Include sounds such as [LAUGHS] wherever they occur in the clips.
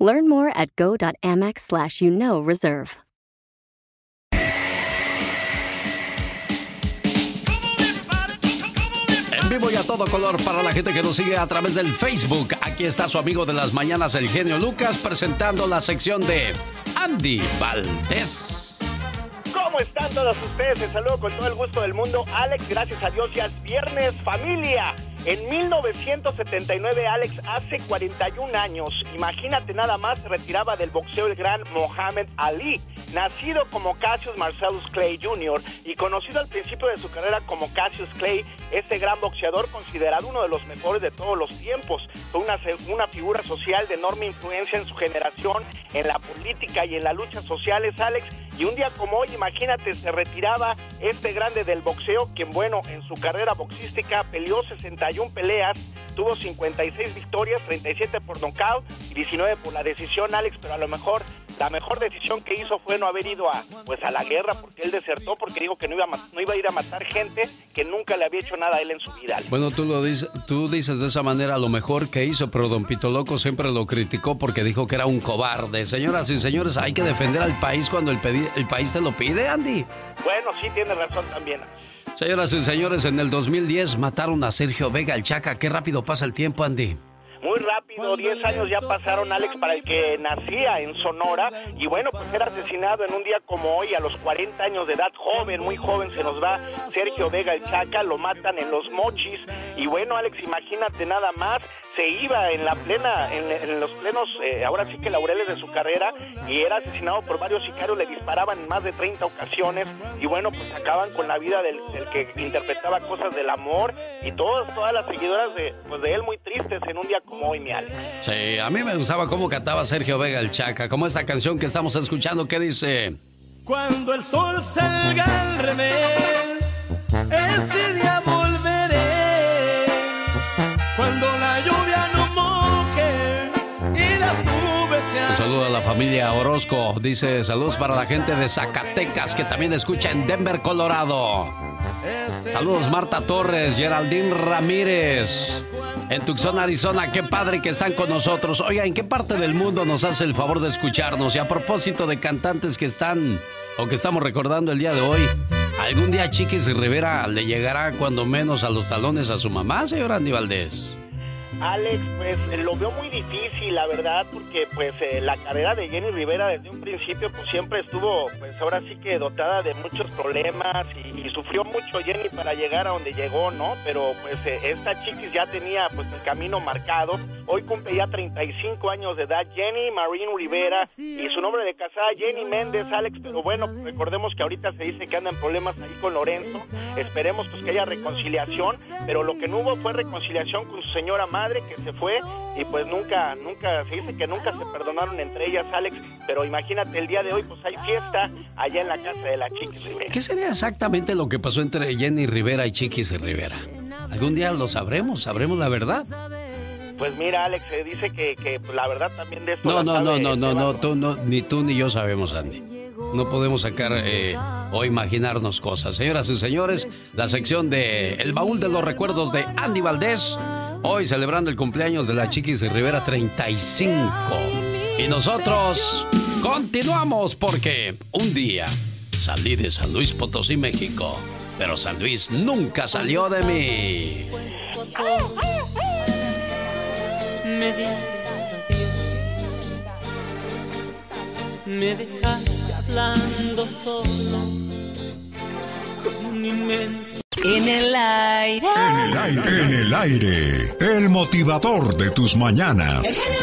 Learn more at go.amex slash you know reserve. En vivo y a todo color para la gente que nos sigue a través del Facebook. Aquí está su amigo de las mañanas, el genio Lucas, presentando la sección de Andy Valdés. ¿Cómo están todos ustedes? Les saludo con todo el gusto del mundo. Alex, gracias a Dios ya es viernes, familia. En 1979, Alex, hace 41 años, imagínate nada más, retiraba del boxeo el gran Mohamed Ali, nacido como Cassius Marcellus Clay Jr. y conocido al principio de su carrera como Cassius Clay, este gran boxeador considerado uno de los mejores de todos los tiempos. Fue una, una figura social de enorme influencia en su generación, en la política y en las luchas sociales, Alex. Y un día como hoy, imagínate, se retiraba este grande del boxeo, quien, bueno, en su carrera boxística peleó 61 peleas, tuvo 56 victorias, 37 por knockout y 19 por la decisión, Alex, pero a lo mejor la mejor decisión que hizo fue no haber ido a pues a la guerra porque él desertó porque dijo que no iba a, no iba a ir a matar gente que nunca le había hecho nada a él en su vida. Bueno, tú lo dices, tú dices de esa manera lo mejor que hizo, pero Don Pito Loco siempre lo criticó porque dijo que era un cobarde. Señoras y señores, hay que defender al país cuando el, el país te lo pide, Andy. Bueno, sí tiene razón también. Señoras y señores, en el 2010 mataron a Sergio Vega el Chaca. Qué rápido pasa el tiempo, Andy. Muy rápido, 10 años ya pasaron, Alex, para el que nacía en Sonora. Y bueno, pues era asesinado en un día como hoy, a los 40 años de edad, joven, muy joven, se nos va Sergio Vega el Chaca, lo matan en los mochis. Y bueno, Alex, imagínate nada más, se iba en la plena, en, los plenos, eh, ahora sí que laureles de su carrera, y era asesinado por varios sicarios, le disparaban en más de 30 ocasiones. Y bueno, pues acaban con la vida del, que interpretaba cosas del amor y todas, todas las seguidoras de, pues de él muy tristes en un día muy mi Sí, a mí me gustaba cómo cantaba Sergio Vega el Chaca, como esta canción que estamos escuchando que dice... Cuando el sol salga al revés, ese día volveré. Cuando saludo a la familia Orozco. Dice saludos para la gente de Zacatecas que también escucha en Denver, Colorado. Saludos Marta Torres, Geraldine Ramírez. En Tucson, Arizona, qué padre que están con nosotros. Oiga, ¿en qué parte del mundo nos hace el favor de escucharnos? Y a propósito de cantantes que están o que estamos recordando el día de hoy, ¿algún día Chiquis Rivera le llegará cuando menos a los talones a su mamá, señor Andy Valdés? Alex, pues lo veo muy difícil, la verdad, porque pues eh, la carrera de Jenny Rivera desde un principio pues siempre estuvo, pues ahora sí que dotada de muchos problemas y, sufrió mucho Jenny para llegar a donde llegó, ¿no? Pero pues eh, esta chiquis ya tenía pues el camino marcado. Hoy cumple ya 35 años de edad Jenny Marine Rivera y su nombre de casada Jenny Méndez, Alex, pero bueno, recordemos que ahorita se dice que andan problemas ahí con Lorenzo. Esperemos pues que haya reconciliación, pero lo que no hubo fue reconciliación con su señora madre que se fue y pues nunca, nunca, se dice que nunca se perdonaron entre ellas, Alex, pero imagínate el día de hoy, pues hay fiesta allá en la casa de la Chiquis Rivera. ¿Qué sería exactamente lo que pasó entre Jenny Rivera y Chiquis Rivera? Algún día lo sabremos, sabremos la verdad. Pues mira, Alex, se dice que, que pues, la verdad también de esto... No, no, no, no, no, no, tú, no, ni tú ni yo sabemos, Andy. No podemos sacar eh, o imaginarnos cosas. Señoras y señores, la sección de El Baúl de los Recuerdos de Andy Valdés Hoy celebrando el cumpleaños de la Chiquis Rivera 35. Y nosotros continuamos porque un día salí de San Luis Potosí, México. Pero San Luis nunca salió de mí. Me dices adiós. Me dejaste hablando solo con un inmenso en el aire. En el aire. En el aire. El motivador de tus mañanas.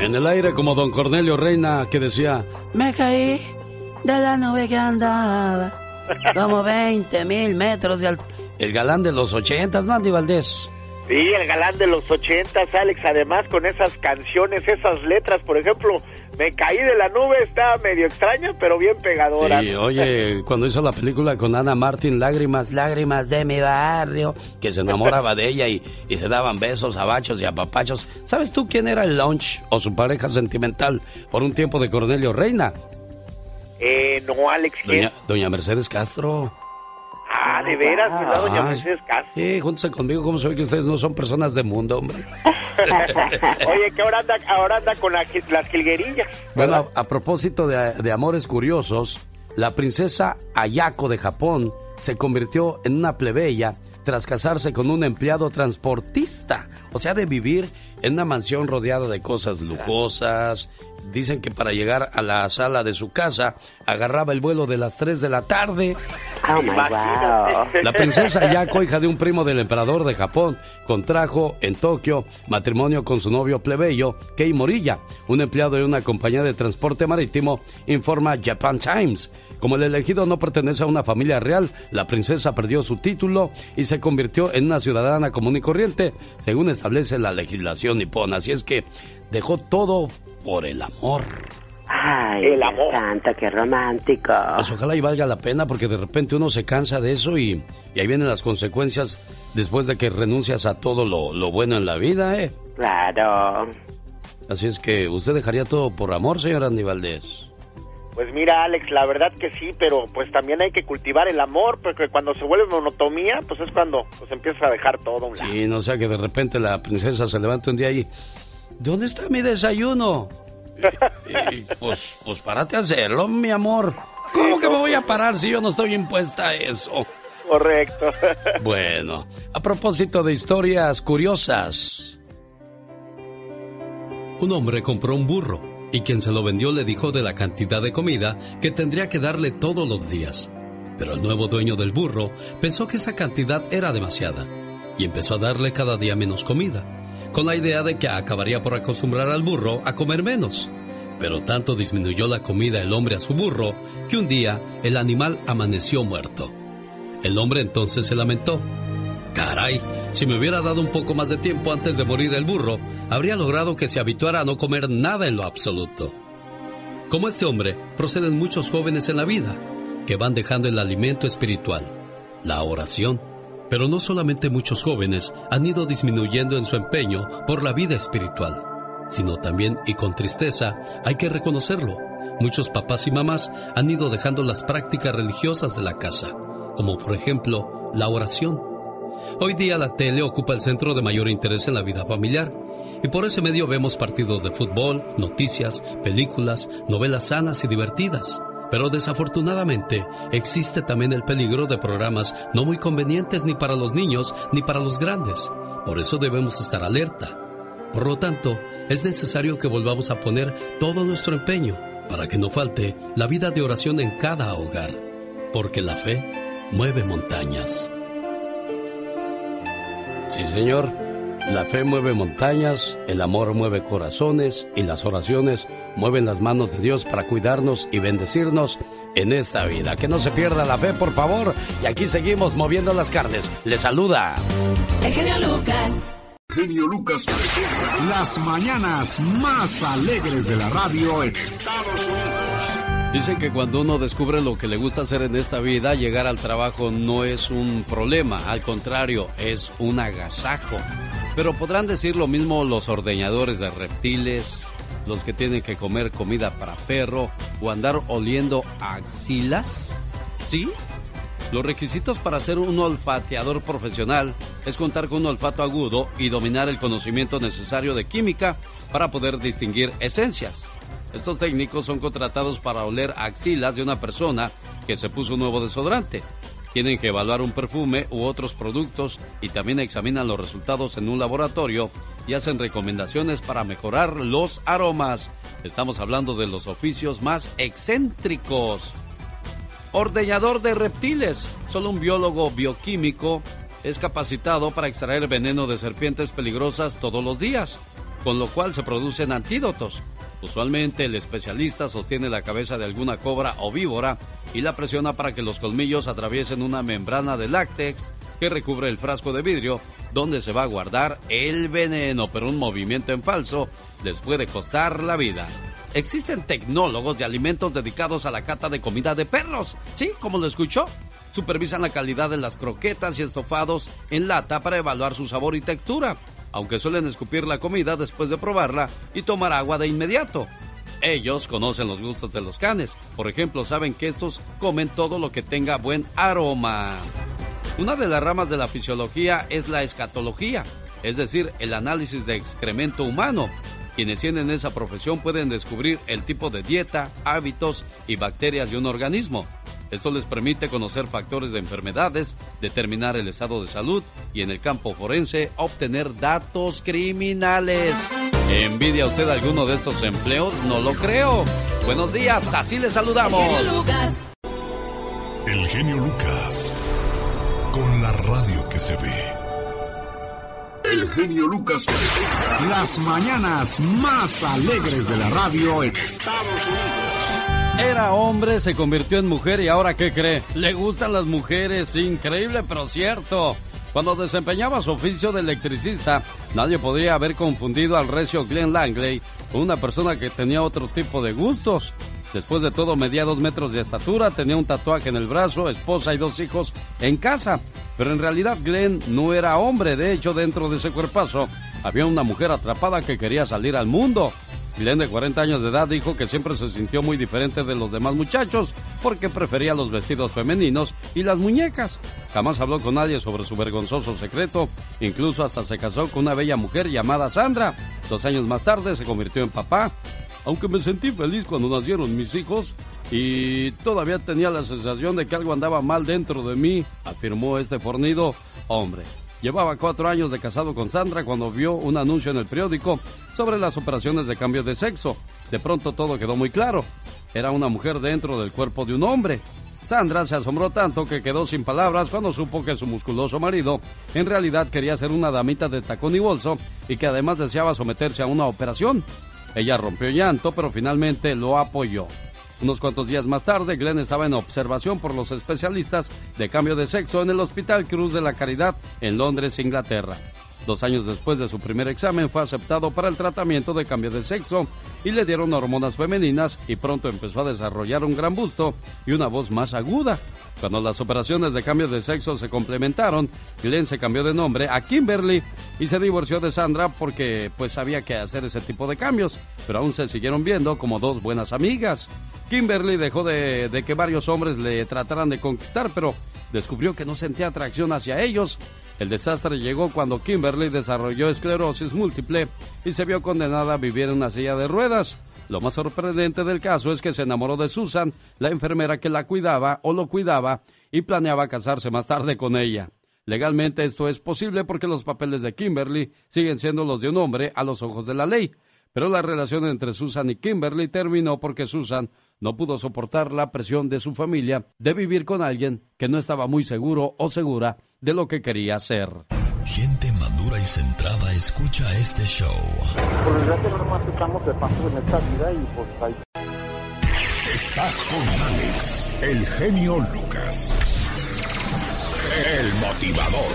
En el aire como don Cornelio Reina que decía, me caí de la nube que andaba. Como 20 mil metros de altura. El galán de los ochentas, Mandy Valdés. Sí, el galán de los ochentas, Alex, además con esas canciones, esas letras, por ejemplo, Me caí de la nube, estaba medio extraña, pero bien pegadora. Sí, oye, cuando hizo la película con Ana Martín, Lágrimas, Lágrimas de mi barrio, que se enamoraba de ella y, y se daban besos, abachos y apapachos. ¿Sabes tú quién era el lunch o su pareja sentimental por un tiempo de Cornelio Reina? Eh, no, Alex. Doña, doña Mercedes Castro. Ah, de veras, ¿verdad, doña Mercedes Castro? Sí, júntense conmigo, ¿cómo se ve que ustedes no son personas de mundo, hombre? [LAUGHS] Oye, que ahora anda, ahora anda con la- las jilguerillas. Bueno, a, a propósito de, de amores curiosos, la princesa Ayako de Japón se convirtió en una plebeya tras casarse con un empleado transportista. O sea, de vivir en una mansión rodeada de cosas lujosas. Dicen que para llegar a la sala de su casa agarraba el vuelo de las 3 de la tarde. Oh my Imagínate. La princesa Yako, hija de un primo del emperador de Japón, contrajo en Tokio matrimonio con su novio plebeyo, Kei Morilla, un empleado de una compañía de transporte marítimo, informa Japan Times. Como el elegido no pertenece a una familia real, la princesa perdió su título y se convirtió en una ciudadana común y corriente, según establece la legislación nipona. Así es que dejó todo por el amor. Ay, El amor. santo, qué romántico. Pues ojalá y valga la pena porque de repente uno se cansa de eso y, y ahí vienen las consecuencias después de que renuncias a todo lo, lo bueno en la vida, ¿eh? Claro. Así es que usted dejaría todo por amor, señor Andy Valdés. Pues mira, Alex, la verdad que sí, pero pues también hay que cultivar el amor, porque cuando se vuelve monotomía, pues es cuando pues empiezas a dejar todo a un lado. Sí, no sea que de repente la princesa se levanta un día y... ¿Dónde está mi desayuno? Y, y, pues, pues párate a hacerlo, mi amor. ¿Cómo que me voy a parar si yo no estoy impuesta a eso? Correcto. Bueno, a propósito de historias curiosas. Un hombre compró un burro y quien se lo vendió le dijo de la cantidad de comida que tendría que darle todos los días. Pero el nuevo dueño del burro pensó que esa cantidad era demasiada y empezó a darle cada día menos comida, con la idea de que acabaría por acostumbrar al burro a comer menos. Pero tanto disminuyó la comida el hombre a su burro que un día el animal amaneció muerto. El hombre entonces se lamentó. Caray, si me hubiera dado un poco más de tiempo antes de morir el burro, habría logrado que se habituara a no comer nada en lo absoluto. Como este hombre, proceden muchos jóvenes en la vida, que van dejando el alimento espiritual, la oración. Pero no solamente muchos jóvenes han ido disminuyendo en su empeño por la vida espiritual, sino también, y con tristeza, hay que reconocerlo, muchos papás y mamás han ido dejando las prácticas religiosas de la casa, como por ejemplo la oración. Hoy día la tele ocupa el centro de mayor interés en la vida familiar y por ese medio vemos partidos de fútbol, noticias, películas, novelas sanas y divertidas. Pero desafortunadamente existe también el peligro de programas no muy convenientes ni para los niños ni para los grandes. Por eso debemos estar alerta. Por lo tanto, es necesario que volvamos a poner todo nuestro empeño para que no falte la vida de oración en cada hogar, porque la fe mueve montañas. Sí, señor. La fe mueve montañas, el amor mueve corazones y las oraciones mueven las manos de Dios para cuidarnos y bendecirnos en esta vida. Que no se pierda la fe, por favor. Y aquí seguimos moviendo las carnes. Le saluda. El genio Lucas. Genio Lucas presenta las mañanas más alegres de la radio en Estados Unidos. Dicen que cuando uno descubre lo que le gusta hacer en esta vida, llegar al trabajo no es un problema, al contrario, es un agasajo. Pero podrán decir lo mismo los ordeñadores de reptiles, los que tienen que comer comida para perro o andar oliendo axilas. ¿Sí? Los requisitos para ser un olfateador profesional es contar con un olfato agudo y dominar el conocimiento necesario de química para poder distinguir esencias. Estos técnicos son contratados para oler axilas de una persona que se puso un nuevo desodorante. Tienen que evaluar un perfume u otros productos y también examinan los resultados en un laboratorio y hacen recomendaciones para mejorar los aromas. Estamos hablando de los oficios más excéntricos. Ordeñador de reptiles. Solo un biólogo bioquímico es capacitado para extraer veneno de serpientes peligrosas todos los días, con lo cual se producen antídotos. Usualmente el especialista sostiene la cabeza de alguna cobra o víbora y la presiona para que los colmillos atraviesen una membrana de láctex que recubre el frasco de vidrio donde se va a guardar el veneno, pero un movimiento en falso les puede costar la vida. existen tecnólogos de alimentos dedicados a la cata de comida de perros. Sí, como lo escuchó. Supervisan la calidad de las croquetas y estofados en lata para evaluar su sabor y textura, aunque suelen escupir la comida después de probarla y tomar agua de inmediato. Ellos conocen los gustos de los canes. Por ejemplo, saben que estos comen todo lo que tenga buen aroma. Una de las ramas de la fisiología es la escatología, es decir, el análisis de excremento humano. Quienes tienen esa profesión pueden descubrir el tipo de dieta, hábitos y bacterias de un organismo. Esto les permite conocer factores de enfermedades, determinar el estado de salud y en el campo forense obtener datos criminales. ¿Envidia usted alguno de estos empleos? No lo creo. Buenos días, así les saludamos. El genio Lucas, con la radio que se ve. El genio Lucas presenta las mañanas más alegres de la radio en Estados Unidos. Era hombre, se convirtió en mujer y ahora ¿qué cree? Le gustan las mujeres, increíble pero cierto. Cuando desempeñaba su oficio de electricista, nadie podría haber confundido al recio Glenn Langley con una persona que tenía otro tipo de gustos. Después de todo, medía dos metros de estatura, tenía un tatuaje en el brazo, esposa y dos hijos en casa. Pero en realidad Glenn no era hombre, de hecho dentro de ese cuerpazo había una mujer atrapada que quería salir al mundo. Glenn de 40 años de edad dijo que siempre se sintió muy diferente de los demás muchachos porque prefería los vestidos femeninos y las muñecas. Jamás habló con nadie sobre su vergonzoso secreto, incluso hasta se casó con una bella mujer llamada Sandra. Dos años más tarde se convirtió en papá. Aunque me sentí feliz cuando nacieron mis hijos y todavía tenía la sensación de que algo andaba mal dentro de mí, afirmó este fornido hombre. Llevaba cuatro años de casado con Sandra cuando vio un anuncio en el periódico sobre las operaciones de cambio de sexo. De pronto todo quedó muy claro. Era una mujer dentro del cuerpo de un hombre. Sandra se asombró tanto que quedó sin palabras cuando supo que su musculoso marido en realidad quería ser una damita de tacón y bolso y que además deseaba someterse a una operación. Ella rompió llanto, pero finalmente lo apoyó. Unos cuantos días más tarde, Glenn estaba en observación por los especialistas de cambio de sexo en el Hospital Cruz de la Caridad en Londres, Inglaterra. Dos años después de su primer examen fue aceptado para el tratamiento de cambio de sexo y le dieron hormonas femeninas y pronto empezó a desarrollar un gran busto y una voz más aguda. Cuando las operaciones de cambio de sexo se complementaron, Glenn se cambió de nombre a Kimberly y se divorció de Sandra porque pues sabía que hacer ese tipo de cambios, pero aún se siguieron viendo como dos buenas amigas. Kimberly dejó de, de que varios hombres le trataran de conquistar, pero descubrió que no sentía atracción hacia ellos. El desastre llegó cuando Kimberly desarrolló esclerosis múltiple y se vio condenada a vivir en una silla de ruedas. Lo más sorprendente del caso es que se enamoró de Susan, la enfermera que la cuidaba o lo cuidaba, y planeaba casarse más tarde con ella. Legalmente esto es posible porque los papeles de Kimberly siguen siendo los de un hombre a los ojos de la ley, pero la relación entre Susan y Kimberly terminó porque Susan no pudo soportar la presión de su familia de vivir con alguien que no estaba muy seguro o segura de lo que quería hacer. Gente madura y centrada escucha este show. Por desgracia no nomás estamos de paso en esta vida y pues ahí. Estás con Alex, el genio Lucas. El motivador.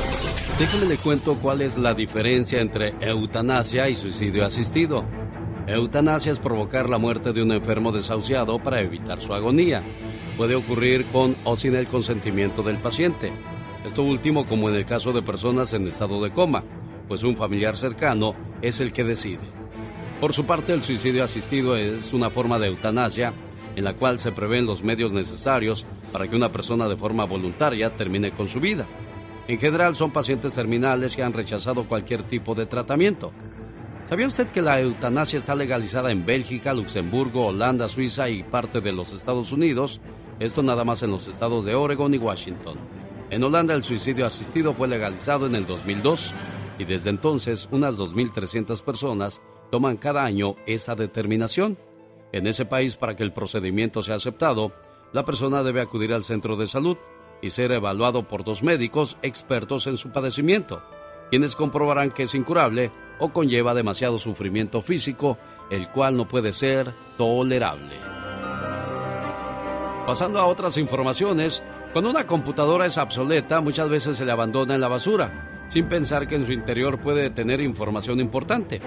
Déjame le cuento cuál es la diferencia entre eutanasia y suicidio asistido. Eutanasia es provocar la muerte de un enfermo desahuciado para evitar su agonía. Puede ocurrir con o sin el consentimiento del paciente. Esto último como en el caso de personas en estado de coma, pues un familiar cercano es el que decide. Por su parte, el suicidio asistido es una forma de eutanasia en la cual se prevén los medios necesarios para que una persona de forma voluntaria termine con su vida. En general son pacientes terminales que han rechazado cualquier tipo de tratamiento. ¿Sabía usted que la eutanasia está legalizada en Bélgica, Luxemburgo, Holanda, Suiza y parte de los Estados Unidos? Esto nada más en los estados de Oregon y Washington. En Holanda el suicidio asistido fue legalizado en el 2002 y desde entonces unas 2.300 personas toman cada año esa determinación. En ese país, para que el procedimiento sea aceptado, la persona debe acudir al centro de salud y ser evaluado por dos médicos expertos en su padecimiento, quienes comprobarán que es incurable o conlleva demasiado sufrimiento físico, el cual no puede ser tolerable. Pasando a otras informaciones, cuando una computadora es obsoleta, muchas veces se le abandona en la basura, sin pensar que en su interior puede tener información importante.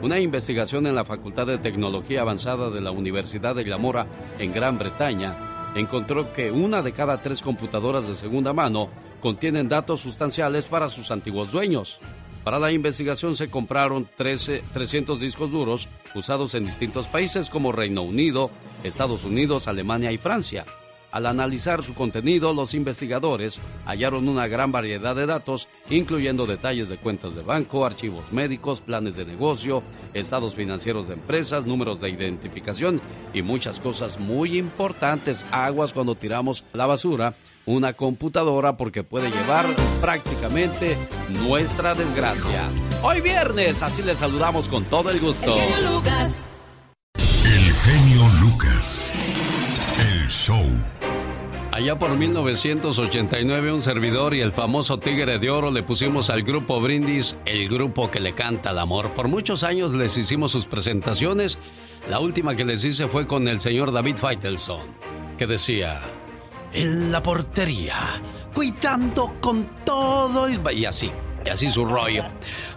Una investigación en la Facultad de Tecnología Avanzada de la Universidad de Glamora en Gran Bretaña encontró que una de cada tres computadoras de segunda mano contienen datos sustanciales para sus antiguos dueños. Para la investigación se compraron 13, 300 discos duros usados en distintos países como Reino Unido, Estados Unidos, Alemania y Francia. Al analizar su contenido, los investigadores hallaron una gran variedad de datos, incluyendo detalles de cuentas de banco, archivos médicos, planes de negocio, estados financieros de empresas, números de identificación y muchas cosas muy importantes. Aguas cuando tiramos a la basura una computadora porque puede llevar prácticamente nuestra desgracia. Hoy viernes, así les saludamos con todo el gusto. El genio Lucas. El genio Lucas. El show. Allá por 1989 un servidor y el famoso Tigre de Oro le pusimos al grupo Brindis el grupo que le canta al amor. Por muchos años les hicimos sus presentaciones. La última que les hice fue con el señor David Faitelson, que decía, en la portería, cuidando con todo y así. Y así su rollo.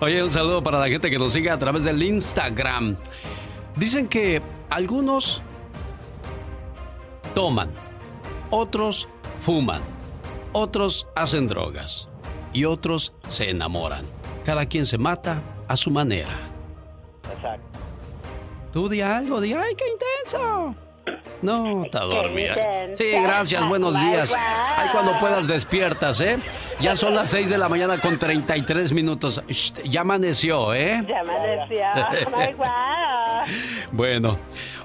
Oye, un saludo para la gente que nos sigue a través del Instagram. Dicen que algunos toman, otros fuman, otros hacen drogas y otros se enamoran. Cada quien se mata a su manera. Exacto. Tú di algo, di, ¡ay, qué intenso! No, [LAUGHS] está dormida. Sí, gracias, buenos días. Ay, cuando puedas despiertas, ¿eh? Ya son las 6 de la mañana con 33 minutos. Shh, ya amaneció, ¿eh? Ya amaneció. [LAUGHS] Ay, guau. [LAUGHS] Bueno,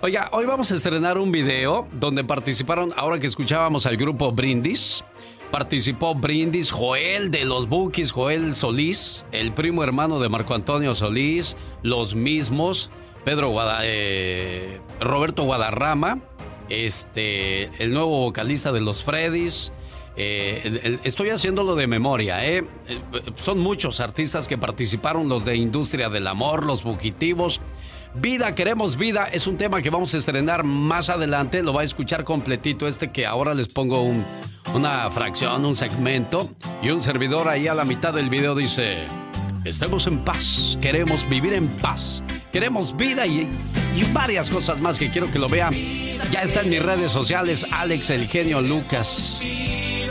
oiga, hoy vamos a estrenar un video donde participaron, ahora que escuchábamos al grupo Brindis, participó Brindis, Joel de los Bookies, Joel Solís, el primo hermano de Marco Antonio Solís, los mismos, Pedro Guada- eh, Roberto Guadarrama, este, el nuevo vocalista de los Freddys. eh, estoy haciéndolo de memoria, ¿eh? Eh, Son muchos artistas que participaron, los de Industria del Amor, los fugitivos. Vida, queremos vida, es un tema que vamos a estrenar más adelante, lo va a escuchar completito este que ahora les pongo un- una fracción, un segmento. Y un servidor ahí a la mitad del video dice, estemos en paz, queremos vivir en paz, queremos vida y, y varias cosas más que quiero que lo vean. Ya está en mis redes sociales, Alex el genio Lucas,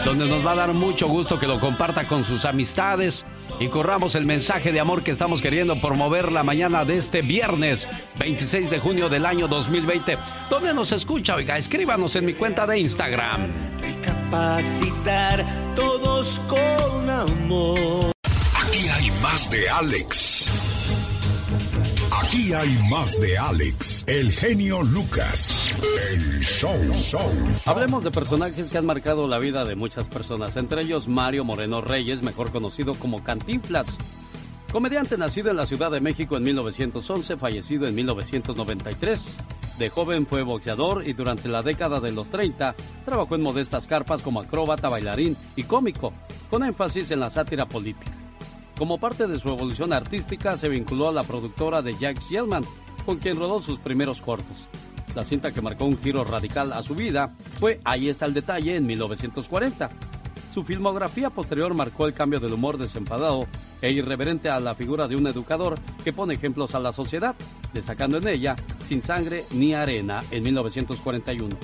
donde nos va a dar mucho gusto que lo comparta con sus amistades y corramos el mensaje de amor que estamos queriendo promover la mañana de este viernes 26 de junio del año 2020. ¿Dónde nos escucha? Oiga, escríbanos en mi cuenta de Instagram. Capacitar todos con amor. Aquí hay más de Alex. Aquí hay más de Alex, el genio Lucas, el show, show. Hablemos de personajes que han marcado la vida de muchas personas, entre ellos Mario Moreno Reyes, mejor conocido como Cantinflas. Comediante nacido en la Ciudad de México en 1911, fallecido en 1993. De joven fue boxeador y durante la década de los 30 trabajó en modestas carpas como acróbata, bailarín y cómico, con énfasis en la sátira política. Como parte de su evolución artística, se vinculó a la productora de Jack Shellman, con quien rodó sus primeros cortos. La cinta que marcó un giro radical a su vida fue Ahí está el detalle en 1940. Su filmografía posterior marcó el cambio del humor desenfadado e irreverente a la figura de un educador que pone ejemplos a la sociedad, destacando en ella Sin sangre ni arena en 1941,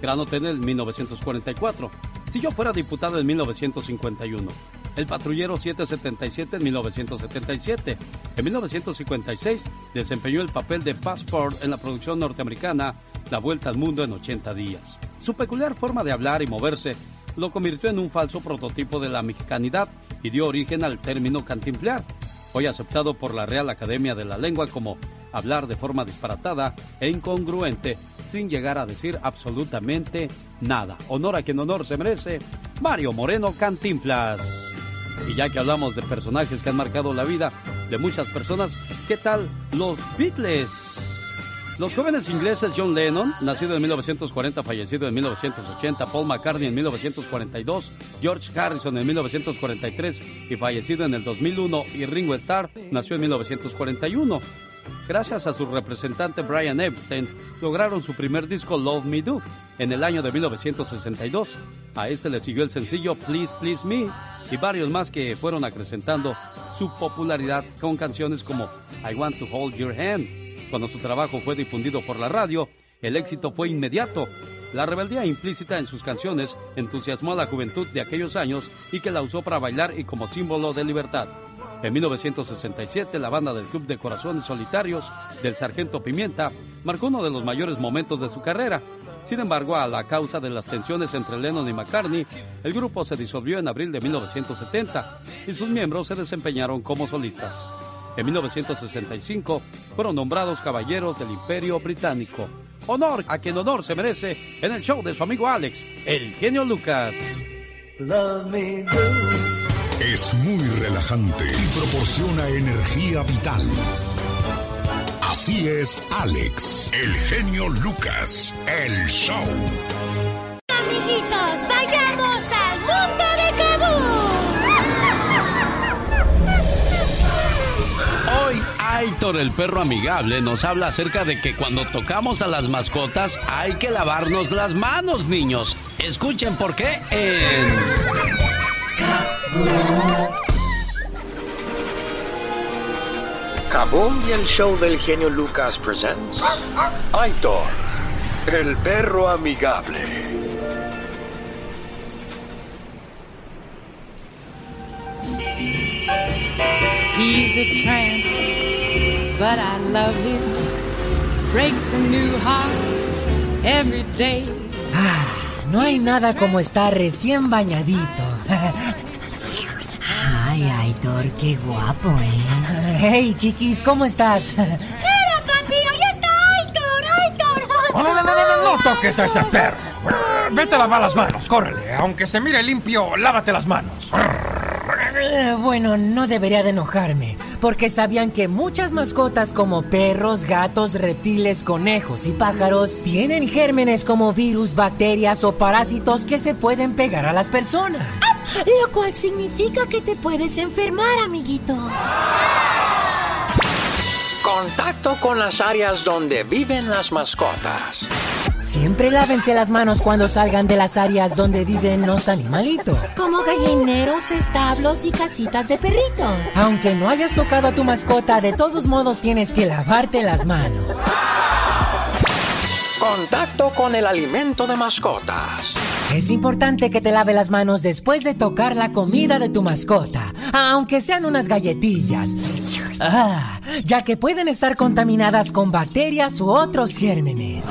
Gran Hotel en 1944, Si yo fuera diputado en 1951, El patrullero 777 en 1977. En 1956 desempeñó el papel de Passport en la producción norteamericana La Vuelta al Mundo en 80 días. Su peculiar forma de hablar y moverse lo convirtió en un falso prototipo de la mexicanidad y dio origen al término cantinflear, hoy aceptado por la Real Academia de la Lengua como hablar de forma disparatada e incongruente sin llegar a decir absolutamente nada. Honor a quien honor se merece, Mario Moreno Cantinflas. Y ya que hablamos de personajes que han marcado la vida de muchas personas, ¿qué tal los Beatles? Los jóvenes ingleses John Lennon, nacido en 1940, fallecido en 1980, Paul McCartney en 1942, George Harrison en 1943 y fallecido en el 2001, y Ringo Starr nació en 1941. Gracias a su representante Brian Epstein, lograron su primer disco Love Me Do en el año de 1962. A este le siguió el sencillo Please Please Me y varios más que fueron acrecentando su popularidad con canciones como I Want to Hold Your Hand. Cuando su trabajo fue difundido por la radio, el éxito fue inmediato. La rebeldía implícita en sus canciones entusiasmó a la juventud de aquellos años y que la usó para bailar y como símbolo de libertad. En 1967, la banda del Club de Corazones Solitarios del Sargento Pimienta marcó uno de los mayores momentos de su carrera. Sin embargo, a la causa de las tensiones entre Lennon y McCartney, el grupo se disolvió en abril de 1970 y sus miembros se desempeñaron como solistas. En 1965 fueron nombrados caballeros del Imperio Británico. Honor a quien honor se merece en el show de su amigo Alex, el genio Lucas. Es muy relajante y proporciona energía vital. Así es Alex, el genio Lucas, el show. El perro amigable, nos habla acerca de que cuando tocamos a las mascotas hay que lavarnos las manos, niños. Escuchen por qué en... Kaboom y el show del genio Lucas presents Aitor, el perro amigable. He's a tramp, but I love him. Breaks a new heart every day. Ah, no hay nada como estar recién bañadito. [LAUGHS] Ay, Aitor, qué guapo, ¿eh? Hey, chiquis, ¿cómo estás? ¡Mira, papi! ¡Ahí está Aitor! ¡Aitor! [LAUGHS] No, no, no, no, no, no toques a ese perro. Vete a lavar las manos, córrele. Aunque se mire limpio, lávate las manos. Eh, Bueno, no debería de enojarme, porque sabían que muchas mascotas como perros, gatos, reptiles, conejos y pájaros tienen gérmenes como virus, bacterias o parásitos que se pueden pegar a las personas. Lo cual significa que te puedes enfermar, amiguito. Contacto con las áreas donde viven las mascotas. Siempre lávense las manos cuando salgan de las áreas donde viven los animalitos. Como gallineros, establos y casitas de perritos. Aunque no hayas tocado a tu mascota, de todos modos tienes que lavarte las manos. Contacto con el alimento de mascotas. Es importante que te lave las manos después de tocar la comida de tu mascota, aunque sean unas galletillas. Ah, ya que pueden estar contaminadas con bacterias u otros gérmenes.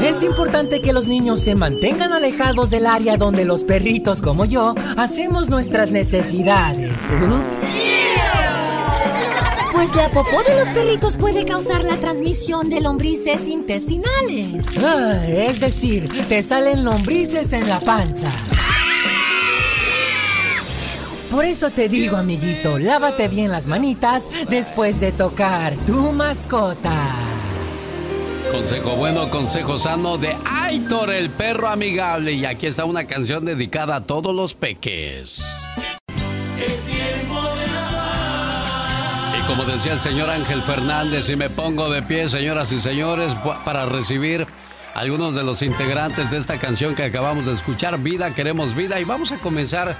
Es importante que los niños se mantengan alejados del área donde los perritos como yo hacemos nuestras necesidades. Ups. Pues la popó de los perritos puede causar la transmisión de lombrices intestinales. Ah, es decir, te salen lombrices en la panza. Por eso te digo, amiguito, lávate bien las manitas después de tocar tu mascota. Consejo bueno, consejo sano de Aitor, el perro amigable. Y aquí está una canción dedicada a todos los peques. Es tiempo de Y como decía el señor Ángel Fernández, y me pongo de pie, señoras y señores, para recibir algunos de los integrantes de esta canción que acabamos de escuchar, Vida, queremos vida. Y vamos a comenzar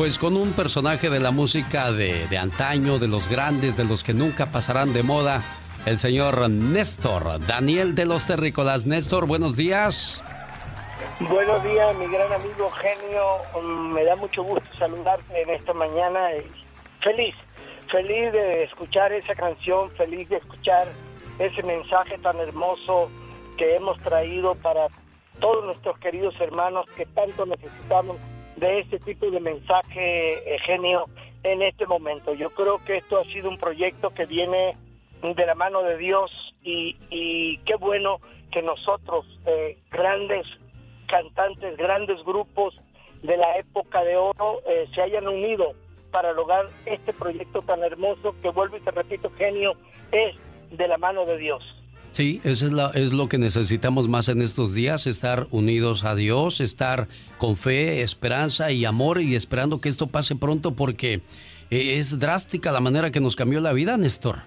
pues con un personaje de la música de, de antaño, de los grandes, de los que nunca pasarán de moda, el señor Néstor, Daniel de los Terrícolas. Néstor, buenos días. Buenos días, mi gran amigo genio. Mm, Me da mucho gusto saludarte en esta mañana. Feliz, feliz de escuchar esa canción, feliz de escuchar ese mensaje tan hermoso que hemos traído para todos nuestros queridos hermanos que tanto necesitamos de ese tipo de mensaje, eh, genio, en este momento. Yo creo que esto ha sido un proyecto que viene de la mano de Dios y, y qué bueno que nosotros, eh, grandes cantantes, grandes grupos de la época de oro, eh, se hayan unido para lograr este proyecto tan hermoso que vuelvo y te repito, genio, es de la mano de Dios. Sí, eso es, la- es lo que necesitamos más en estos días, estar unidos a Dios, estar con fe, esperanza y amor y esperando que esto pase pronto porque eh, es drástica la manera que nos cambió la vida, Néstor.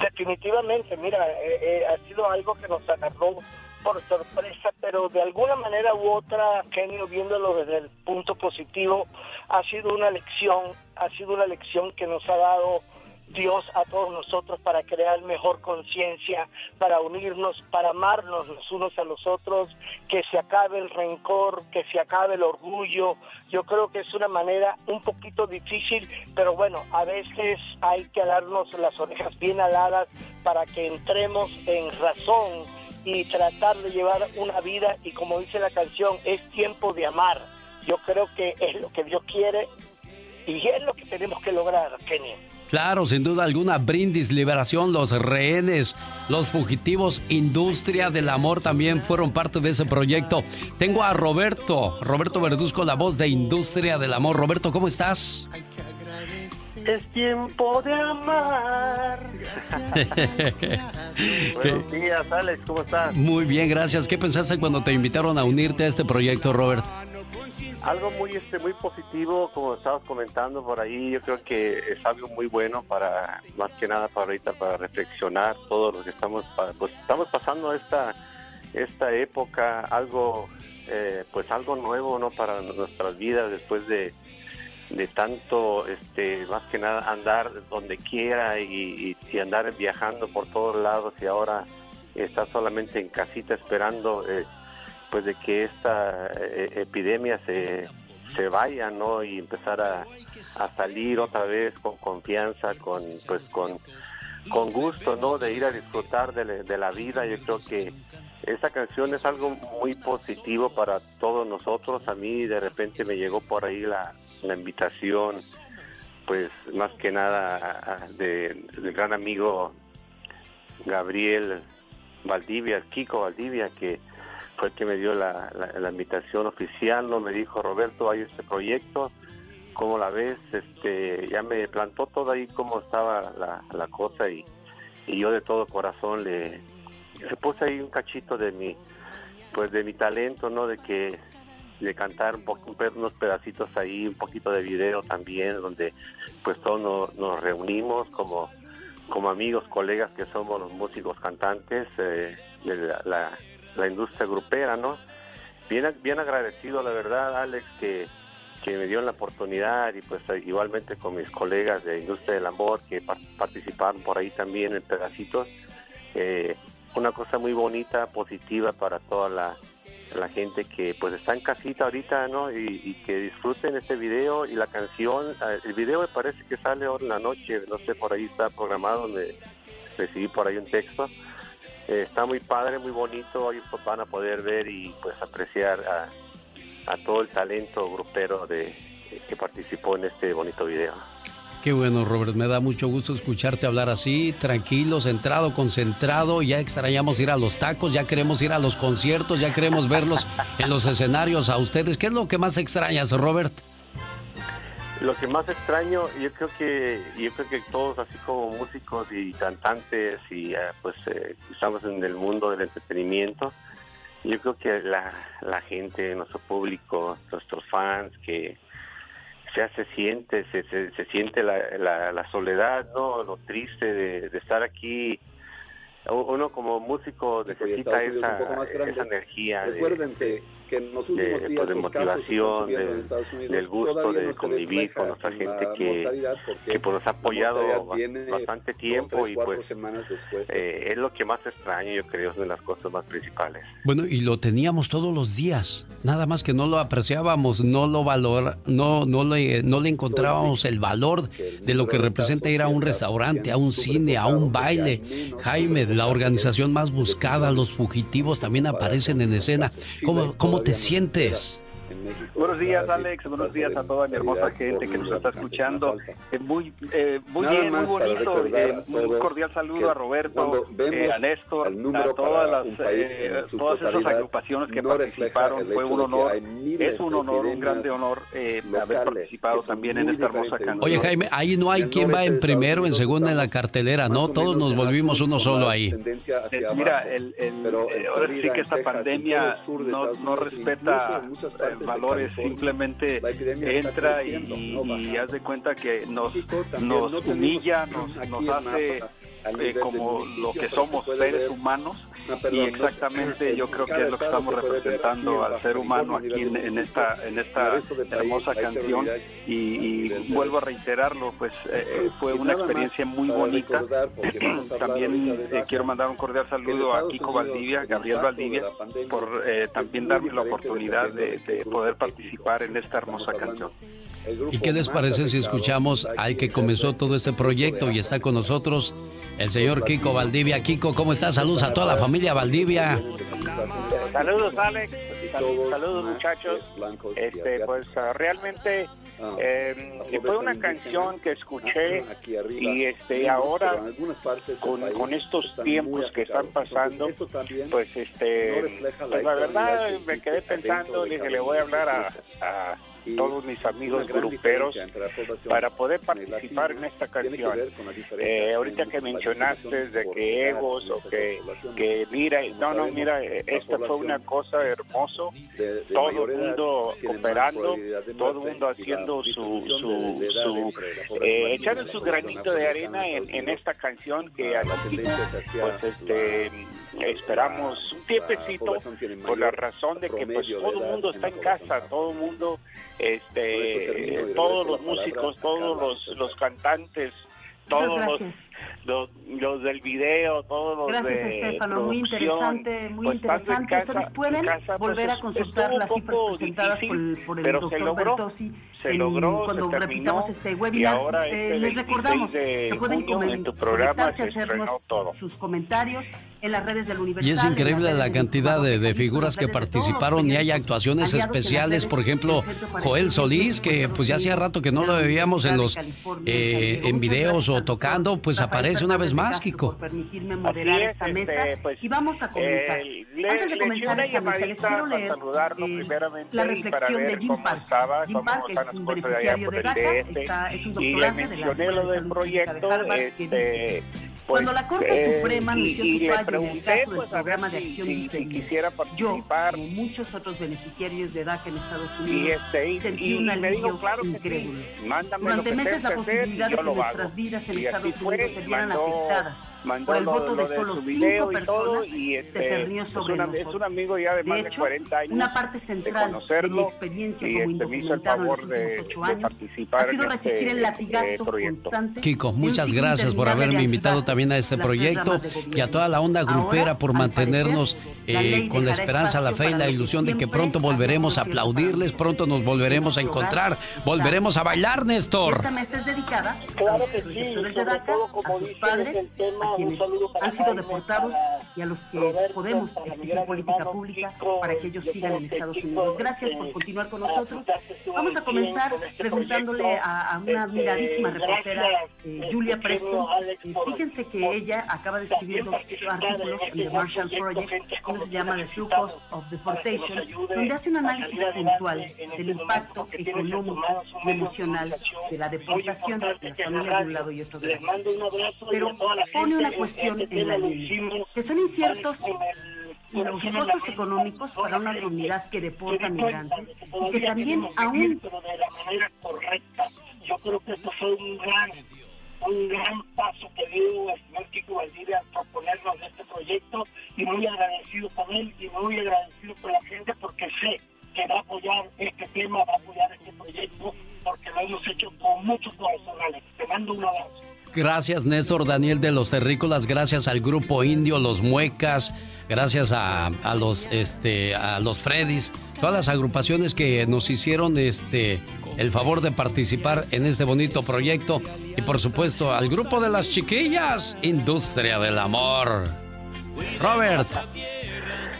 definitivamente, mira, eh, eh, ha sido algo que nos agarró por sorpresa, pero de alguna manera u otra, Genio, viéndolo desde el punto positivo, ha sido una lección, ha sido una lección que nos ha dado Dios a todos nosotros para crear mejor conciencia, para unirnos, para amarnos los unos a los otros, que se acabe el rencor, que se acabe el orgullo. Yo creo que es una manera un poquito difícil, pero bueno, a veces hay que darnos las orejas bien aladas para que entremos en razón y tratar de llevar una vida y como dice la canción, es tiempo de amar. Yo creo que es lo que Dios quiere y es lo que tenemos que lograr, Kenny. Claro, sin duda alguna, Brindis, Liberación, Los Rehenes, Los Fugitivos, Industria del Amor también fueron parte de ese proyecto. Tengo a Roberto, Roberto Verduzco, la voz de Industria del Amor. Roberto, ¿cómo estás? Es tiempo de amar. [LAUGHS] Buenos días, Alex, ¿cómo estás? Muy bien, gracias. ¿Qué pensaste cuando te invitaron a unirte a este proyecto, Robert? Algo muy este muy positivo, como estabas comentando por ahí, yo creo que es algo muy bueno para, más que nada para ahorita, para reflexionar todo lo que estamos, pues estamos pasando esta, esta época, algo, eh, pues algo nuevo, ¿no? Para nuestras vidas después de, de tanto, este, más que nada andar donde quiera y, y, andar viajando por todos lados y ahora estar solamente en casita esperando eh, pues de que esta eh, epidemia se, se vaya, ¿no? Y empezar a, salir otra vez con confianza, con pues con, con gusto, ¿no? De ir a disfrutar de, la vida. Yo creo que esa canción es algo muy positivo para todos nosotros. A mí de repente me llegó por ahí la, la invitación, pues más que nada de, del gran amigo Gabriel Valdivia, Kiko Valdivia, que fue el que me dio la, la, invitación oficial, no me dijo Roberto, hay este proyecto, ¿cómo la ves? Este, ya me plantó todo ahí cómo estaba la, la cosa y, y, yo de todo corazón le, le, puse ahí un cachito de mi, pues de mi talento, ¿no? De que de cantar un poco, unos pedacitos ahí, un poquito de video también, donde pues todos nos, nos reunimos como como amigos, colegas que somos los músicos cantantes eh, de la la industria grupera, ¿no? Bien, bien agradecido, la verdad, Alex, que, que me dio la oportunidad y pues igualmente con mis colegas de Industria del Amor que participaron por ahí también en pedacitos. Eh, una cosa muy bonita, positiva para toda la, la gente que pues está en casita ahorita, ¿no? Y, que disfruten este video y la canción. Eh, el video me parece que sale ahora en la noche, no sé, por ahí está programado, me recibí por ahí un texto. Eh, está muy padre, muy bonito, hoy van a poder ver y pues apreciar a, todo el talento grupero de, que participó en este bonito video. Qué bueno, Robert, me da mucho gusto escucharte hablar así, tranquilo, centrado, concentrado. Ya extrañamos ir a los tacos, ya queremos ir a los conciertos, ya queremos verlos en los escenarios a ustedes. ¿Qué es lo que más extrañas, Robert? Lo que más extraño, yo creo que yo creo que todos, así como músicos y cantantes y eh, pues eh, estamos en el mundo del entretenimiento, yo creo que la, la gente, nuestro público, nuestros fans, que ya se siente, se, se, siente la, soledad, no, lo triste de estar aquí uno como músico necesita esa, esa, energía Recuérdense que en los últimos de, días pues, de motivación, del gusto de convivir con nuestra gente que, que pues, nos ha apoyado bastante tiempo y pues eh, es lo que más extraño yo creo, es una de las cosas más principales. Bueno, y lo teníamos todos los días, nada más que no lo apreciábamos, no lo valor, no, no, le, no le encontrábamos el valor de lo que representa ir a un restaurante, a un cine, a un baile. Jaime, la organización más buscada, los fugitivos también aparecen en escena. ¿Cómo, cómo te sientes? Buenos días, Alex. Buenos días a toda mi hermosa gente que nos está escuchando. Eh, muy eh, muy bien, muy bonito. Eh, un cordial saludo a Roberto, a Néstor, a todas las todas esas agrupaciones que participaron. Fue un honor, es un honor, un grande honor haber participado también en esta hermosa canción. Oye, Jaime, ahí no hay quien va en primero, en segunda en la cartelera, ¿no? Todos nos volvimos uno solo ahí. Mira, el, ahora sí que esta pandemia no, no respeta valores, simplemente entra y, y, haz de cuenta que nos, nos humilla, nos, nos hace eh, como lo que somos seres humanos y exactamente yo creo que es lo que estamos representando al ser humano aquí en, esta en esta hermosa canción. y, vuelvo a reiterarlo pues eh, fue una experiencia muy bonita. [CLEARS THROAT] también quiero mandar un cordial saludo a Kiko Valdivia Gabriel Valdivia por también darme la oportunidad de, de poder participar en esta hermosa canción ¿Y qué les parece si escuchamos al que comenzó todo este proyecto y está con nosotros el señor Kiko Valdivia? Kiko, ¿cómo estás? Saludos a toda la familia Valdivia. Saludos, Alex. Saludos, muchachos. Este, pues ah, realmente eh, fue una canción que escuché y este ahora con, con estos tiempos que están pasando, pues este, pues, la verdad me quedé pensando, dije le voy a hablar a todos mis amigos gruperos para poder participar en esta canción. Eh, ahorita que mencionaste de que egos o que, que mira, no, no, mira, esta fue una cosa hermoso, todo el mundo cooperando, todo el mundo haciendo su, su, su eh, echando su granito de arena en, en esta canción que aquí, pues este esperamos un tiempecito por la razón de que pues todo el mundo está en casa, todo el mundo este, todos los músicos, todos los, los cantantes, todos los, los, los, del video, todos los Gracias, de Estefano. Muy interesante, muy pues, interesante. Ustedes pueden pues, volver a consultar las cifras presentadas por el, por el doctor Bertossi cuando repitamos este webinar. Eh, este les recordamos que pueden conectarse a hacernos sus comentarios en las redes del Universal. Y es increíble la cantidad de, de figuras que participaron y hay actuaciones especiales. Por ejemplo, Joel Solís, que pues ya hacía rato que no lo veíamos en los eh, en videos o tocando, pues aparece una vez más, Kiko. permitirme moderar esta mesa pues, y vamos a comenzar. Eh, Antes de comenzar esta mesa, les quiero leer eh, la reflexión de Jim Park. Jim Park es un beneficiario de DACA, está, es un doctorante de la Escuela de de Harvard, que dice pues, Cuando la Corte eh, Suprema anunció su fallo en el caso del pues, programa de acción si, yo, como muchos otros beneficiarios de DACA en Estados Unidos, este, sentí un alivio claro increíble. Durante meses la posibilidad de que nuestras vidas en Estados Unidos se vieran afectadas por el voto de solo cinco personas se este, cernió sobre nosotros. De hecho, una parte central de mi experiencia como este, indocumentado en los últimos ocho años ha sido resistir el latigazo constante. Kiko, muchas gracias por haberme invitado también también a este proyecto y a toda la onda grupera por mantenernos eh, con la esperanza, la fe y la ilusión de que pronto volveremos a aplaudirles, pronto nos volveremos a encontrar, volveremos a bailar, Néstor. Esta mesa es dedicada a los receptores de DACA, a sus padres, a quienes han sido deportados y a los que podemos exigir política pública para que ellos sigan en Estados Unidos. Gracias por continuar con nosotros. Vamos a comenzar preguntándole a, una admiradísima reportera, eh, Julia Preston. Eh, fíjense que ella acaba de escribir dos artículos en The Marshall Project, uno se llama The Cost of Deportation, donde hace un análisis puntual del impacto económico y emocional de la deportación de las familias de un lado y otro de otro. Pero pone una cuestión en la línea, que son inciertos los costos económicos para una comunidad que deporta migrantes y que también aún yo creo que esto fue un gran un gran paso que dio el señor Kiko Valdivia a proponernos este proyecto y muy agradecido con él y muy agradecido con la gente porque sé que va a apoyar este tema, va a apoyar este proyecto porque lo hemos hecho con muchos corazones. Te mando un abrazo. Gracias Néstor Daniel de los Terrícolas, gracias al grupo indio, los Muecas, gracias a, a los este a los Freddys, todas las agrupaciones que nos hicieron este el favor de participar en este bonito proyecto y por supuesto al grupo de las chiquillas, Industria del Amor. Robert.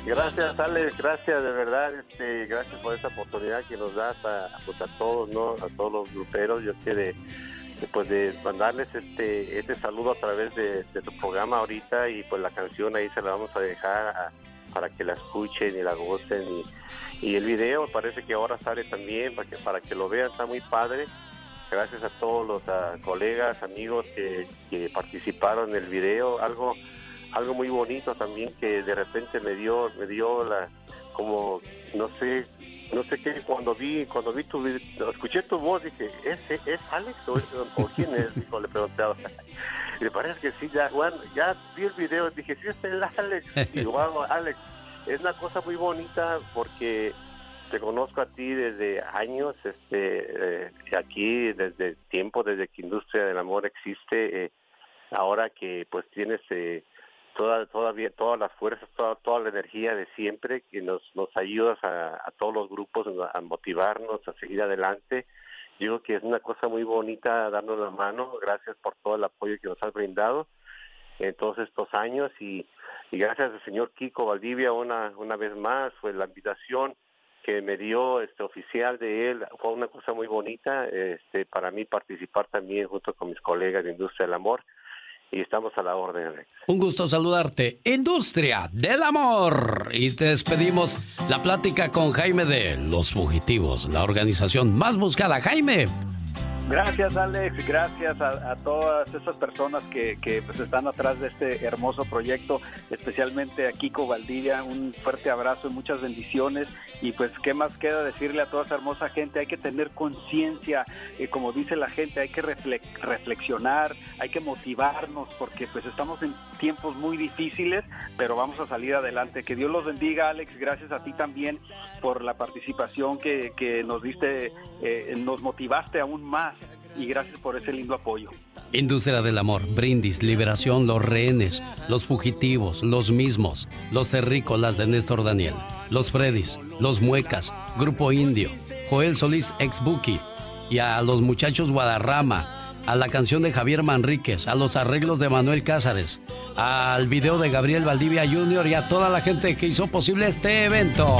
Gracias, Alex, gracias de verdad, este, gracias por esta oportunidad que nos das a, pues, a todos, ¿no? A todos los gruperos, yo quiero pues de mandarles este este saludo a través de, tu programa ahorita y pues la canción ahí se la vamos a dejar para que la escuchen y la gocen y y el video parece que ahora sale también para que, para que lo vean, está muy padre. Gracias a todos los colegas, amigos que, participaron en el video. Algo, algo muy bonito también que de repente me dio, me dio la, como, no sé, no sé qué, cuando vi, cuando vi tu escuché tu voz, dije, ¿es, es Alex o, quién es? le pregunté me [LAUGHS] parece que sí, ya, Juan, ya vi el video, dije, sí, este es Alex. Y wow, Alex, es una cosa muy bonita porque te conozco a ti desde años, este, eh, aquí desde tiempo, desde que Industria del Amor existe, eh, ahora que pues tienes eh, toda, todavía todas las fuerzas, toda, toda la energía de siempre, que nos, nos ayudas a, a todos los grupos a motivarnos, a seguir adelante. Creo que es una cosa muy bonita darnos la mano, gracias por todo el apoyo que nos has brindado en todos estos años y, y gracias al señor Kiko Valdivia una, una vez más, fue la invitación que me dio este oficial de él fue una cosa muy bonita este para mí participar también junto con mis colegas de Industria del Amor y estamos a la orden. Un gusto saludarte, Industria del Amor. Y te despedimos la plática con Jaime de Los Fugitivos, la organización más buscada. Jaime, Gracias Alex, gracias a, todas esas personas que, que pues, están atrás de este hermoso proyecto, especialmente a Kiko Valdivia, un fuerte abrazo y muchas bendiciones. Y pues qué más queda decirle a toda esa hermosa gente, hay que tener conciencia, eh, como dice la gente, hay que reflexionar, hay que motivarnos porque pues estamos en tiempos muy difíciles, pero vamos a salir adelante. Que Dios los bendiga Alex, gracias a ti también por la participación que, que nos diste, eh, nos motivaste aún más y gracias por ese lindo apoyo. Industria del Amor, Brindis, Liberación, Los Rehenes, Los Fugitivos, Los Mismos, Los Terrícolas de Néstor Daniel, Los Freddys, Los Muecas, Grupo Indio, Joel Solís ex Buki y a los muchachos Guadarrama, a la canción de Javier Manríquez, a los arreglos de Manuel Cázares, al video de Gabriel Valdivia Jr. y a toda la gente que hizo posible este evento.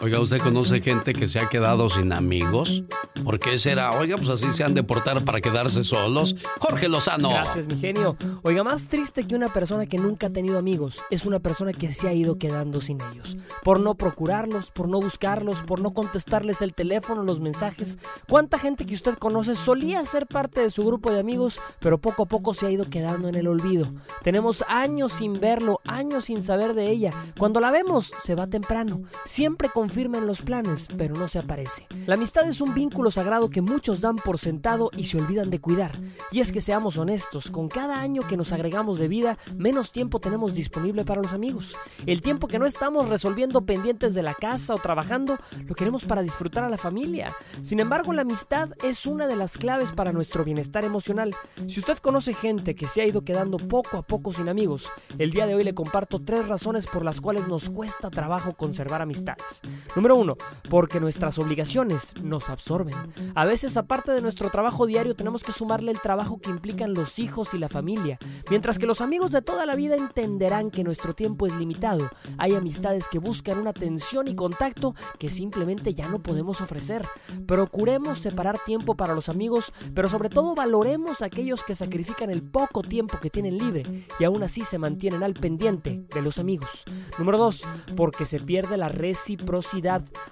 Oiga, ¿usted conoce gente que se ha quedado sin amigos? ¿Por qué será? Oiga, pues así se han de portar para quedarse solos. Jorge Lozano. Gracias, mi genio. Oiga, más triste que una persona que nunca ha tenido amigos es una persona que se ha ido quedando sin ellos. Por no procurarlos, por no buscarlos, por no contestarles el teléfono, los mensajes. ¿Cuánta gente que usted conoce solía ser parte de su grupo de amigos, pero poco a poco se ha ido quedando en el olvido? Tenemos años sin verlo, años sin saber de ella. Cuando la vemos, se va temprano. Siempre con confirma en los planes, pero no se aparece. La amistad es un vínculo sagrado que muchos dan por sentado y se olvidan de cuidar. Y es que seamos honestos, con cada año que nos agregamos de vida, menos tiempo tenemos disponible para los amigos. El tiempo que no estamos resolviendo pendientes de la casa o trabajando, lo queremos para disfrutar a la familia. Sin embargo, la amistad es una de las claves para nuestro bienestar emocional. Si usted conoce gente que se ha ido quedando poco a poco sin amigos, el día de hoy le comparto tres razones por las cuales nos cuesta trabajo conservar amistades. Número uno, porque nuestras obligaciones nos absorben. A veces, aparte de nuestro trabajo diario, tenemos que sumarle el trabajo que implican los hijos y la familia. Mientras que los amigos de toda la vida entenderán que nuestro tiempo es limitado, hay amistades que buscan una atención y contacto que simplemente ya no podemos ofrecer. Procuremos separar tiempo para los amigos, pero sobre todo valoremos a aquellos que sacrifican el poco tiempo que tienen libre y aún así se mantienen al pendiente de los amigos. Número dos, porque se pierde la reciprocidad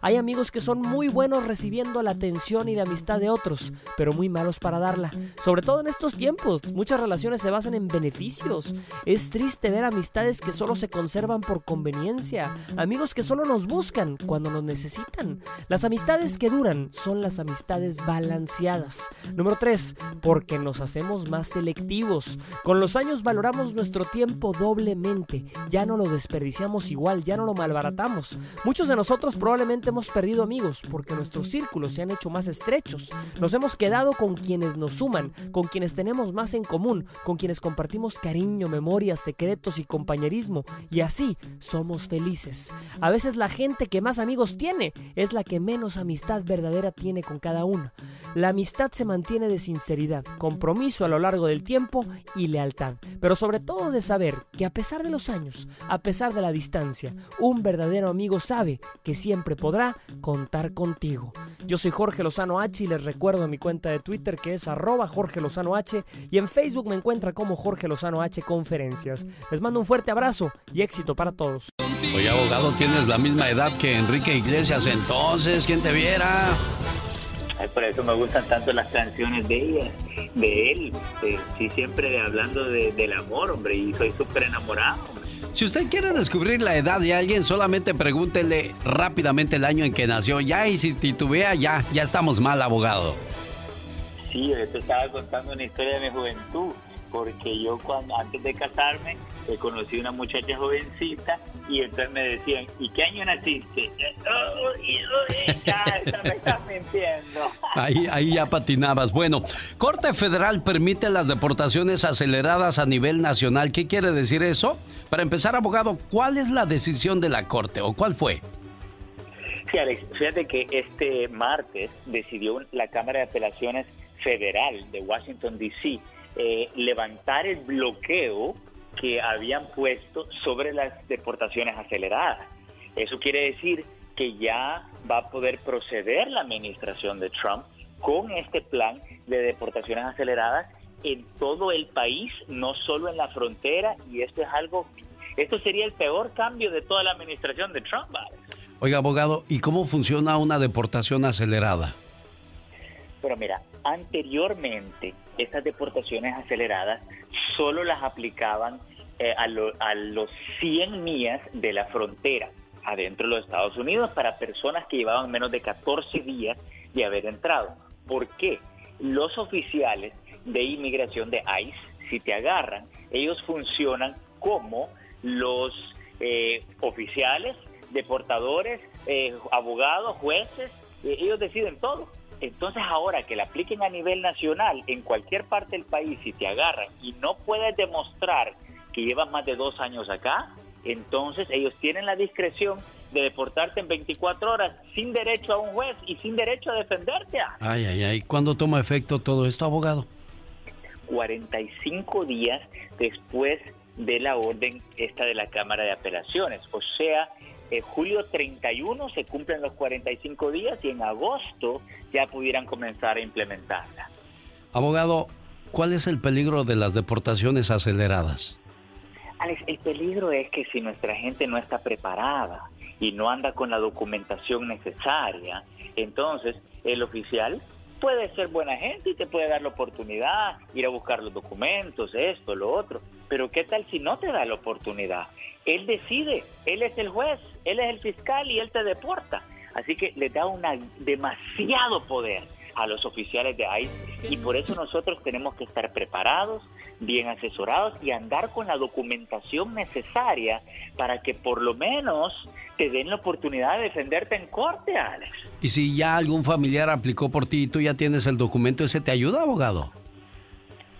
hay amigos que son muy buenos recibiendo la atención y la amistad de otros, pero muy malos para darla. Sobre todo en estos tiempos, muchas relaciones se basan en beneficios. Es triste ver amistades que solo se conservan por conveniencia, amigos que solo nos buscan cuando nos necesitan. Las amistades que duran son las amistades balanceadas. Número 3, porque nos hacemos más selectivos. Con los años valoramos nuestro tiempo doblemente, ya no lo desperdiciamos igual, ya no lo malbaratamos. Muchos de nosotros probablemente hemos perdido amigos porque nuestros círculos se han hecho más estrechos. Nos hemos quedado con quienes nos suman, con quienes tenemos más en común, con quienes compartimos cariño, memorias, secretos y compañerismo. Y así somos felices. A veces la gente que más amigos tiene es la que menos amistad verdadera tiene con cada uno. La amistad se mantiene de sinceridad, compromiso a lo largo del tiempo y lealtad. Pero sobre todo de saber que a pesar de los años, a pesar de la distancia, un verdadero amigo sabe que siempre podrá contar contigo. Yo soy Jorge Lozano H y les recuerdo mi cuenta de Twitter que es arroba Jorge Lozano H y en Facebook me encuentra como Jorge Lozano H Conferencias. Les mando un fuerte abrazo y éxito para todos. Oye, abogado, tienes la misma edad que Enrique Iglesias, entonces, ¿quién te viera? por eso me gustan tanto las canciones de ella, de él. sí, siempre hablando del amor, hombre, y soy súper enamorado. Si usted quiere descubrir la edad de alguien, solamente pregúntele rápidamente el año en que nació. Ya, y si titubea, ya, ya estamos mal, abogado. Sí, yo te estaba contando una historia de mi juventud porque yo cuando antes de casarme eh, conocí una muchacha jovencita y entonces me decían, ¿y qué año naciste? Oh, oh, ya, me estás mintiendo. [LAUGHS] Ahí, ahí ya patinabas. Bueno, Corte Federal permite las deportaciones aceleradas a nivel nacional. ¿Qué quiere decir eso? Para empezar, abogado, ¿cuál es la decisión de la Corte o cuál fue? Sí, Alex, fíjate que este martes decidió la Cámara de Apelaciones Federal de Washington, D.C., eh, levantar el bloqueo que habían puesto sobre las deportaciones aceleradas. Eso quiere decir que ya va a poder proceder la administración de Trump con este plan de deportaciones aceleradas en todo el país, no solo en la frontera, y esto es algo, esto sería el peor cambio de toda la administración de Trump. Oiga, abogado, ¿y cómo funciona una deportación acelerada? Pero mira, anteriormente estas deportaciones aceleradas solo las aplicaban eh, a, a los 100 millas de la frontera adentro de los Estados Unidos para personas que llevaban menos de 14 días de haber entrado. ¿Por qué? Los oficiales de inmigración de ICE, si te agarran, ellos funcionan como los eh, oficiales, deportadores, eh, abogados, jueces, ellos deciden todo. Entonces ahora que la apliquen a nivel nacional en cualquier parte del país y te agarran y no puedes demostrar que llevas más de dos años acá, entonces ellos tienen la discreción de deportarte en 24 horas sin derecho a un juez y sin derecho a defenderte. Ay, ay, ay. ¿Cuándo toma efecto todo esto, abogado? 45 días después de la orden esta de la Cámara de Apelaciones. O sea, en julio 31 se cumplen los 45 días y en agosto ya pudieran comenzar a implementarla. Abogado, ¿cuál es el peligro de las deportaciones aceleradas? Alex, el peligro es que si nuestra gente no está preparada y no anda con la documentación necesaria, entonces el oficial puede ser buena gente y te puede dar la oportunidad, ir a buscar los documentos, esto, lo otro. Pero ¿qué tal si no te da la oportunidad? Él decide, él es el juez, él es el fiscal y él te deporta. Así que le da una demasiado poder a los oficiales de ICE y por eso nosotros tenemos que estar preparados, bien asesorados y andar con la documentación necesaria para que por lo menos te den la oportunidad de defenderte en corte, Alex. Y si ya algún familiar aplicó por ti y tú ya tienes el documento, ¿ese te ayuda, abogado?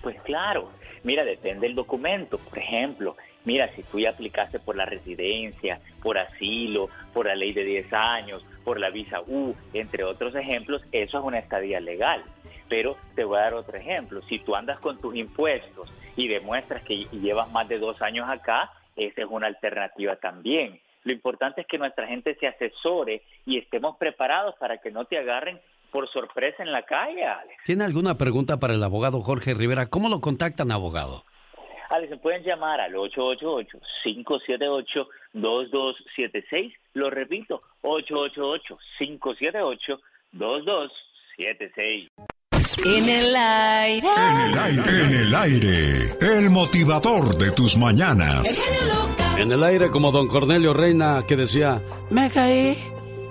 Pues claro, mira, depende del documento. Por ejemplo, mira, si tú ya aplicaste por la residencia, por asilo, por la ley de 10 años, por la visa U, entre otros ejemplos, eso es una estadía legal. Pero te voy a dar otro ejemplo. Si tú andas con tus impuestos y demuestras que llevas más de dos años acá, esa es una alternativa también. Lo importante es que nuestra gente se asesore y estemos preparados para que no te agarren por sorpresa en la calle, Alex. ¿Tiene alguna pregunta para el abogado Jorge Rivera? ¿Cómo lo contactan, abogado? Alex, se pueden llamar al 888-578-2276. Lo repito, 888-578-2276. En el aire. En el aire. En el aire. El motivador de tus mañanas. En el aire como don Cornelio Reina que decía, me caí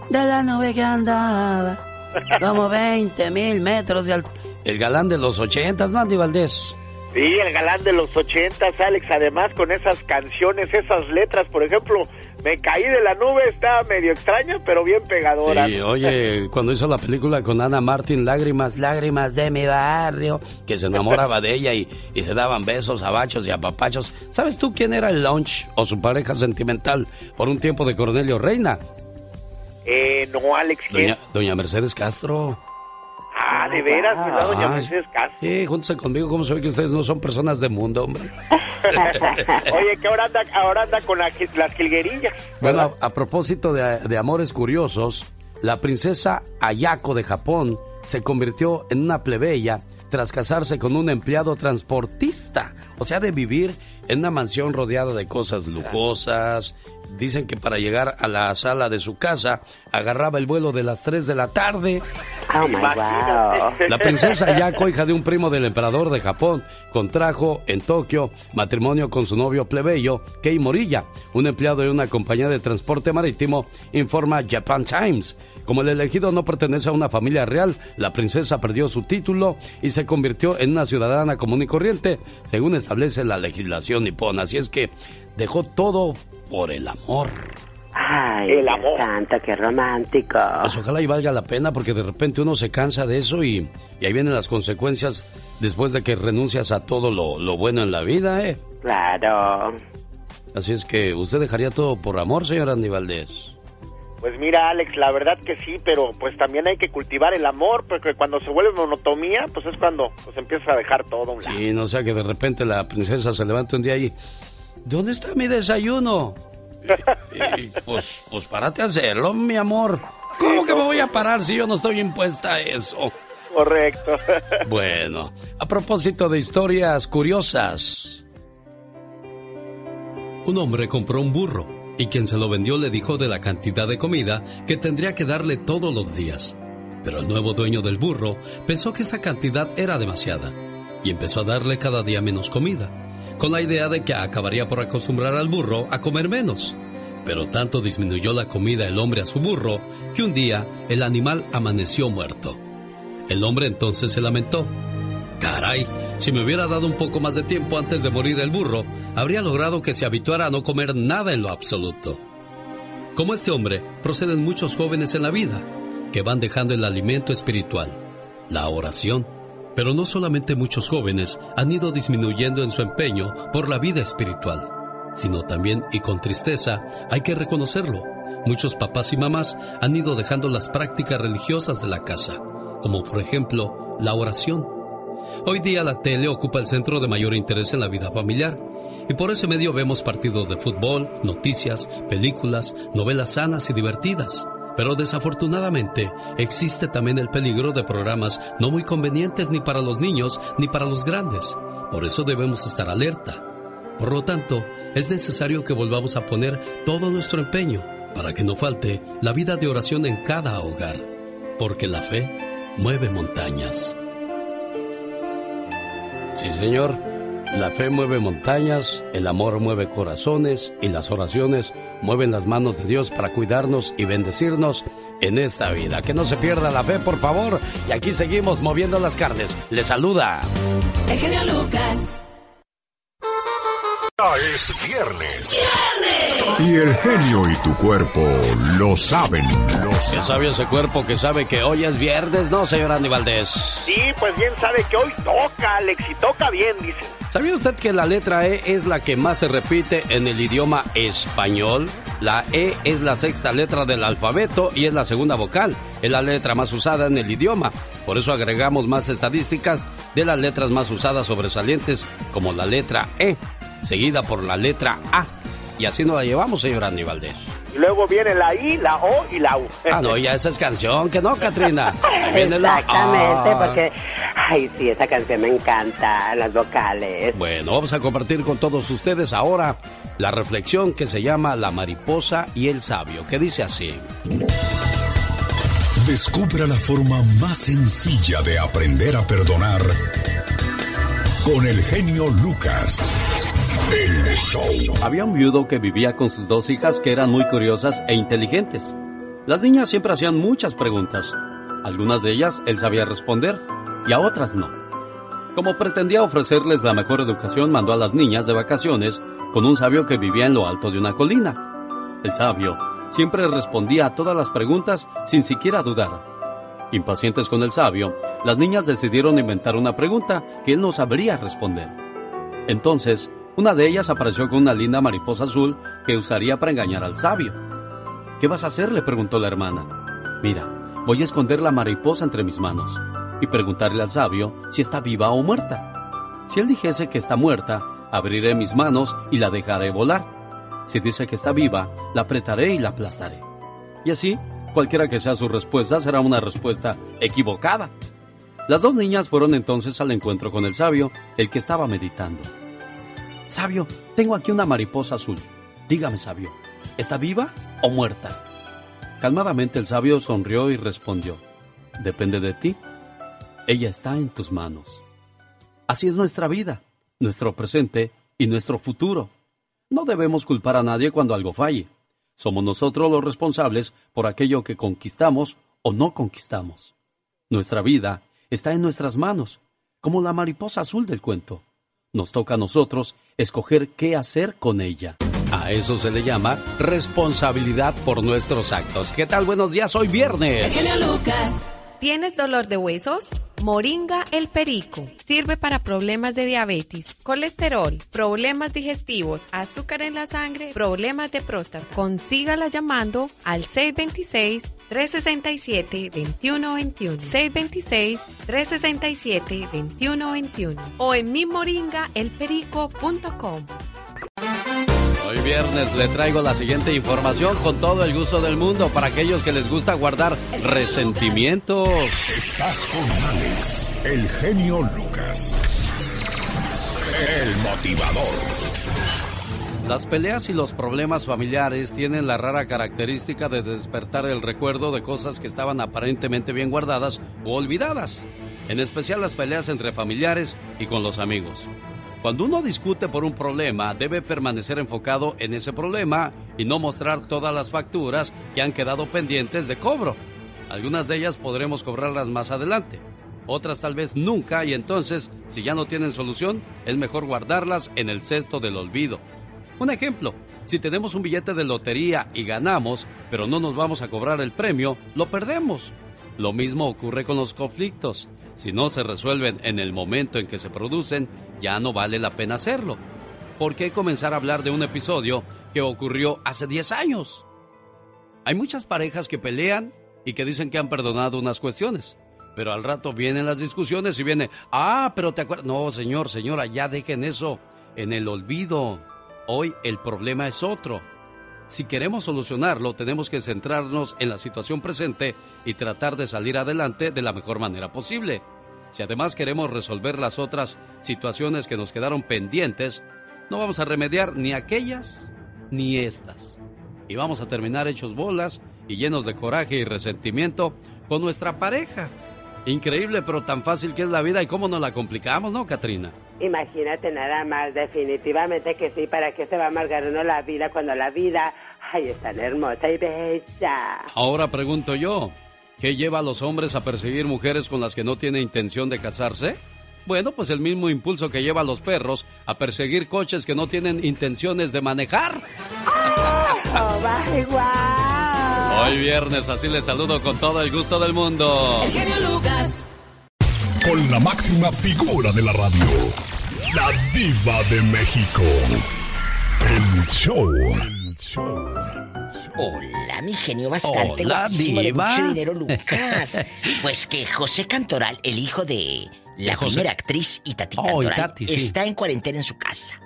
de la nube que andaba. [LAUGHS] Como 20 mil metros de altura. El galán de los ochentas, Mandy Valdés. Sí, el galán de los ochentas, Alex, además con esas canciones, esas letras, por ejemplo, Me caí de la nube, estaba medio extraña, pero bien pegadora. Sí, oye, [LAUGHS] cuando hizo la película con Ana Martín, Lágrimas, Lágrimas de mi barrio, que se enamoraba de ella y, y se daban besos, abachos y apapachos. ¿Sabes tú quién era el launch o su pareja sentimental por un tiempo de Cornelio Reina? Eh, no, Alex, ¿quién? Doña, doña Mercedes Castro. Ah, de veras, ¿verdad, doña Ay, Mercedes Castro? Sí, júntense conmigo, ¿cómo se ve que ustedes no son personas de mundo, hombre? [LAUGHS] [LAUGHS] Oye, que ahora anda, ahora anda con la- las jilguerillas. Bueno, a, a propósito de, de amores curiosos, la princesa Ayako de Japón se convirtió en una plebeya tras casarse con un empleado transportista. O sea, de vivir en una mansión rodeada de cosas lujosas, Dicen que para llegar a la sala de su casa agarraba el vuelo de las 3 de la tarde. Oh my La princesa Yako, hija de un primo del emperador de Japón, contrajo en Tokio matrimonio con su novio plebeyo, Kei Morilla, un empleado de una compañía de transporte marítimo, informa Japan Times. Como el elegido no pertenece a una familia real, la princesa perdió su título y se convirtió en una ciudadana común y corriente, según establece la legislación nipona. Así es que dejó todo por el amor. Ay, el amor. Santa, qué romántico. Pues ojalá y valga la pena porque de repente uno se cansa de eso y, ahí vienen las consecuencias después de que renuncias a todo lo, lo, bueno en la vida, ¿eh? Claro. Así es que, ¿usted dejaría todo por amor, señor Andy Valdés? Pues mira, Alex, la verdad que sí, pero pues también hay que cultivar el amor, porque cuando se vuelve monotomía, pues es cuando pues empieza a dejar todo. Un sí, no sea que de repente la princesa se levante un día y ¿dónde está mi desayuno? [LAUGHS] Y, pues, pues párate a hacerlo, mi amor. ¿Cómo que me voy a parar si yo no estoy impuesta a eso? Correcto. [LAUGHS] Bueno, a propósito de historias curiosas. Un hombre compró un burro y quien se lo vendió le dijo de la cantidad de comida que tendría que darle todos los días. Pero el nuevo dueño del burro pensó que esa cantidad era demasiada y empezó a darle cada día menos comida con la idea de que acabaría por acostumbrar al burro a comer menos. Pero tanto disminuyó la comida el hombre a su burro que un día el animal amaneció muerto. El hombre entonces se lamentó. Caray, si me hubiera dado un poco más de tiempo antes de morir el burro, habría logrado que se habituara a no comer nada en lo absoluto. Como este hombre, proceden muchos jóvenes en la vida que van dejando el alimento espiritual, la oración, pero no solamente muchos jóvenes han ido disminuyendo en su empeño por la vida espiritual, sino también, y con tristeza, hay que reconocerlo, muchos papás y mamás han ido dejando las prácticas religiosas de la casa, como por ejemplo la oración. Hoy día la tele ocupa el centro de mayor interés en la vida familiar, y por ese medio vemos partidos de fútbol, noticias, películas, novelas sanas y divertidas. Pero desafortunadamente existe también el peligro de programas no muy convenientes ni para los niños ni para los grandes. Por eso debemos estar alerta. Por lo tanto, es necesario que volvamos a poner todo nuestro empeño para que no falte la vida de oración en cada hogar, porque la fe mueve montañas. Sí, señor. La fe mueve montañas, el amor mueve corazones y las oraciones mueven las manos de Dios para cuidarnos y bendecirnos en esta vida. Que no se pierda la fe, por favor. Y aquí seguimos moviendo las carnes. Le saluda. El genio Lucas. Es viernes. Y el genio y tu cuerpo lo saben. Lo ¿Qué sabe ese cuerpo que sabe que hoy es viernes, no, señor Andy Valdés? Sí, pues bien sabe que hoy toca, Alex, y toca bien, dice. ¿Sabía usted que la letra E es la que más se repite en el idioma español? La E es la sexta letra del alfabeto y es la segunda vocal. Es la letra más usada en el idioma. Por eso agregamos más estadísticas de las letras más usadas sobresalientes, como la letra E seguida por la letra A. Y así nos la llevamos, señor Andy Valdés. Y luego viene la I, la O y la U. Ah, no, ya esa es canción, que no, Katrina. [LAUGHS] viene Exactamente, la porque, ay, sí, esa canción me encanta, las vocales. Bueno, vamos a compartir con todos ustedes ahora la reflexión que se llama La mariposa y el sabio, que dice así. Descubra la forma más sencilla de aprender a perdonar con el genio Lucas. Había un viudo que vivía con sus dos hijas que eran muy curiosas e inteligentes. Las niñas siempre hacían muchas preguntas. Algunas de ellas él sabía responder y a otras no. Como pretendía ofrecerles la mejor educación, mandó a las niñas de vacaciones con un sabio que vivía en lo alto de una colina. El sabio siempre respondía a todas las preguntas sin siquiera dudar. Impacientes con el sabio, las niñas decidieron inventar una pregunta que él no sabría responder. Entonces, una de ellas apareció con una linda mariposa azul que usaría para engañar al sabio. ¿Qué vas a hacer? le preguntó la hermana. Mira, voy a esconder la mariposa entre mis manos y preguntarle al sabio si está viva o muerta. Si él dijese que está muerta, abriré mis manos y la dejaré volar. Si dice que está viva, la apretaré y la aplastaré. Y así, cualquiera que sea su respuesta será una respuesta equivocada. Las dos niñas fueron entonces al encuentro con el sabio, el que estaba meditando. Sabio, tengo aquí una mariposa azul. Dígame, sabio, ¿Está viva o muerta? Calmadamente el sabio sonrió y respondió, depende de ti. Ella está en tus manos. Así es nuestra vida, nuestro presente y nuestro futuro. No debemos culpar a nadie cuando algo falle. Somos nosotros los responsables por aquello que conquistamos o no conquistamos. Nuestra vida está en nuestras manos, como la mariposa azul del cuento. Nos toca a nosotros escoger qué hacer con ella. A eso se le llama responsabilidad por nuestros actos. ¿Qué tal? Buenos días, hoy viernes. Lucas. ¿Tienes dolor de huesos? Moringa el Perico sirve para problemas de diabetes, colesterol, problemas digestivos, azúcar en la sangre, problemas de próstata. Consígala llamando al 626-367-2121. 626-367-2121 o en mimoringaelperico.com. Hoy viernes le traigo la siguiente información con todo el gusto del mundo para aquellos que les gusta guardar resentimientos. Estás con Alex, el genio Lucas. El motivador. Las peleas y los problemas familiares tienen la rara característica de despertar el recuerdo de cosas que estaban aparentemente bien guardadas o olvidadas, en especial las peleas entre familiares y con los amigos. Cuando uno discute por un problema, debe permanecer enfocado en ese problema y no mostrar todas las facturas que han quedado pendientes de cobro. Algunas de ellas podremos cobrarlas más adelante, otras tal vez nunca y entonces, si ya no tienen solución, es mejor guardarlas en el cesto del olvido. Un ejemplo, si tenemos un billete de lotería y ganamos, pero no nos vamos a cobrar el premio, lo perdemos. Lo mismo ocurre con los conflictos. Si no se resuelven en el momento en que se producen, ya no vale la pena hacerlo. ¿Por qué comenzar a hablar de un episodio que ocurrió hace 10 años? Hay muchas parejas que pelean y que dicen que han perdonado unas cuestiones, pero al rato vienen las discusiones y viene, ah, pero te acuerdas. No, señor, señora, ya dejen eso en el olvido. Hoy el problema es otro. Si queremos solucionarlo, tenemos que centrarnos en la situación presente y tratar de salir adelante de la mejor manera posible. Si además queremos resolver las otras situaciones que nos quedaron pendientes, no vamos a remediar ni aquellas ni estas. Y vamos a terminar hechos bolas y llenos de coraje y resentimiento con nuestra pareja. Increíble, pero tan fácil que es la vida y cómo nos la complicamos, ¿no, Katrina? Imagínate nada más, definitivamente que sí, ¿para qué se va a amargar uno la vida cuando la vida, ay, es tan hermosa y bella? Ahora pregunto yo, ¿qué lleva a los hombres a perseguir mujeres con las que no tiene intención de casarse? Bueno, pues el mismo impulso que lleva a los perros a perseguir coches que no tienen intenciones de manejar. [LAUGHS] ¡Oh, Hoy viernes, así les saludo con todo el gusto del mundo. El genio Lucas. Con la máxima figura de la radio, la diva de México. El show. El show. Hola, mi genio bastante Hola, guapísimo de diva. mucho dinero, Lucas. [LAUGHS] pues que José Cantoral, el hijo de la José? primera actriz Itatí Oh, Cantoral, sí. está en cuarentena en su casa.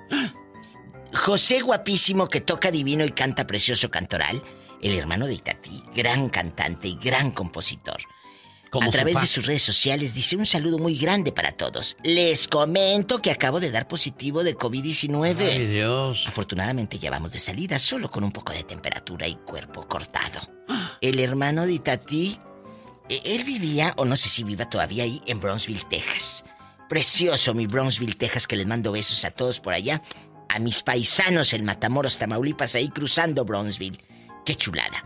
José guapísimo que toca divino y canta precioso Cantoral, el hermano de Itatí, gran cantante y gran compositor. Como a través de sus redes sociales dice un saludo muy grande para todos. Les comento que acabo de dar positivo de COVID-19. Ay, Dios. Afortunadamente ya vamos de salida, solo con un poco de temperatura y cuerpo cortado. [GASPS] El hermano de Itatí, eh, él vivía, o no sé si viva todavía ahí, en Brownsville, Texas. Precioso mi Brownsville, Texas, que les mando besos a todos por allá. A mis paisanos en Matamoros, Tamaulipas, ahí cruzando Brownsville. Qué chulada.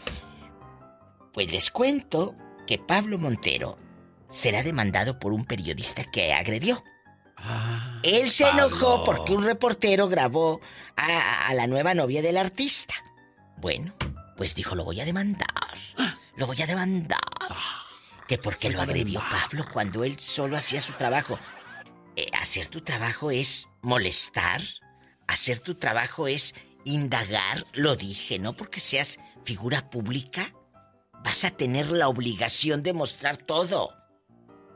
Pues les cuento que Pablo Montero será demandado por un periodista que agredió. Él se Pablo. enojó porque un reportero grabó a, a la nueva novia del artista. Bueno, pues dijo, lo voy a demandar. Lo voy a demandar. Que porque lo agredió Pablo cuando él solo hacía su trabajo. Eh, hacer tu trabajo es molestar. Hacer tu trabajo es indagar. Lo dije, no porque seas figura pública. Vas a tener la obligación de mostrar todo.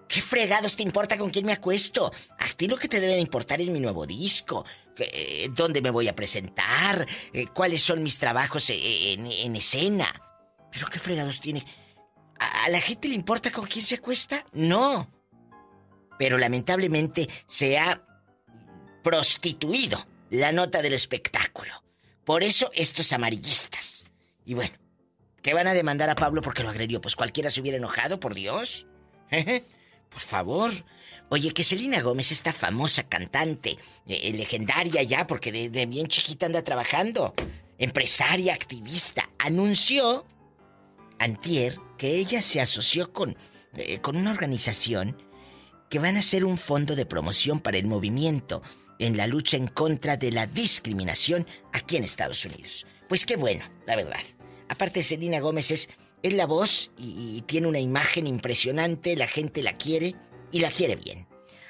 ¿Qué fregados te importa con quién me acuesto? A ti lo que te debe importar es mi nuevo disco. eh, ¿Dónde me voy a presentar? eh, ¿Cuáles son mis trabajos eh, en, en escena? ¿Pero qué fregados tiene? ¿A, a la gente le importa con quién se acuesta? No. Pero lamentablemente se ha prostituido la nota del espectáculo. Por eso estos amarillistas Y bueno, ¿qué van a demandar a Pablo porque lo agredió? Pues cualquiera se hubiera enojado, por Dios. [LAUGHS] por favor. Oye, que Selena Gómez, esta famosa cantante, eh, legendaria ya, porque de, bien chiquita anda trabajando, empresaria, activista, anunció antier que ella se asoció con, eh, con una organización que van a hacer un fondo de promoción para el movimiento en la lucha en contra de la discriminación aquí en Estados Unidos. Pues qué bueno, la verdad. Aparte, Selena Gómez es, es la voz y tiene una imagen impresionante, la gente la quiere y la quiere bien.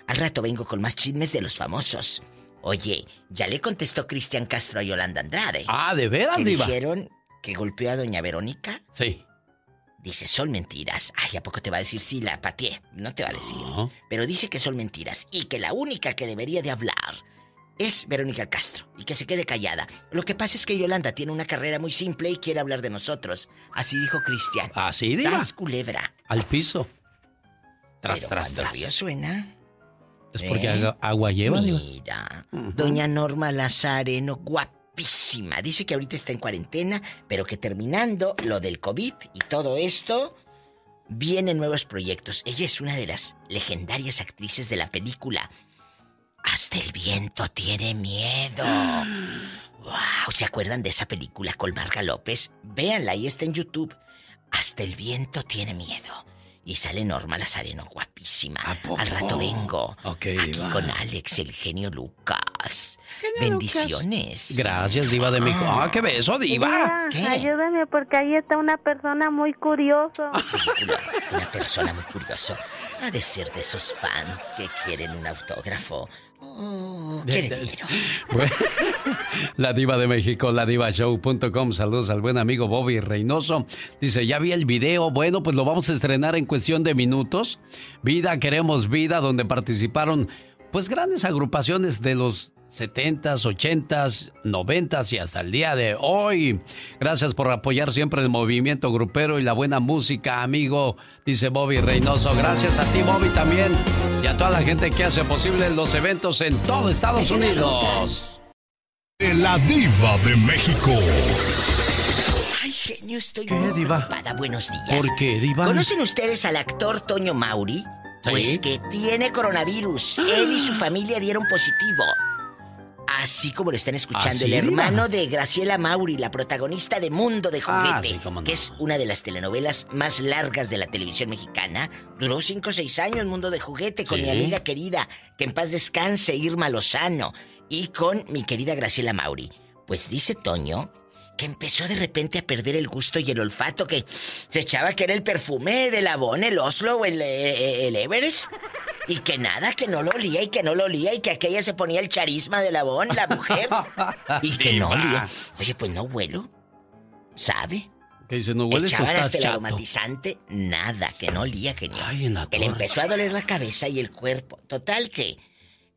Al rato vengo con más chismes de los famosos. Oye, ya le contestó Cristian Castro a Yolanda Andrade. Ah, ¿de veras, Diva? dijeron que golpeó a doña Verónica? Sí. Dice, son mentiras. Ay, ¿a poco te va a decir sí, la pateé? No te va a decir. Pero dice que son mentiras y que la única que debería de hablar es Verónica Castro y que se quede callada. Lo que pasa es que Yolanda tiene una carrera muy simple y quiere hablar de nosotros. Así dijo Cristian. Así dijo. culebra. Al piso. Tras, tras, tras. suena. Es porque ¿Eh? agua lleva. Mira, doña Norma Lazareno, guapísima. Dice que ahorita está en cuarentena, pero que terminando lo del COVID y todo esto, vienen nuevos proyectos. Ella es una de las legendarias actrices de la película. Hasta el viento tiene miedo. ¡Wow! ¿Se acuerdan de esa película con Marga López? Véanla, ahí está en YouTube. Hasta el viento tiene miedo. Y sale Norma Lazareno, guapísima. Al rato vengo. Aquí con Alex, el genio Lucas. Bendiciones. Gracias, Diva de México. Ah, qué beso, Diva. Ayúdame porque ahí está una persona muy curiosa. una persona muy curiosa. Ha de ser de esos fans que quieren un autógrafo. Oh, [LAUGHS] [LAUGHS] la diva de México, la show.com Saludos al buen amigo Bobby Reynoso. Dice, ya vi el video. Bueno, pues lo vamos a estrenar en cuestión de minutos. Vida, queremos vida, donde participaron pues grandes agrupaciones de los 70s, 80s, 90s y hasta el día de hoy. Gracias por apoyar siempre el movimiento grupero y la buena música, amigo, dice Bobby Reynoso. Gracias a ti, Bobby, también. Y a toda la gente que hace posible los eventos en todo Estados Unidos. La diva de México. Ay, genio, estoy muy diva? Buenos días. ¿Por qué, diva? ¿Conocen ustedes al actor Toño Mauri? Pues que tiene coronavirus. Él y su familia dieron positivo. Así como lo están escuchando, el hermano de Graciela Mauri, la protagonista de Mundo de ah, Juguete, que es una de las telenovelas más largas de la televisión mexicana. Duró cinco o seis años Mundo de Juguete con mi amiga querida, que en paz descanse, Irma Lozano, y con mi querida Graciela Mauri. Pues dice Toño que empezó de repente a perder el gusto y el olfato, que se echaba que era el perfume del Avon, el Oslo o el, eh, el, Everest. Y que nada, que no lo olía y que no lo olía y que aquella se ponía el charisma del Avon, la mujer. Y que no olía. Oye, pues no huelo. ¿Sabe? Que dice, no huele Echaban hasta el aromatizante, nada, que no olía, genial. Ay, en la que le empezó a doler la cabeza y el cuerpo. Total que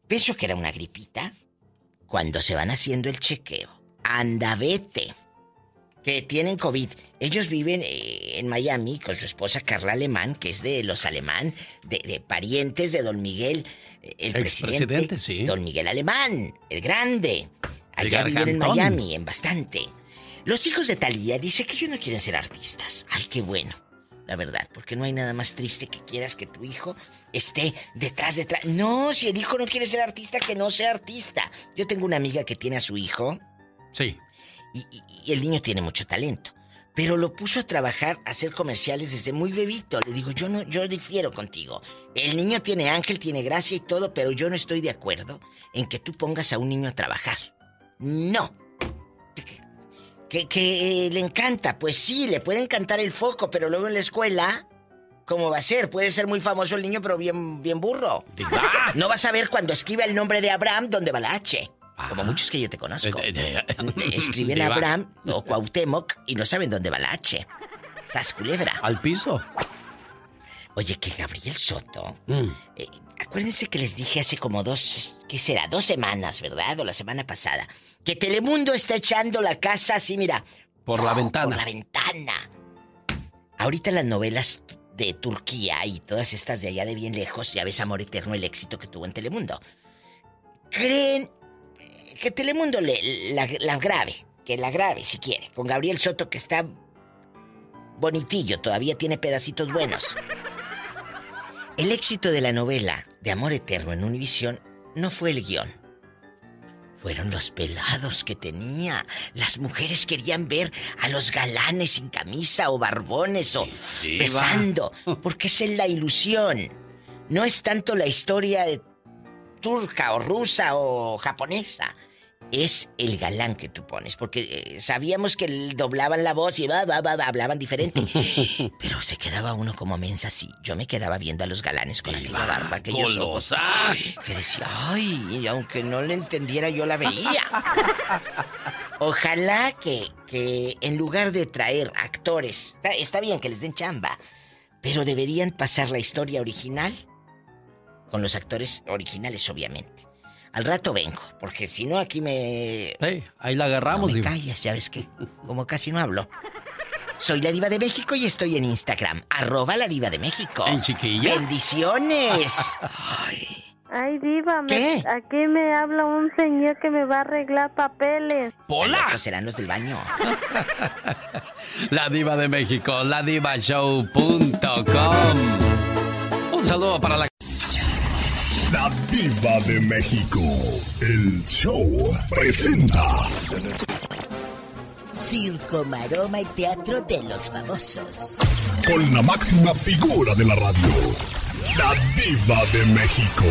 pensó que era una gripita. Cuando se van haciendo el chequeo, anda vete que tienen COVID. Ellos viven eh, en Miami con su esposa Carla Alemán, que es de los alemán, de, parientes de don Miguel, eh, el presidente, sí. Don Miguel Alemán, el grande. Allá viven en Miami, en bastante. Los hijos de Talía dicen que ellos no quieren ser artistas. Ay, qué bueno. La verdad, porque no hay nada más triste que quieras que tu hijo esté detrás, detrás. No, si el hijo no quiere ser artista, que no sea artista. Yo tengo una amiga que tiene a su hijo. Sí. Y, el niño tiene mucho talento. Pero lo puso a trabajar, a hacer comerciales desde muy bebito. Le digo, yo no, yo difiero contigo. El niño tiene ángel, tiene gracia y todo, pero yo no estoy de acuerdo en que tú pongas a un niño a trabajar. No. Que, que, le encanta, pues sí, le puede encantar el foco, pero luego en la escuela, ¿cómo va a ser? Puede ser muy famoso el niño, pero bien, bien burro. No vas a ver cuando escribe el nombre de Abraham dónde va la H. Como muchos que yo te conozco. [LAUGHS] Escriben Abraham o Cuauhtémoc y no saben dónde va la H. Sas culebra. Al piso. Oye, que Gabriel Soto. Mm. Eh, acuérdense que les dije hace como dos. ¿Qué será? Dos semanas, ¿verdad? O la semana pasada. Que Telemundo está echando la casa así, mira. Por la ventana. Por la ventana. Ahorita las novelas de Turquía y todas estas de allá de bien lejos, ya ves Amor Eterno, el éxito que tuvo en Telemundo. Creen que Telemundo le, la, grabe. que la grabe si quiere. Con Gabriel Soto, que está bonitillo, todavía tiene pedacitos buenos. El éxito de la novela de Amor Eterno en Univisión no fue el guion. Fueron los pelados que tenía. Las mujeres querían ver a los galanes sin camisa o barbones o besando. [LAUGHS] Porque esa es la ilusión. No es tanto la historia de turca o rusa o japonesa es el galán que tú pones, porque eh, sabíamos que doblaban la voz y va, va, va, hablaban diferente. [LAUGHS] Pero se quedaba uno como mensa así. Yo me quedaba viendo a los galanes con aquella barba, aquellos ojos. Que decía, ay, y aunque no le entendiera, yo la veía. Ojalá que, que en lugar de traer actores, está bien que les den chamba, pero deberían pasar la historia original con los actores originales, obviamente. Al rato vengo, porque si no aquí me... ahí la agarramos, no me callas, ya ves que como casi no hablo. Soy la diva de México y estoy en Instagram. Arroba la diva de México. En chiquilla. Bendiciones. [LAUGHS] Ay. Ay, diva, ¿Qué? aquí me habla un señor que me va a arreglar papeles. ¡Hola! Serán los del baño. [LAUGHS] la diva de México, ladivashow.com. Un saludo para la la Diva de México. El show presenta. Circo, maroma y teatro de los famosos. Con la máxima figura de la radio. La Diva de México.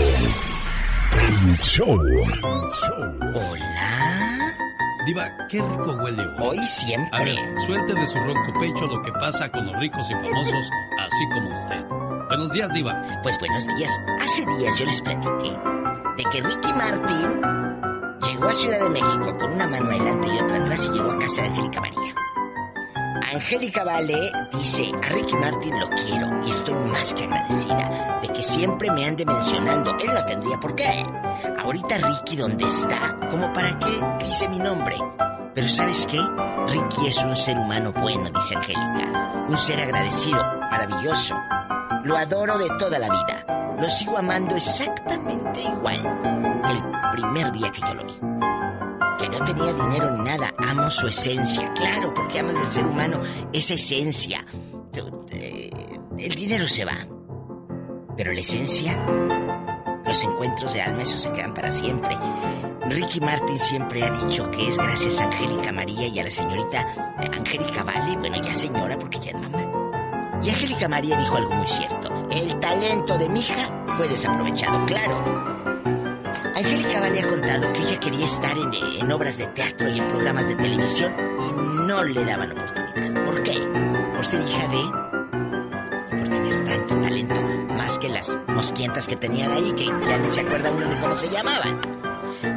El show. Hola. Diva, qué rico huele hoy. siempre. A ver, suelte de su ronco pecho lo que pasa con los ricos y famosos, así como usted. Buenos días, Diva. Pues buenos días. Hace días yo les platiqué de que Ricky Martin llegó a Ciudad de México con una mano adelante y otra atrás y llegó a casa de Angélica María. Angélica Vale dice, a Ricky Martin lo quiero y estoy más que agradecida de que siempre me ande mencionando. Él no tendría por qué. Ahorita Ricky, ¿dónde está? ¿Cómo para qué dice mi nombre? Pero ¿sabes qué? Ricky es un ser humano bueno, dice Angélica. Un ser agradecido, maravilloso. Lo adoro de toda la vida. Lo sigo amando exactamente igual. El primer día que yo lo vi. Que no tenía dinero ni nada. Amo su esencia. Claro, porque amas del ser humano esa esencia. Eh, el dinero se va. Pero la esencia, los encuentros de alma, eso se quedan para siempre. Ricky Martin siempre ha dicho que es gracias a Angélica María y a la señorita Angélica Vale, bueno, ya señora porque ya es mamá y Angélica María dijo algo muy cierto. El talento de mi hija fue desaprovechado, claro. Angélica Vale ha contado que ella quería estar en, obras de teatro y en programas de televisión y no le daban oportunidad. ¿Por qué? Por ser hija de... por tener tanto talento, más que las mosquientas que tenían ahí, que ya ni se acuerda uno de cómo se llamaban.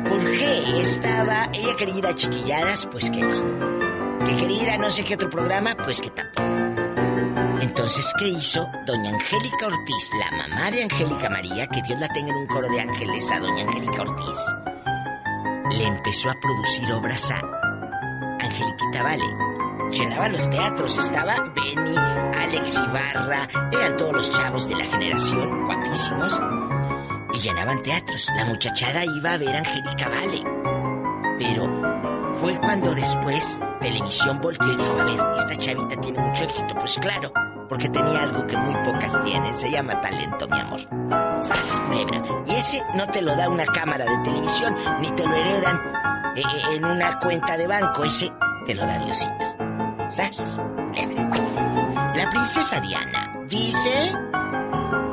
¿Por qué estaba... ella quería ir a chiquilladas? Pues que no. ¿Que quería ir a no sé qué otro programa? Pues que tampoco. Entonces, ¿qué hizo doña Angélica Ortiz, la mamá de Angélica María, que Dios la tenga en un coro de ángeles a doña Angélica Ortiz? Le empezó a producir obras a Angeliquita Vale. Llenaba los teatros, estaba Benny, Alex Ibarra, eran todos los chavos de la generación, guapísimos, y llenaban teatros. La muchachada iba a ver a Angélica Vale. Pero fue cuando después televisión volteó y dijo, a ver, esta chavita tiene mucho éxito. Pues claro, porque tenía algo que muy pocas tienen. Se llama talento, mi amor. ¡Sas, culebra! Y ese no te lo da una cámara de televisión, ni te lo heredan eh, eh, en una cuenta de banco. Ese te lo da Diosito. ¡Sas, culebra! La princesa Diana dice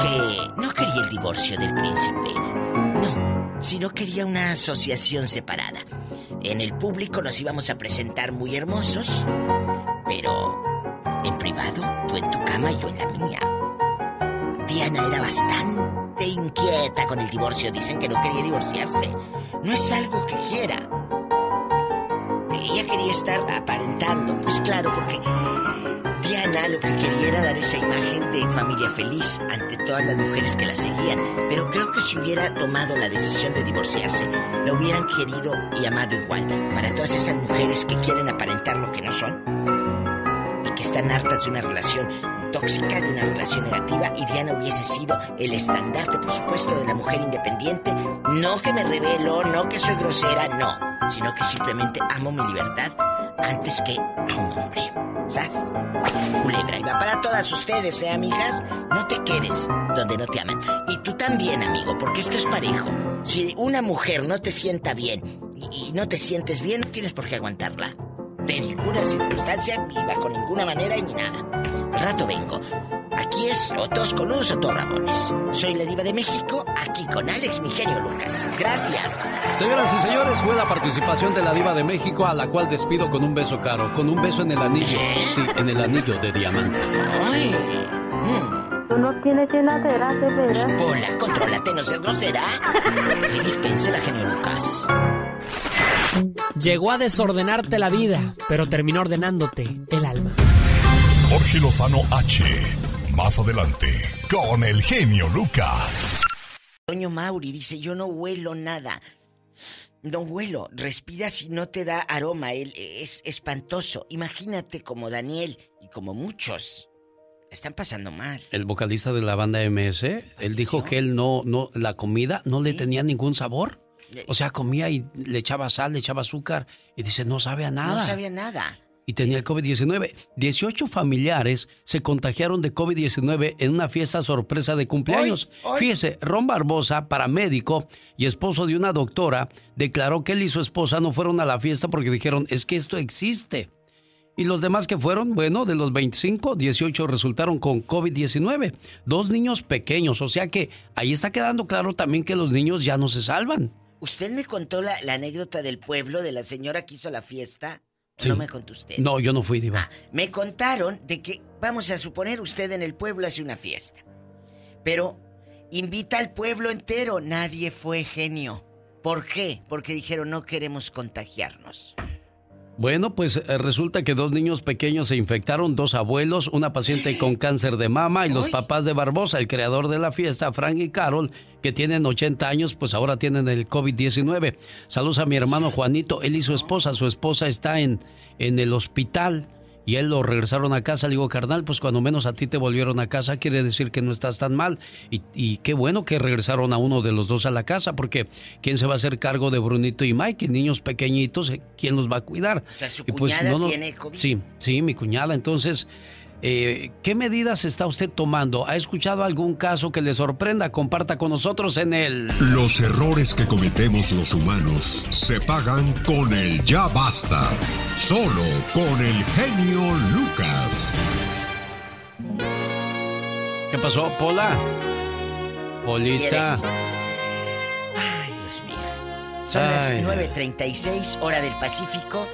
que no quería el divorcio del príncipe. No, sino quería una asociación separada. En el público nos íbamos a presentar muy hermosos, pero en privado, tú en tu cama y yo en la mía. Diana era bastante inquieta con el divorcio. Dicen que no quería divorciarse. No es algo que quiera. Ella quería estar aparentando. Pues claro, porque Diana lo que quería era dar esa imagen de familia feliz ante todas las mujeres que la seguían. Pero creo que si hubiera tomado la decisión de divorciarse, la hubieran querido y amado igual. Para todas esas mujeres que quieren aparentar lo que no son que están hartas de una relación tóxica, de una relación negativa, y Diana hubiese sido el estandarte, por supuesto, de la mujer independiente. No que me revelo, no que soy grosera, no, sino que simplemente amo mi libertad antes que a un hombre. ¿Sabes? Culebra, y va para todas ustedes, ¿eh, amigas? No te quedes donde no te aman. Y tú también, amigo, porque esto es parejo. Si una mujer no te sienta bien y, no te sientes bien, no tienes por qué aguantarla. De ninguna circunstancia, ni bajo ninguna manera y ni nada. Al rato vengo. Aquí es Otos con Luz Otos Ramones. Soy la diva de México, aquí con Alex Migenio Lucas. Gracias. Señoras y señores, fue la participación de la diva de México a la cual despido con un beso caro, con un beso en el anillo. Sí, en el anillo de diamante. Ay. Tú no tienes llenadera, de veras. Hola, contrólate, no seas grosera. Y dispense la genio Lucas. Llegó a desordenarte la vida, pero terminó ordenándote el alma. Jorge Lozano H más adelante, con el genio Lucas. Toño Mauri dice, yo no huelo nada. No huelo, respiras y no te da aroma, él es espantoso. Imagínate como Daniel y como muchos están pasando mal. El vocalista de la banda MS, él dijo que él no, no, la comida no le tenía ningún sabor. O sea, comía y le echaba sal, le echaba azúcar y dice, no sabe a nada. No sabía nada y tenía el COVID-19. 18 familiares se contagiaron de COVID-19 en una fiesta sorpresa de cumpleaños. Fíjese, Ron Barbosa, paramédico y esposo de una doctora, declaró que él y su esposa no fueron a la fiesta porque dijeron, es que esto existe. Y los demás que fueron, bueno, de los 25, 18 resultaron con COVID-19. Dos niños pequeños, o sea que ahí está quedando claro también que los niños ya no se salvan. Usted me contó la, la anécdota del pueblo de la señora que hizo la fiesta. No me contó usted. No, yo no fui, Diva. Ah, me contaron de que, vamos a suponer, usted en el pueblo hace una fiesta. Pero invita al pueblo entero. Nadie fue genio. ¿Por qué? Porque dijeron no queremos contagiarnos. Bueno, pues eh, resulta que dos niños pequeños se infectaron, dos abuelos, una paciente con cáncer de mama y los papás de Barbosa, el creador de la fiesta, Frank y Carol, que tienen 80 años, pues ahora tienen el COVID-19. Saludos a mi hermano Juanito, él y su esposa, su esposa está en, en el hospital y él lo regresaron a casa. Le digo, carnal, pues cuando menos a ti te volvieron a casa, quiere decir que no estás tan mal. Y, qué bueno que regresaron a uno de los dos a la casa, porque ¿quién se va a hacer cargo de Brunito y Mike? Niños pequeñitos, ¿quién los va a cuidar? O sea, su pues, cuñada tiene COVID. Sí, sí, mi cuñada. Entonces, eh, ¿Qué medidas está usted tomando? ¿Ha escuchado algún caso que le sorprenda? Comparta con nosotros en el... Los errores que cometemos los humanos se pagan con el ya basta. Solo con el genio Lucas. ¿Qué pasó, Pola? Polita. Ay, Dios mío. Son las 9.36 hora del Pacífico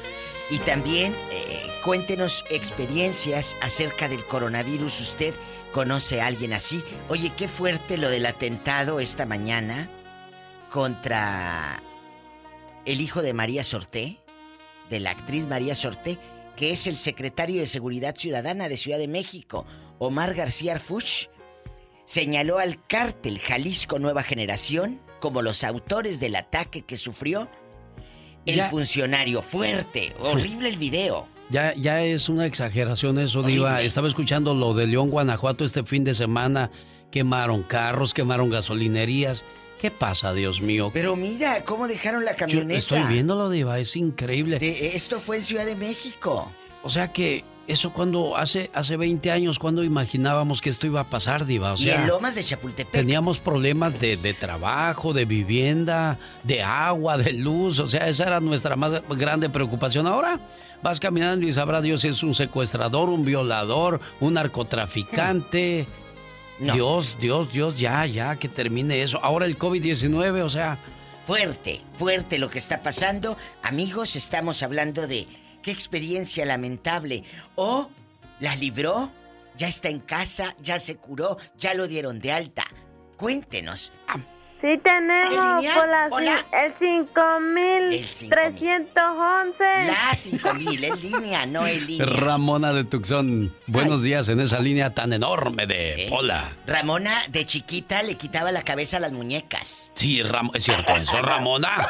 y también... Eh, Cuéntenos experiencias acerca del coronavirus. ¿Usted conoce a alguien así? Oye, qué fuerte lo del atentado esta mañana contra el hijo de María Sorté, de la actriz María Sorté, que es el secretario de Seguridad Ciudadana de Ciudad de México, Omar García Arfuch, señaló al cártel Jalisco Nueva Generación como los autores del ataque que sufrió el funcionario. Fuerte, horrible el video. Ya, ya es una exageración eso, Diva. Estaba escuchando lo de León, Guanajuato este fin de semana. Quemaron carros, quemaron gasolinerías. ¿Qué pasa, Dios mío? Pero mira, cómo dejaron la camioneta. estoy viéndolo, Diva, es increíble. esto fue en Ciudad de México. O sea que eso cuando hace hace 20 años, cuando imaginábamos que esto iba a pasar, Diva. O sea, y en Lomas de Chapultepec. Teníamos problemas de, de, trabajo, de vivienda, de agua, de luz. O sea, esa era nuestra más grande preocupación. Ahora Vas caminando y sabrá Dios si es un secuestrador, un violador, un narcotraficante. Dios, Dios, Dios, ya, ya, que termine eso. Ahora el COVID-19, o sea... Fuerte, fuerte lo que está pasando. Amigos, estamos hablando de qué experiencia lamentable. O la libró, ya está en casa, ya se curó, ya lo dieron de alta. Cuéntenos. Sí tenemos por el 5311. La 5000 en línea, no en línea. Ramona de Tucson, buenos días en esa línea tan enorme de Hola. ¿Eh? Ramona de chiquita le quitaba la cabeza a las muñecas. Sí, es cierto eso, Ramona.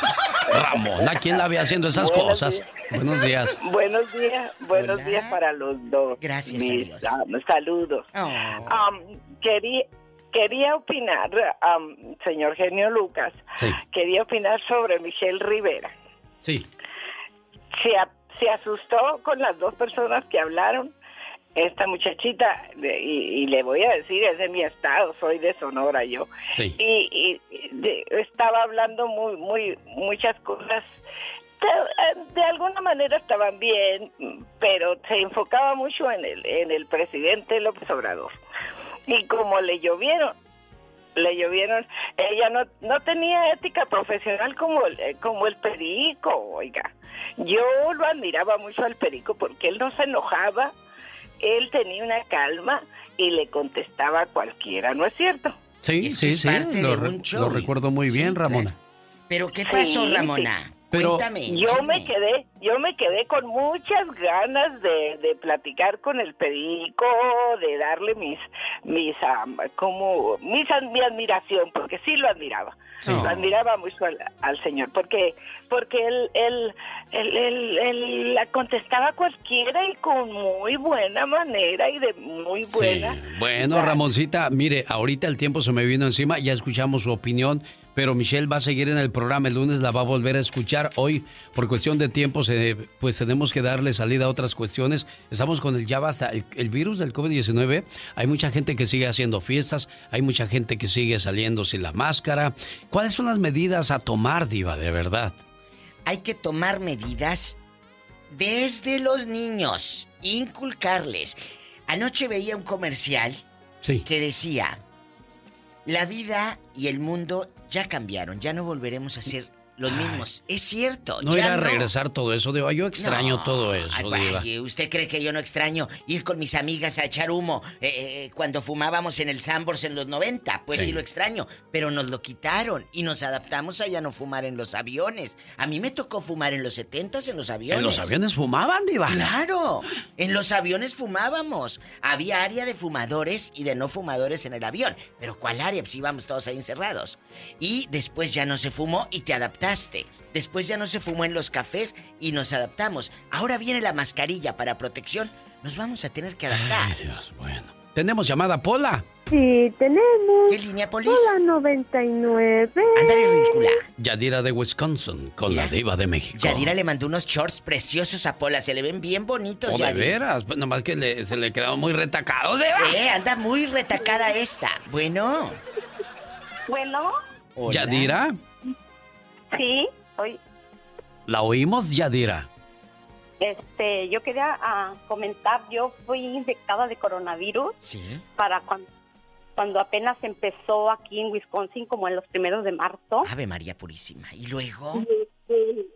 Ramona, ¿quién la ve haciendo esas cosas? Buenos días. Buenos días, buenos días para los dos. Gracias a Dios. saludos. Oh. Um, quería Quería opinar, señor Genio Lucas, quería opinar sobre Michelle Rivera. Sí. Si, se asustó con las dos personas que hablaron. Esta muchachita, y, le voy a decir, es de mi estado, soy de Sonora yo. Y, estaba hablando muy, muy, muchas cosas. De, alguna manera estaban bien, pero se enfocaba mucho en el, en el presidente López Obrador. [LAUGHS] Y como le llovieron, le llovieron, ella no, no tenía ética profesional como, el, como el perico, oiga. Yo lo admiraba mucho al perico porque él no se enojaba, él tenía una calma y le contestaba a cualquiera, ¿no es cierto? Sí, sí, sí, lo, recuerdo muy bien, Ramona. ¿Pero qué pasó, Ramona? Yo me quedé, yo me quedé con muchas ganas de, de platicar con el perico, de darle mis, mis, como, mis, mi admiración, porque sí lo admiraba. Lo admiraba mucho al, señor, porque, porque él, él, él, él, la contestaba cualquiera y con muy buena manera y de muy buena. Bueno, Ramoncita, mire, ahorita el tiempo se me vino encima, ya escuchamos su opinión pero Michelle va a seguir en el programa. El lunes la va a volver a escuchar. Hoy, por cuestión de tiempo, pues tenemos que darle salida a otras cuestiones. Estamos con el ya basta. El, virus del COVID-19. Hay mucha gente que sigue haciendo fiestas. Hay mucha gente que sigue saliendo sin la máscara. ¿Cuáles son las medidas a tomar, Diva, de verdad? Hay que tomar medidas desde los niños. Inculcarles. Anoche veía un comercial que decía. La vida y el mundo ya cambiaron, ya no volveremos a ser los mismos. Es cierto. No ya a regresar todo eso, Diva. Yo extraño todo eso, ay, ¿Usted cree que yo no extraño ir con mis amigas a echar humo eh, eh, cuando fumábamos en el Sambors en los 90? Pues sí. lo extraño. Pero nos lo quitaron y nos adaptamos a ya no fumar en los aviones. A mí me tocó fumar en los 70 en los aviones. ¿En los aviones fumaban, Diva? ¡Claro! En los aviones fumábamos. Había área de fumadores y de no fumadores en el avión. Pero ¿cuál área? Pues íbamos todos ahí encerrados. Y después ya no se fumó y te adaptaste Después ya no se fumó en los cafés y nos adaptamos. Ahora viene la mascarilla para protección. Nos vamos a tener que adaptar. Ay, Dios, bueno. Tenemos llamada Pola. Sí, tenemos. ¿Qué línea, Polis? Pola 99. Ándale, ridícula. Yadira de Wisconsin, con la diva de México. Yadira le mandó unos shorts preciosos a Pola. Se le ven bien bonitos, oh, de veras. Pues nomás que se le quedó muy retacado. ¿de eh, anda muy retacada esta. Bueno. Bueno. ¿Yadira? Sí, hoy. ¿La oímos, Yadira? Este, yo quería ah, comentar, yo fui infectada de coronavirus. Sí. Para cuando, cuando apenas empezó aquí en Wisconsin, como en los primeros de marzo. Ave María Purísima. ¿Y luego?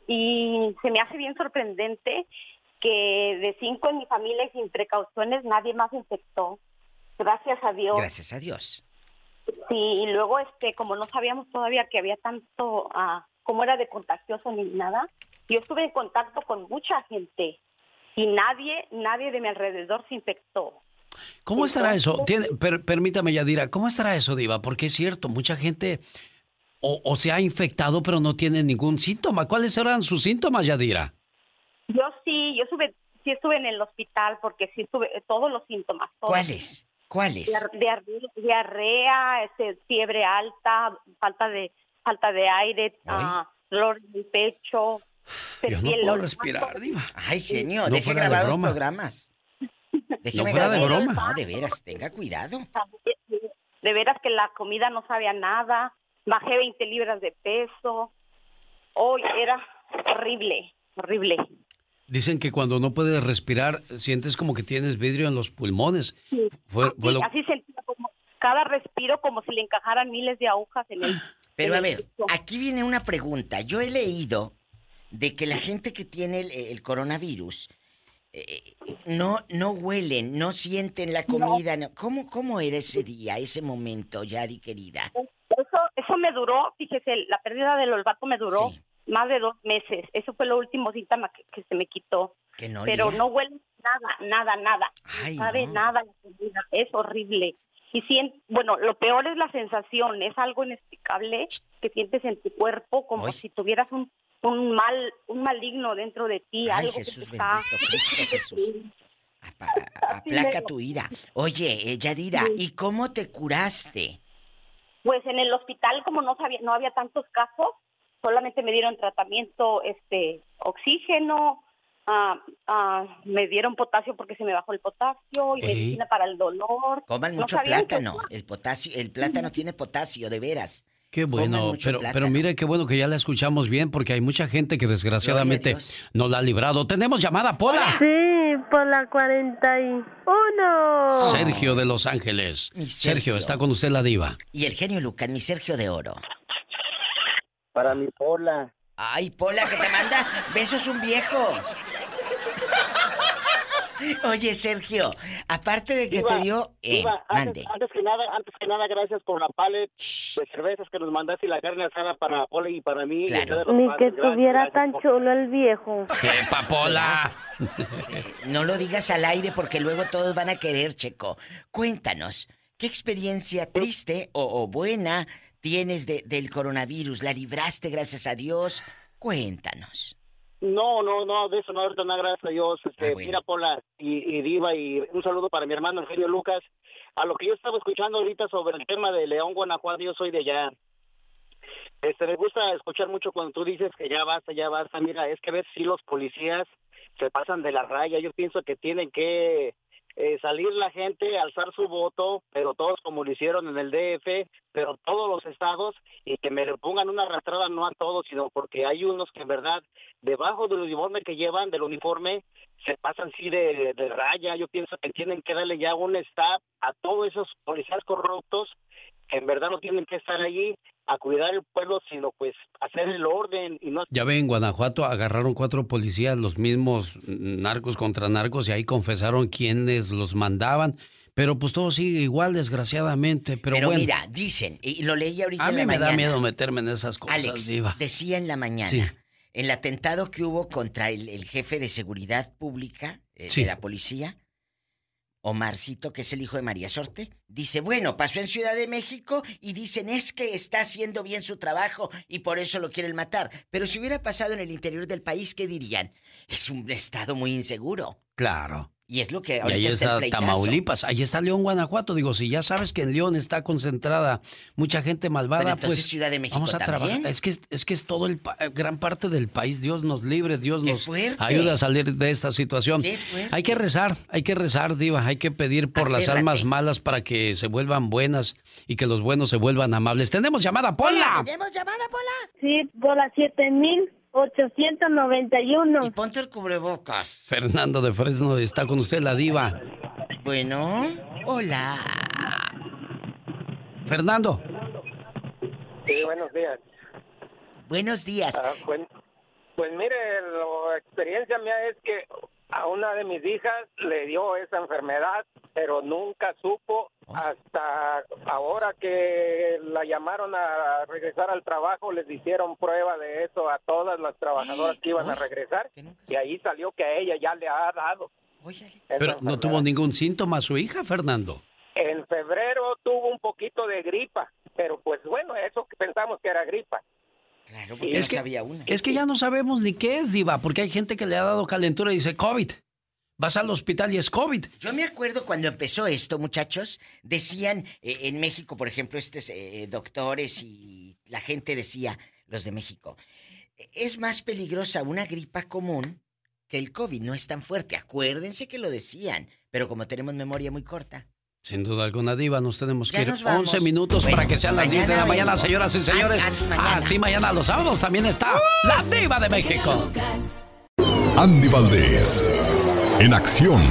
Y, se me hace bien sorprendente que de cinco en mi familia y sin precauciones nadie más infectó. Gracias a Dios. Gracias a Dios. Sí, y luego, este, como no sabíamos todavía que había tanto uh, como era de contagioso ni nada, yo estuve en contacto con mucha gente y nadie, nadie de mi alrededor se infectó. ¿Cómo estará eso? permítame, Yadira, ¿cómo estará eso, Diva? Porque es cierto, mucha gente o, se ha infectado pero no tiene ningún síntoma. ¿Cuáles eran sus síntomas, Yadira? Yo sí, yo estuve, sí estuve en el hospital porque sí estuve todos los síntomas. ¿Cuáles? ¿Cuáles? diarrea, este, fiebre alta, falta de falta de aire, uh, dolor en el pecho. Yo no puedo respirar, Diva. Ay, genio, deje grabados los programas. [LAUGHS] Déjeme no de broma. No, de veras, tenga cuidado. De veras que la comida no sabía nada. Bajé 20 libras de peso. Hoy era horrible, horrible. Dicen que cuando no puedes respirar, sientes como que tienes vidrio en los pulmones. Sí, así sentía como cada respiro como si le encajaran miles de agujas en el [SIGHS] pero a ver, aquí viene una pregunta. Yo he leído de que la gente que tiene el, coronavirus eh, no, no huelen, no sienten la comida. ¿Cómo, ¿Cómo era ese día, ese momento, Yadi querida? Eso, eso me duró, fíjese, la pérdida del olfato me duró más de dos meses. Eso fue lo último síntoma que, se me quitó. Pero no huele nada, nada, nada. no sabe nada la comida. Es horrible. Y si, bueno, lo peor es la sensación, es algo inexplicable que sientes en tu cuerpo como si tuvieras un, un mal, un maligno dentro de ti, algo que te está... Jesús. aplaca tu ira. Oye, eh, Yadira, ¿y cómo te curaste? Pues en el hospital, como no sabía, no había tantos casos, solamente me dieron tratamiento, este, oxígeno, Ah, ah, me dieron potasio porque se me bajó el potasio y medicina para el dolor. Coman mucho plátano. El potasio, el plátano tiene potasio, de veras. Qué bueno, pero, pero mire qué bueno que ya la escuchamos bien porque hay mucha gente que desgraciadamente no la ha librado. Tenemos llamada, Pola. Sí, por la 41. Sergio de Los Ángeles. Sergio. está con usted la diva. Y el genio Lucas, mi Sergio de Oro. Para mi Pola. Ay, Pola, que te manda besos un viejo. Oye, Sergio, aparte de que te dio... Eh, antes, que nada, antes que nada, gracias por la palet de cervezas que nos mandaste y la carne asada para Pola y para mí. Ni que estuviera tan chulo el viejo. ¡Qué papola! no lo digas al aire porque luego todos van a querer, Checo. Cuéntanos, ¿qué experiencia triste o, buena tienes de, del coronavirus? ¿La libraste, gracias a Dios? Cuéntanos. No, no, no, de eso no, ahorita nada, gracias a Dios. Este, ah, Mira, Pola y, Diva, y un saludo para mi hermano Eugenio Lucas. A lo que yo estaba escuchando ahorita sobre el tema de León, Guanajuato, yo soy de allá. Este, me gusta escuchar mucho cuando tú dices que ya basta, ya basta. Mira, es que ver si los policías se pasan de la raya. Yo pienso que tienen que eh, salir la gente, alzar su voto, pero todos como lo hicieron en el DF, pero todos los estados, y que me pongan una arrastrada no a todos, sino porque hay unos que en verdad, debajo del uniforme que llevan, del uniforme, se pasan así de, de raya. Yo pienso que tienen que darle ya un stop a todos esos policías corruptos que en verdad no tienen que estar allí a cuidar el pueblo, sino pues hacer el orden y no... Ya ve, en Guanajuato agarraron cuatro policías, los mismos narcos contra narcos, y ahí confesaron quiénes los mandaban. Pero pues todo sigue igual, desgraciadamente. Pero, pero mira, dicen, y lo leí ahorita a en la mañana. A mí me da miedo meterme en esas cosas, Alex, decía en la mañana, el atentado que hubo contra el, jefe de seguridad pública eh, de la policía, Omarcito, que es el hijo de María Sorte, dice, bueno, pasó en Ciudad de México y dicen es que está haciendo bien su trabajo y por eso lo quieren matar. Pero si hubiera pasado en el interior del país, ¿qué dirían? Es un estado muy inseguro. Claro. Y es lo que ahorita y ahí está, Tamaulipas, ahí está León, Guanajuato. Digo, si ya sabes que en León está concentrada mucha gente malvada, pues Ciudad de México vamos a trabajar. Es que es que es todo el gran parte del país. Dios nos libre, Dios nos ayuda a salir de esta situación. Hay que rezar, hay que rezar, diva, hay que pedir por las almas malas para que se vuelvan buenas y que los buenos se vuelvan amables. Tenemos llamada, Pola. ¿Tenemos llamada, Pola? Sí, Pola 7000. 891. Y ponte el cubrebocas. Fernando de Fresno está con usted, la diva. Bueno, hola. Fernando. Sí, buenos días. Buenos días. Ah, pues, pues, mire, la experiencia mía es que a una de mis hijas le dio esa enfermedad, pero nunca supo oh. hasta ahora que la llamaron a regresar al trabajo, les hicieron prueba de eso a todas las trabajadoras que iban a regresar y ahí salió que a ella ya le ha dado. Pero no tuvo ningún síntoma su hija, Fernando. En febrero tuvo un poquito de gripa, pero pues bueno, eso pensamos que era gripa. Claro, porque es que, había una. Es que ya no sabemos ni qué es, Diva, porque hay gente que le ha dado calentura y dice COVID. Vas al hospital y es COVID. Yo me acuerdo cuando empezó esto, muchachos, decían eh, en México, por ejemplo, estos eh, doctores y la gente decía, los de México, es más peligrosa una gripa común que el COVID, no es tan fuerte. Acuérdense que lo decían, pero como tenemos memoria muy corta. Sin duda alguna, Diva, nos tenemos que ir 11 minutos para que sean las 10 de la mañana, señoras y señores. Así mañana. Así mañana, los sábados también está la Diva de México. Andy Valdés, en acción.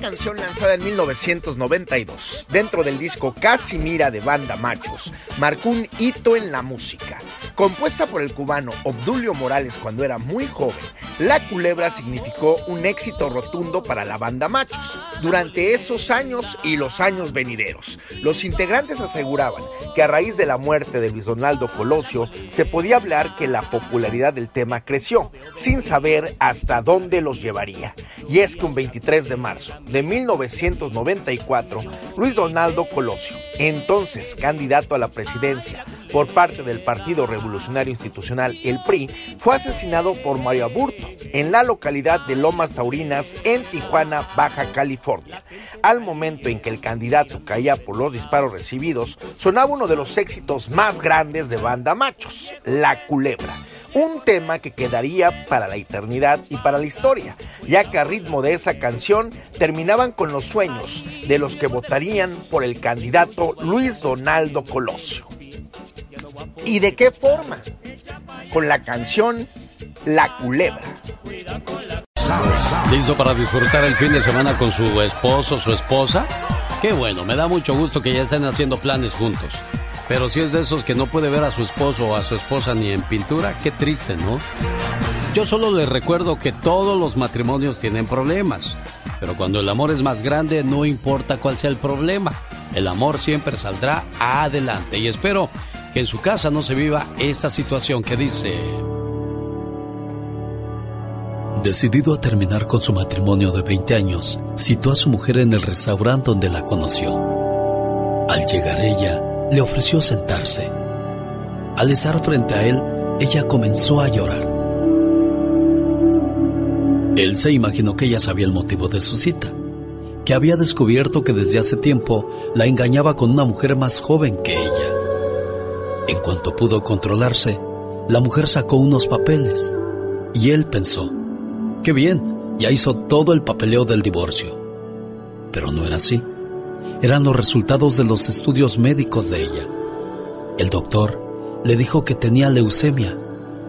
Canción lanzada en 1992, dentro del disco Casi Mira de Banda Machos, marcó un hito en la música. Compuesta por el cubano Obdulio Morales cuando era muy joven, La Culebra significó un éxito rotundo para la banda Machos. Durante esos años y los años venideros, los integrantes aseguraban que a raíz de la muerte de Luis Donaldo Colosio se podía hablar que la popularidad del tema creció, sin saber hasta dónde los llevaría. Y es que un 23 de marzo de 1994, Luis Donaldo Colosio, entonces candidato a la presidencia por parte del Partido Revolucionario Institucional, el PRI, fue asesinado por Mario Aburto en la localidad de Lomas Taurinas, en Tijuana, Baja California. Al momento en que el candidato caía por los disparos recibidos, sonaba uno de los éxitos más grandes de Banda Machos, La Culebra un tema que quedaría para la eternidad y para la historia, ya que a ritmo de esa canción terminaban con los sueños de los que votarían por el candidato Luis Donaldo Colosio. ¿Y de qué forma? Con la canción La Culebra. ¿Listo para disfrutar el fin de semana con su esposo o su esposa? Qué bueno, me da mucho gusto que ya estén haciendo planes juntos. Pero si es de esos que no puede ver a su esposo o a su esposa ni en pintura, qué triste, ¿no? Yo solo les recuerdo que todos los matrimonios tienen problemas. Pero cuando el amor es más grande, no importa cuál sea el problema. El amor siempre saldrá adelante. Y espero que en su casa no se viva esta situación que dice... Decidido a terminar con su matrimonio de 20 años, citó a su mujer en el restaurante donde la conoció. Al llegar ella, le ofreció sentarse. Al estar frente a él, ella comenzó a llorar. Él se imaginó que ella sabía el motivo de su cita, que había descubierto que desde hace tiempo la engañaba con una mujer más joven que ella. En cuanto pudo controlarse, la mujer sacó unos papeles y él pensó, qué bien, ya hizo todo el papeleo del divorcio. Pero no era así eran los resultados de los estudios médicos de ella. El doctor le dijo que tenía leucemia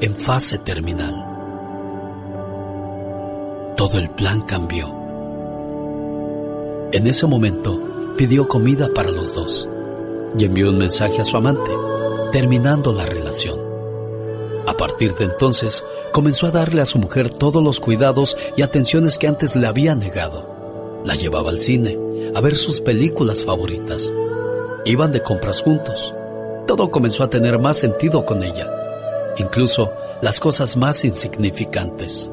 en fase terminal. Todo el plan cambió. En ese momento pidió comida para los dos y envió un mensaje a su amante, terminando la relación. A partir de entonces, comenzó a darle a su mujer todos los cuidados y atenciones que antes le había negado. La llevaba al cine, a ver sus películas favoritas. Iban de compras juntos. Todo comenzó a tener más sentido con ella, incluso las cosas más insignificantes.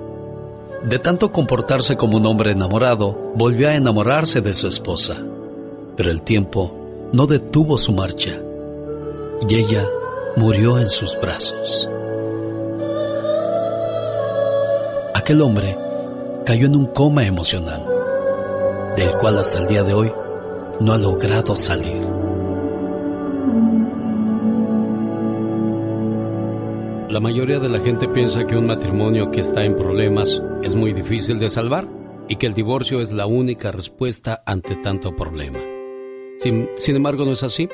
De tanto comportarse como un hombre enamorado, volvió a enamorarse de su esposa. Pero el tiempo no detuvo su marcha y ella murió en sus brazos. Aquel hombre cayó en un coma emocional del cual hasta el día de hoy no ha logrado salir. La mayoría de la gente piensa que un matrimonio que está en problemas es muy difícil de salvar y que el divorcio es la única respuesta ante tanto problema. Sin, sin embargo, no es así.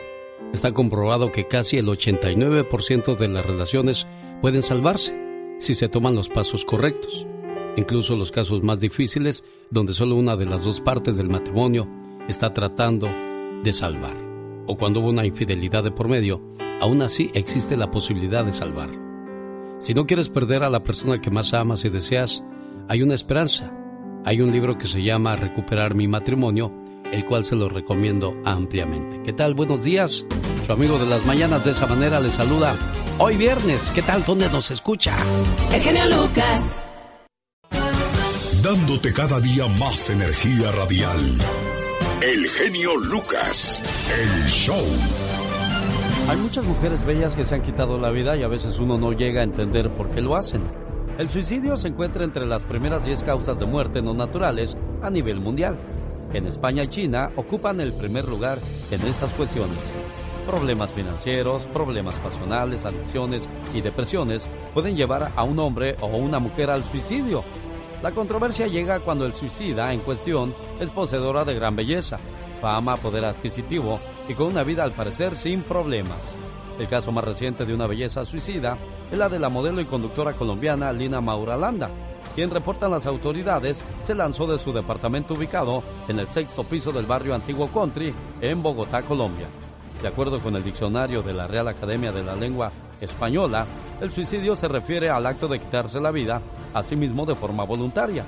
Está comprobado que casi el 89% de las relaciones pueden salvarse si se toman los pasos correctos. Incluso los casos más difíciles donde solo una de las dos partes del matrimonio está tratando de salvar. O cuando hubo una infidelidad de por medio, aún así existe la posibilidad de salvar. Si no quieres perder a la persona que más amas y deseas, hay una esperanza. Hay un libro que se llama Recuperar mi matrimonio, el cual se lo recomiendo ampliamente. ¿Qué tal? Buenos días. Su amigo de las mañanas de esa manera le saluda hoy viernes. ¿Qué tal? ¿Dónde nos escucha? El genio Lucas dándote cada día más energía radial. El genio Lucas, el show. Hay muchas mujeres bellas que se han quitado la vida y a veces uno no llega a entender por qué lo hacen. El suicidio se encuentra entre las primeras 10 causas de muerte no naturales a nivel mundial. En España y China ocupan el primer lugar en estas cuestiones. Problemas financieros, problemas pasionales, adicciones y depresiones pueden llevar a un hombre o una mujer al suicidio la controversia llega cuando el suicida en cuestión es poseedora de gran belleza, fama, poder adquisitivo y con una vida al parecer sin problemas. El caso más reciente de una belleza suicida es la de la modelo y conductora colombiana Lina Mauralanda, quien reportan las autoridades se lanzó de su departamento ubicado en el sexto piso del barrio Antiguo Country en Bogotá, Colombia. De acuerdo con el diccionario de la Real Academia de la Lengua Española, el suicidio se refiere al acto de quitarse la vida a sí mismo de forma voluntaria.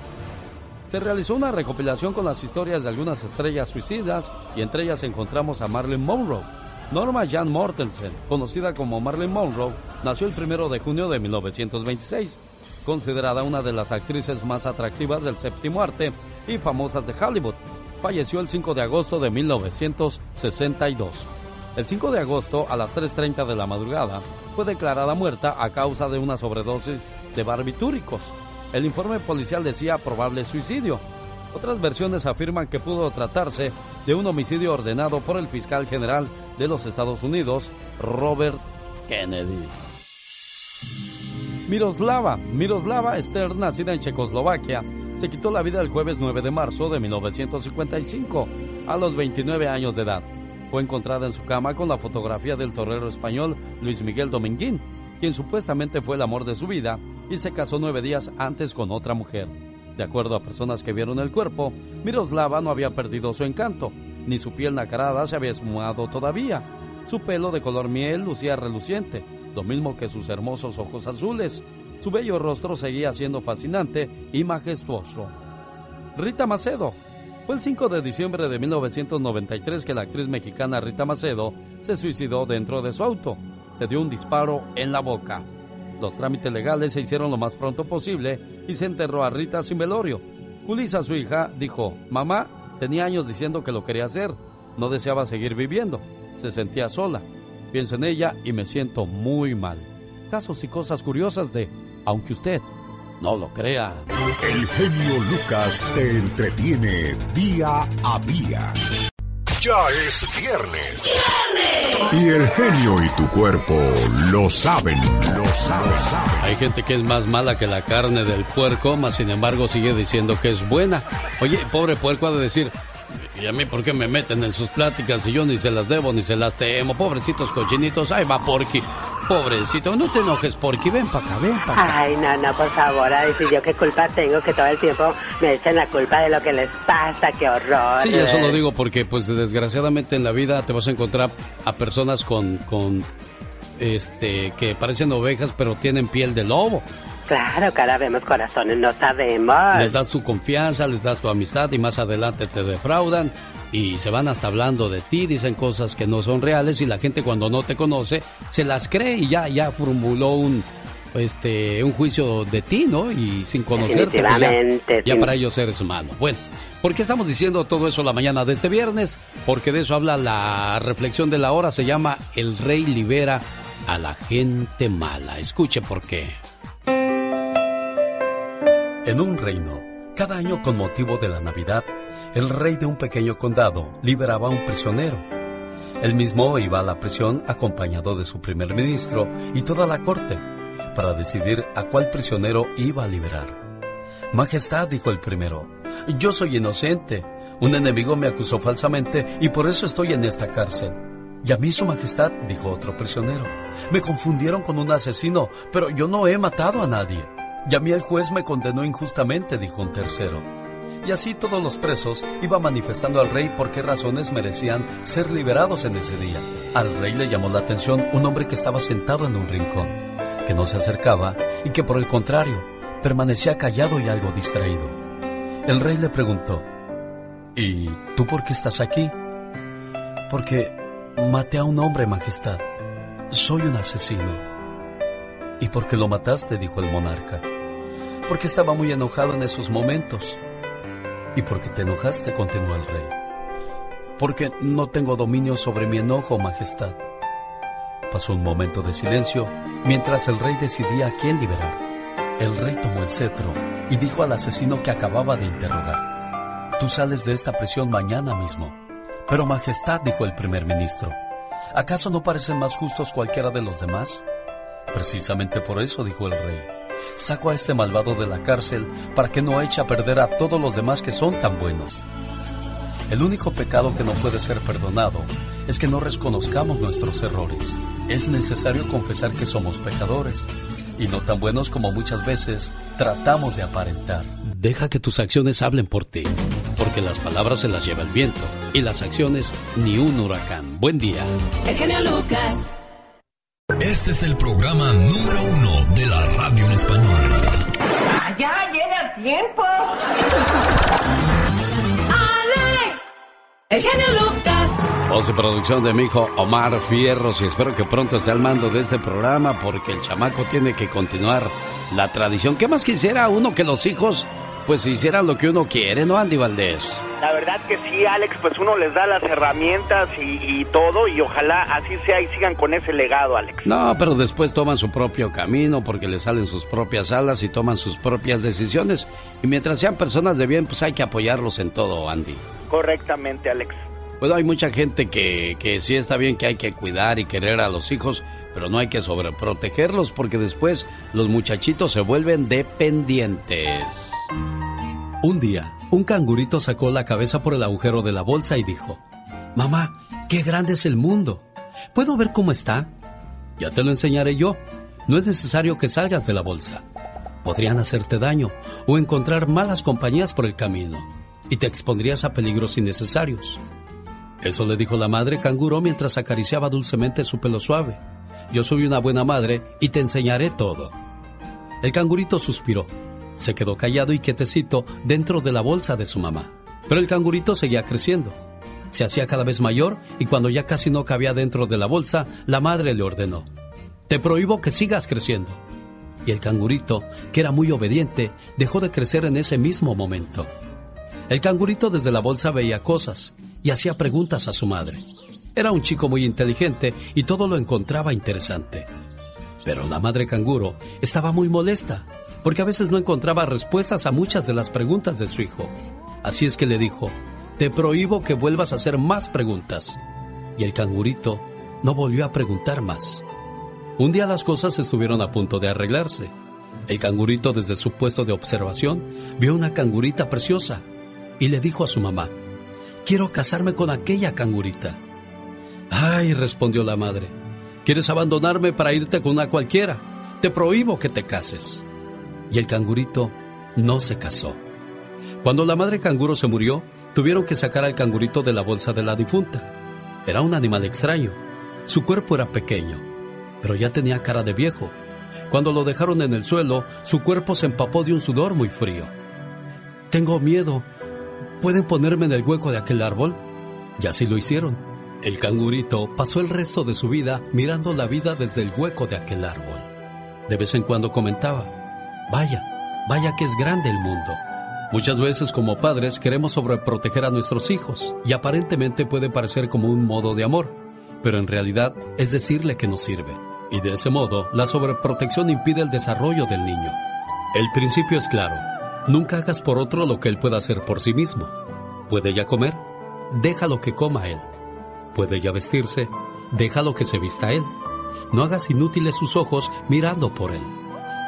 Se realizó una recopilación con las historias de algunas estrellas suicidas y entre ellas encontramos a Marilyn Monroe. Norma Jan Mortensen, conocida como Marilyn Monroe, nació el 1 de junio de 1926, considerada una de las actrices más atractivas del séptimo arte y famosas de Hollywood. Falleció el 5 de agosto de 1962. El 5 de agosto, a las 3.30 de la madrugada, fue declarada muerta a causa de una sobredosis de barbitúricos. El informe policial decía probable suicidio. Otras versiones afirman que pudo tratarse de un homicidio ordenado por el fiscal general de los Estados Unidos, Robert Kennedy. Miroslava, Miroslava Esther, nacida en Checoslovaquia, se quitó la vida el jueves 9 de marzo de 1955, a los 29 años de edad. Fue encontrada en su cama con la fotografía del torero español Luis Miguel Dominguín, quien supuestamente fue el amor de su vida y se casó nueve días antes con otra mujer. De acuerdo a personas que vieron el cuerpo, Miroslava no había perdido su encanto, ni su piel nacarada se había esfumado todavía. Su pelo de color miel lucía reluciente, lo mismo que sus hermosos ojos azules. Su bello rostro seguía siendo fascinante y majestuoso. Rita Macedo. Fue el 5 de diciembre de 1993 que la actriz mexicana Rita Macedo se suicidó dentro de su auto. Se dio un disparo en la boca. Los trámites legales se hicieron lo más pronto posible y se enterró a Rita sin velorio. Julisa, su hija, dijo, mamá, tenía años diciendo que lo quería hacer, no deseaba seguir viviendo, se sentía sola. Pienso en ella y me siento muy mal. Casos y cosas curiosas de, aunque usted no lo crea. El genio Lucas te entretiene día a día. Ya es viernes. Y el genio y tu cuerpo lo saben, lo saben, Hay gente que es más mala que la carne del puerco, mas sin embargo sigue diciendo que es buena. Oye, pobre puerco ha de decir, ¿y a mí por qué me meten en sus pláticas y yo ni se las debo ni se las temo? Pobrecitos cochinitos, ay va Porky. Pobrecito, no te enojes, Porky, ven para acá, ven para acá. Ay, no, no, por favor, a decir yo qué culpa tengo que todo el tiempo me echen la culpa de lo que les pasa, qué horror. Sí, eso lo digo porque, pues, desgraciadamente en la vida te vas a encontrar a personas con, con, este, que parecen ovejas pero tienen piel de lobo. Claro, cara vemos corazones, no sabemos. Les das tu confianza, les das tu amistad y más adelante te defraudan y se van hasta hablando de ti, dicen cosas que no son reales y la gente cuando no te conoce se las cree y ya, ya formuló un, este, un juicio de ti, ¿no? Y sin conocerte, pues ya, ya para ellos eres humano. Bueno, ¿por qué estamos diciendo todo eso la mañana de este viernes? Porque de eso habla la reflexión de la hora, se llama El Rey libera a la gente mala. Escuche por qué. En un reino, cada año con motivo de la Navidad, el rey de un pequeño condado liberaba a un prisionero. Él mismo iba a la prisión acompañado de su primer ministro y toda la corte para decidir a cuál prisionero iba a liberar. Majestad, dijo el primero, yo soy inocente. Un enemigo me acusó falsamente y por eso estoy en esta cárcel. Y a mí, Su Majestad, dijo otro prisionero, me confundieron con un asesino, pero yo no he matado a nadie. Y a mí el juez me condenó injustamente, dijo un tercero. Y así todos los presos iban manifestando al rey por qué razones merecían ser liberados en ese día. Al rey le llamó la atención un hombre que estaba sentado en un rincón, que no se acercaba y que por el contrario permanecía callado y algo distraído. El rey le preguntó, ¿Y tú por qué estás aquí? Porque maté a un hombre, Majestad. Soy un asesino. ¿Y por qué lo mataste? dijo el monarca porque estaba muy enojado en esos momentos. ¿Y por qué te enojaste? continuó el rey. Porque no tengo dominio sobre mi enojo, Majestad. Pasó un momento de silencio mientras el rey decidía a quién liberar. El rey tomó el cetro y dijo al asesino que acababa de interrogar. Tú sales de esta prisión mañana mismo. Pero Majestad, dijo el primer ministro, ¿acaso no parecen más justos cualquiera de los demás? Precisamente por eso, dijo el rey saco a este malvado de la cárcel para que no eche a perder a todos los demás que son tan buenos. El único pecado que no puede ser perdonado es que no reconozcamos nuestros errores. Es necesario confesar que somos pecadores y no tan buenos como muchas veces tratamos de aparentar. Deja que tus acciones hablen por ti, porque las palabras se las lleva el viento y las acciones ni un huracán. Buen día. El genio Lucas. Este es el programa número uno de la radio en español. ¡Ya llega tiempo! ¡Alex! El genio Lucas. Voz y producción de mi hijo Omar Fierros y espero que pronto esté al mando de este programa porque el chamaco tiene que continuar la tradición. ¿Qué más quisiera uno que los hijos pues hicieran lo que uno quiere, ¿no, Andy Valdés? La verdad que sí, Alex, pues uno les da las herramientas y, todo y ojalá así sea y sigan con ese legado, Alex. No, pero después toman su propio camino porque les salen sus propias alas y toman sus propias decisiones. Y mientras sean personas de bien, pues hay que apoyarlos en todo, Andy. Correctamente, Alex. Bueno, hay mucha gente que, que sí está bien que hay que cuidar y querer a los hijos, pero no hay que sobreprotegerlos porque después los muchachitos se vuelven dependientes. Un día, un cangurito sacó la cabeza por el agujero de la bolsa y dijo, Mamá, qué grande es el mundo. ¿Puedo ver cómo está? Ya te lo enseñaré yo. No es necesario que salgas de la bolsa. Podrían hacerte daño o encontrar malas compañías por el camino y te expondrías a peligros innecesarios. Eso le dijo la madre canguro mientras acariciaba dulcemente su pelo suave. Yo soy una buena madre y te enseñaré todo. El cangurito suspiró. Se quedó callado y quietecito dentro de la bolsa de su mamá. Pero el cangurito seguía creciendo. Se hacía cada vez mayor y cuando ya casi no cabía dentro de la bolsa, la madre le ordenó, Te prohíbo que sigas creciendo. Y el cangurito, que era muy obediente, dejó de crecer en ese mismo momento. El cangurito desde la bolsa veía cosas y hacía preguntas a su madre. Era un chico muy inteligente y todo lo encontraba interesante. Pero la madre canguro estaba muy molesta porque a veces no encontraba respuestas a muchas de las preguntas de su hijo. Así es que le dijo, te prohíbo que vuelvas a hacer más preguntas. Y el cangurito no volvió a preguntar más. Un día las cosas estuvieron a punto de arreglarse. El cangurito desde su puesto de observación vio una cangurita preciosa y le dijo a su mamá, quiero casarme con aquella cangurita. Ay, respondió la madre, ¿quieres abandonarme para irte con una cualquiera? Te prohíbo que te cases. Y el cangurito no se casó. Cuando la madre canguro se murió, tuvieron que sacar al cangurito de la bolsa de la difunta. Era un animal extraño. Su cuerpo era pequeño, pero ya tenía cara de viejo. Cuando lo dejaron en el suelo, su cuerpo se empapó de un sudor muy frío. Tengo miedo, ¿Pueden ponerme en el hueco de aquel árbol? Y así lo hicieron. El cangurito pasó el resto de su vida mirando la vida desde el hueco de aquel árbol. De vez en cuando comentaba, vaya, vaya que es grande el mundo. Muchas veces como padres queremos sobreproteger a nuestros hijos y aparentemente puede parecer como un modo de amor, pero en realidad es decirle que no sirve. Y de ese modo, la sobreprotección impide el desarrollo del niño. El principio es claro, Nunca hagas por otro lo que él pueda hacer por sí mismo. ¿Puede ya comer? Déjalo que coma él. ¿Puede ya vestirse? Déjalo que se vista él. No hagas inútiles sus ojos mirando por él.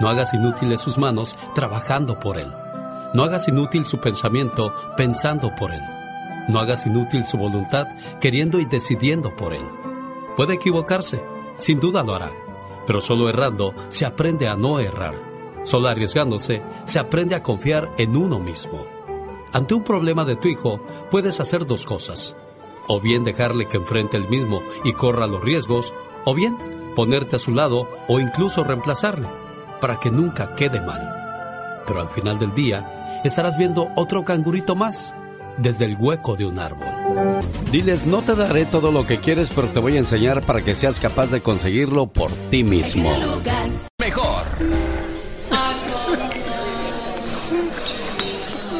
No hagas inútiles sus manos trabajando por él. No hagas inútil su pensamiento pensando por él. No hagas inútil su voluntad queriendo y decidiendo por él. Puede equivocarse, sin duda lo hará, pero solo errando se aprende a no errar. Solo arriesgándose se aprende a confiar en uno mismo. Ante un problema de tu hijo, puedes hacer dos cosas. O bien dejarle que enfrente el mismo y corra los riesgos, o bien ponerte a su lado o incluso reemplazarle, para que nunca quede mal. Pero al final del día, estarás viendo otro cangurito más desde el hueco de un árbol. Diles, no te daré todo lo que quieres, pero te voy a enseñar para que seas capaz de conseguirlo por ti mismo. Mejor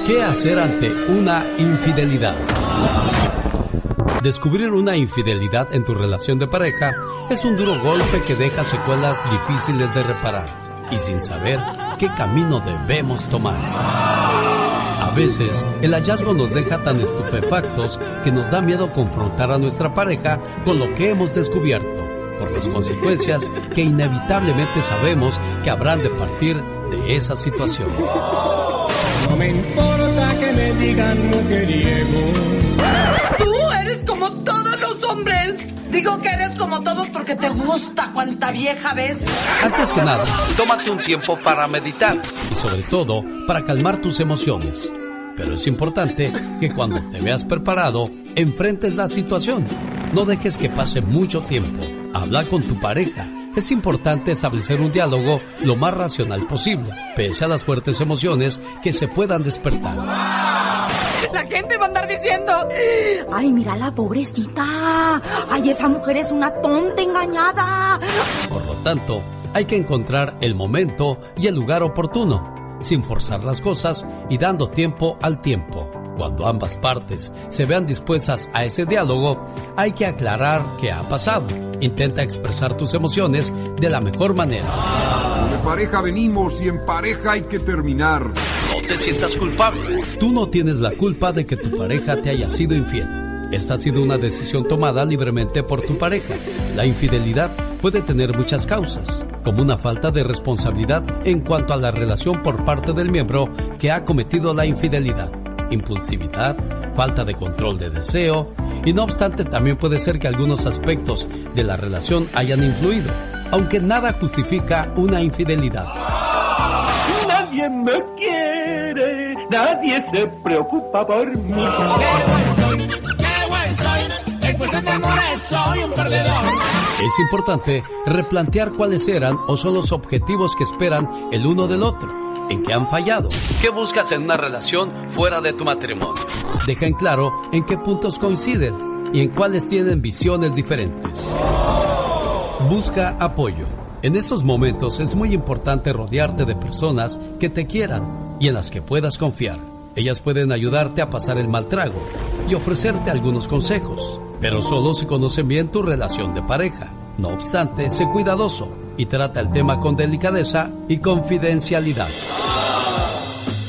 ¿Qué hacer ante una infidelidad? Descubrir una infidelidad en tu relación de pareja es un duro golpe que deja secuelas difíciles de reparar y sin saber qué camino debemos tomar. A veces, el hallazgo nos deja tan estupefactos que nos da miedo confrontar a nuestra pareja con lo que hemos descubierto, por las consecuencias que inevitablemente sabemos que habrán de partir de esa situación. No me importa que me digan mujeriego. Tú eres como todos los hombres. Digo que eres como todos porque te gusta cuanta vieja ves. Antes que nada, tómate un tiempo para meditar y sobre todo para calmar tus emociones. Pero es importante que cuando te veas preparado, enfrentes la situación. No dejes que pase mucho tiempo. Habla con tu pareja es importante establecer un diálogo lo más racional posible, pese a las fuertes emociones que se puedan despertar. La gente va a andar diciendo, ay, mira la pobrecita, ay, esa mujer es una tonta engañada. Por lo tanto, hay que encontrar el momento y el lugar oportuno, sin forzar las cosas y dando tiempo al tiempo. Cuando ambas partes se vean dispuestas a ese diálogo, hay que aclarar qué ha pasado. Intenta expresar tus emociones de la mejor manera. De pareja venimos y en pareja hay que terminar. No te sientas culpable. Tú no tienes la culpa de que tu pareja te haya sido infiel. Esta ha sido una decisión tomada libremente por tu pareja. La infidelidad puede tener muchas causas, como una falta de responsabilidad en cuanto a la relación por parte del miembro que ha cometido la infidelidad, impulsividad, falta de control de deseo, y no obstante también puede ser que algunos aspectos de la relación hayan influido, aunque nada justifica una infidelidad. Nadie me quiere, nadie se preocupa por mí. soy un perdedor. Es importante replantear cuáles eran o son los objetivos que esperan el uno del otro, en qué han fallado, qué buscas en una relación fuera de tu matrimonio. Deja en claro en qué puntos coinciden y en cuáles tienen visiones diferentes. Busca apoyo. En estos momentos es muy importante rodearte de personas que te quieran y en las que puedas confiar. Ellas pueden ayudarte a pasar el mal trago y ofrecerte algunos consejos, pero solo si conocen bien tu relación de pareja. No obstante, sé cuidadoso y trata el tema con delicadeza y confidencialidad.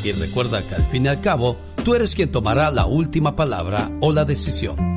Y recuerda que al fin y al cabo, tú eres quien tomará la última palabra o la decisión.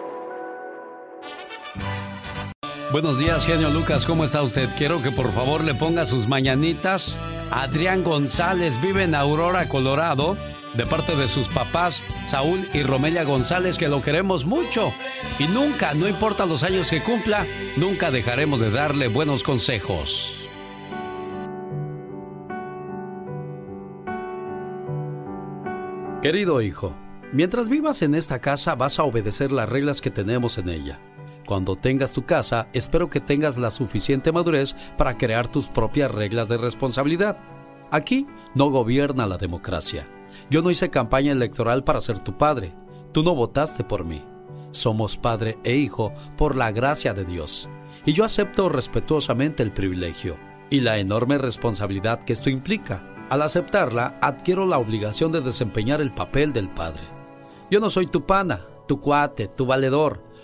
Buenos días, genio Lucas, ¿cómo está usted? Quiero que por favor le ponga sus mañanitas. Adrián González vive en Aurora, Colorado, de parte de sus papás, Saúl y Romelia González, que lo queremos mucho. Y nunca, no importa los años que cumpla, nunca dejaremos de darle buenos consejos. Querido hijo, mientras vivas en esta casa vas a obedecer las reglas que tenemos en ella. Cuando tengas tu casa, espero que tengas la suficiente madurez para crear tus propias reglas de responsabilidad. Aquí no gobierna la democracia. Yo no hice campaña electoral para ser tu padre. Tú no votaste por mí. Somos padre e hijo por la gracia de Dios. Y yo acepto respetuosamente el privilegio y la enorme responsabilidad que esto implica. Al aceptarla, adquiero la obligación de desempeñar el papel del padre. Yo no soy tu pana, tu cuate, tu valedor.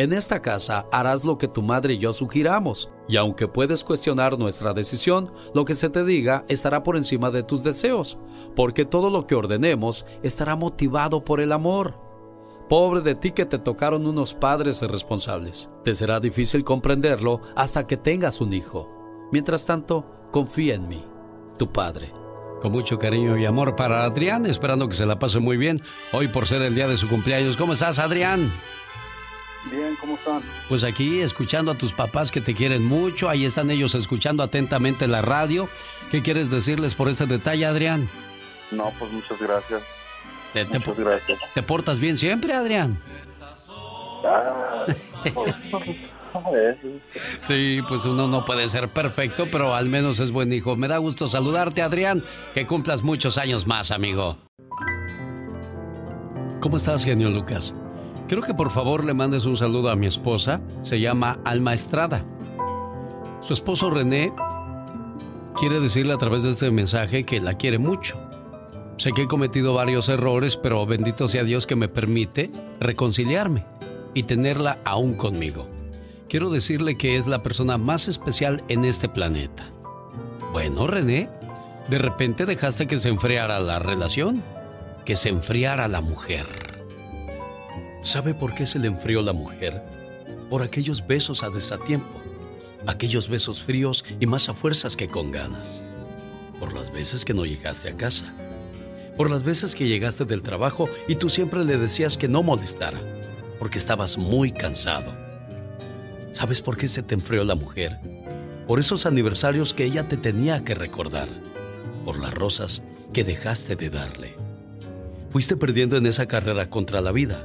En esta casa harás lo que tu madre y yo sugiramos, y aunque puedes cuestionar nuestra decisión, lo que se te diga estará por encima de tus deseos, porque todo lo que ordenemos estará motivado por el amor. Pobre de ti que te tocaron unos padres irresponsables. Te será difícil comprenderlo hasta que tengas un hijo. Mientras tanto, confía en mí, tu padre. Con mucho cariño y amor para Adrián, esperando que se la pase muy bien hoy por ser el día de su cumpleaños. ¿Cómo estás, Adrián? Bien, ¿cómo están? Pues aquí escuchando a tus papás que te quieren mucho, ahí están ellos escuchando atentamente la radio. ¿Qué quieres decirles por ese detalle, Adrián? No, pues muchas gracias. Te, muchas gracias. ¿Te portas bien siempre, Adrián? Ah, pues, Sí, pues uno no puede ser perfecto, pero al menos es buen hijo. Me da gusto saludarte, Adrián. Que cumplas muchos años más, amigo. ¿Cómo estás, genio Lucas? Quiero que por favor le mandes un saludo a mi esposa. Se llama Alma Estrada. Su esposo René quiere decirle a través de este mensaje que la quiere mucho. Sé que he cometido varios errores, pero bendito sea Dios que me permite reconciliarme y tenerla aún conmigo. Quiero decirle que es la persona más especial en este planeta. Bueno, René, de repente dejaste que se enfriara la relación, que se enfriara la mujer. ¿Sabe por qué se le enfrió la mujer? Por aquellos besos a desatiempo, aquellos besos fríos y más a fuerzas que con ganas. Por las veces que no llegaste a casa. Por las veces que llegaste del trabajo y tú siempre le decías que no molestara, porque estabas muy cansado. ¿Sabes por qué se te enfrió la mujer? Por esos aniversarios que ella te tenía que recordar. Por las rosas que dejaste de darle. Fuiste perdiendo en esa carrera contra la vida.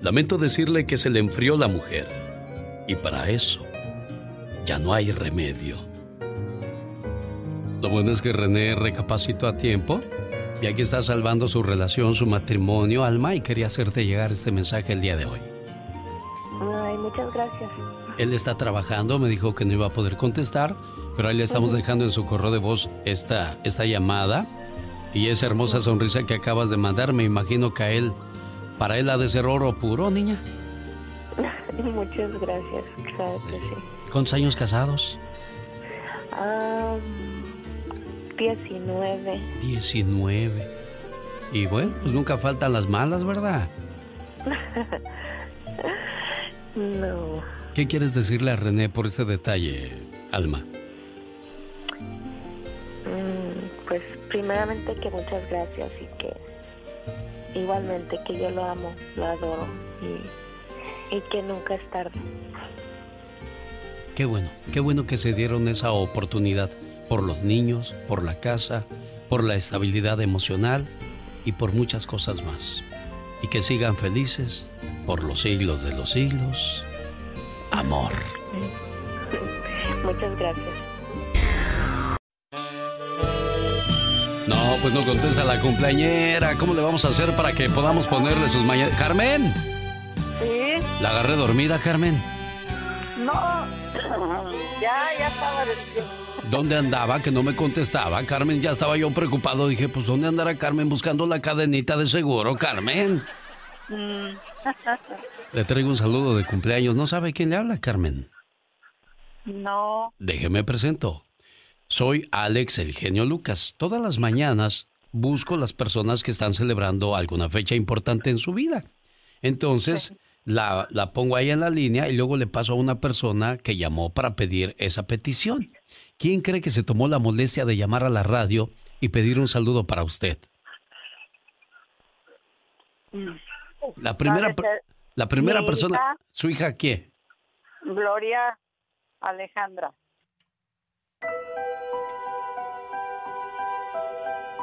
lamento decirle que se le enfrió la mujer. Y para eso ya no hay remedio. Lo bueno es que René recapacitó a tiempo y aquí está salvando su relación, su matrimonio, Alma, y quería hacerte llegar este mensaje el día de hoy. Ay, muchas gracias. Él está trabajando, me dijo que no iba a poder contestar, pero ahí le estamos dejando en su correo de voz esta, esta llamada y esa hermosa sonrisa que acabas de mandar. Me imagino que a él, para él ha de ser oro puro, niña. [LAUGHS] muchas gracias, claro que sí. ¿Cuántos años casados? Ah... 19. 19. Y bueno, pues nunca faltan las malas, ¿verdad? [LAUGHS] no. ¿Qué quieres decirle a René por este detalle, Alma? Mm, pues primeramente que muchas gracias y que igualmente que yo lo amo, lo adoro y, y que nunca es tarde. Qué bueno, qué bueno que se dieron esa oportunidad por los niños, por la casa, por la estabilidad emocional y por muchas cosas más. Y que sigan felices por los siglos de los siglos. Amor. [LAUGHS] Muchas gracias. No, pues no contesta la cumpleañera. ¿Cómo le vamos a hacer para que podamos ponerle sus mañanas? ¡Carmen! Sí. ¿La agarré dormida, Carmen? No, [CLEARS THROAT] ya, ya estaba. ¿Dónde andaba? Que no me contestaba. Carmen, ya estaba yo preocupado. Dije, pues ¿dónde andará Carmen buscando la cadenita de seguro, Carmen? Mm. [LAUGHS] Le traigo un saludo de cumpleaños. ¿No sabe quién le habla, Carmen? No. Déjeme presento. Soy Alex el genio Lucas. Todas las mañanas busco las personas que están celebrando alguna fecha importante en su vida. Entonces, la, la pongo ahí en la línea y luego le paso a una persona que llamó para pedir esa petición. ¿Quién cree que se tomó la molestia de llamar a la radio y pedir un saludo para usted? Mm. La primera, la primera persona, ¿su hija quién? Gloria Alejandra.